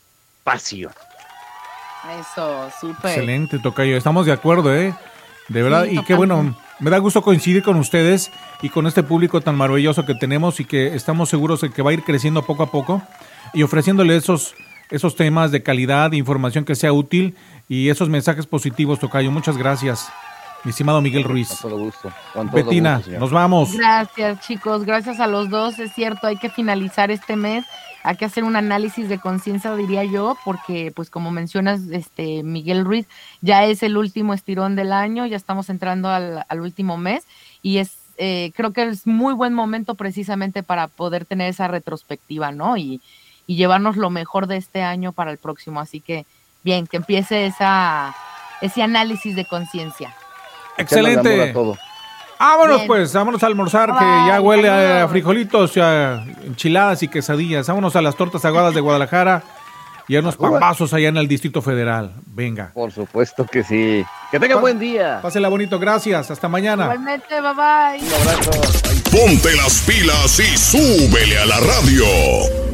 pasión. Eso, súper. Excelente, Tocayo. Estamos de acuerdo, ¿eh? De verdad. Sí, y qué bueno, me da gusto coincidir con ustedes y con este público tan maravilloso que tenemos y que estamos seguros de que va a ir creciendo poco a poco y ofreciéndole esos, esos temas de calidad, información que sea útil y esos mensajes positivos, Tocayo. Muchas gracias, mi estimado Miguel Ruiz. Con todo gusto. con todo Betina, gusto, nos vamos. Gracias, chicos. Gracias a los dos. Es cierto, hay que finalizar este mes. Hay que hacer un análisis de conciencia, diría yo, porque, pues, como mencionas, este Miguel Ruiz, ya es el último estirón del año, ya estamos entrando al, al último mes y es, eh, creo que es muy buen momento precisamente para poder tener esa retrospectiva, ¿no? Y, y llevarnos lo mejor de este año para el próximo. Así que, bien, que empiece esa, ese análisis de conciencia. Excelente. todo. Vámonos Bien. pues, vámonos a almorzar, que ya huele a frijolitos, a enchiladas y quesadillas. Vámonos a las tortas aguadas de Guadalajara y a unos pambazos allá en el Distrito Federal. Venga. Por supuesto que sí. Que tenga buen día. Pásela bonito, gracias. Hasta mañana. Igualmente, bye bye. Un abrazo. Ponte las pilas y súbele a la radio.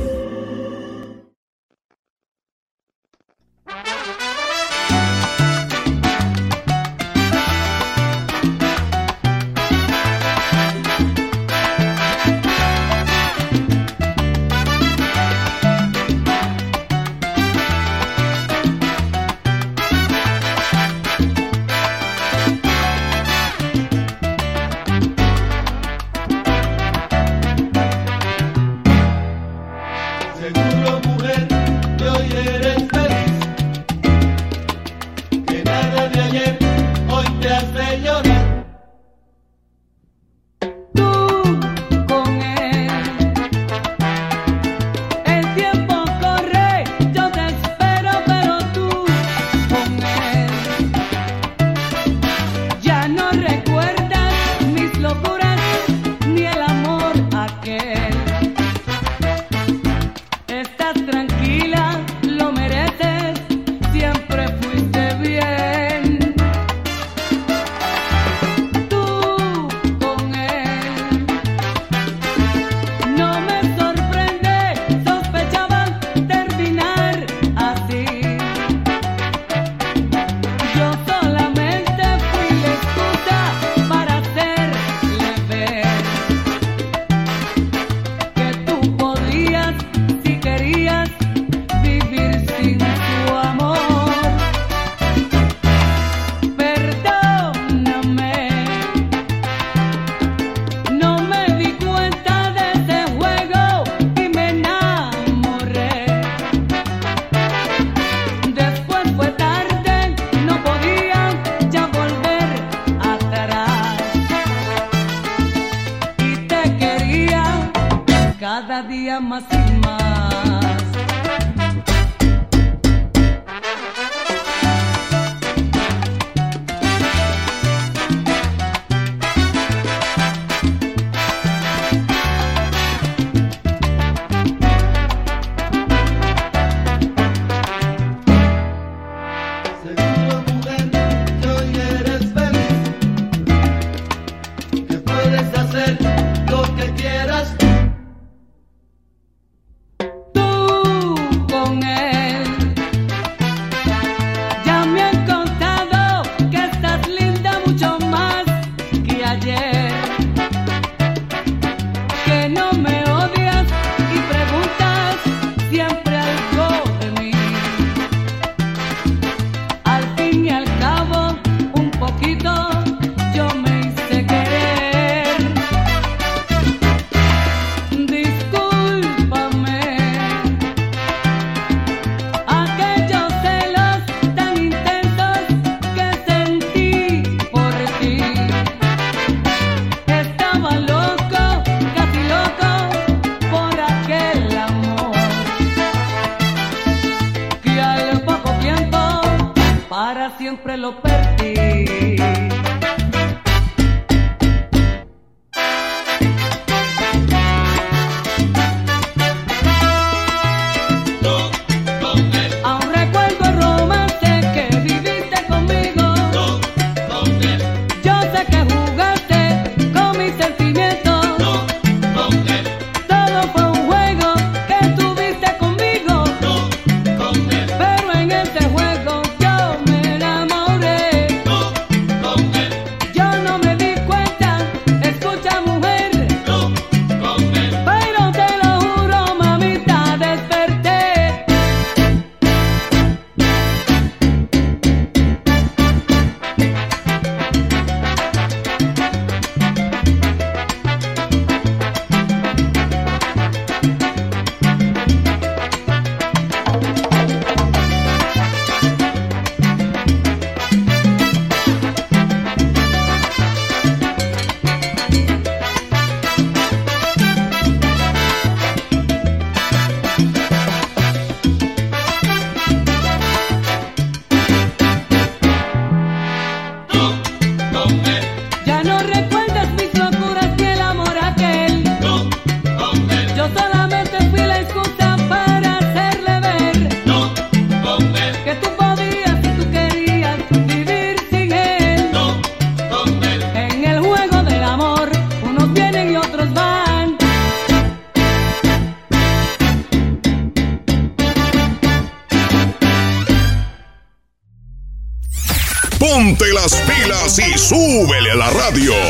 Radio.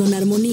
Con armonía.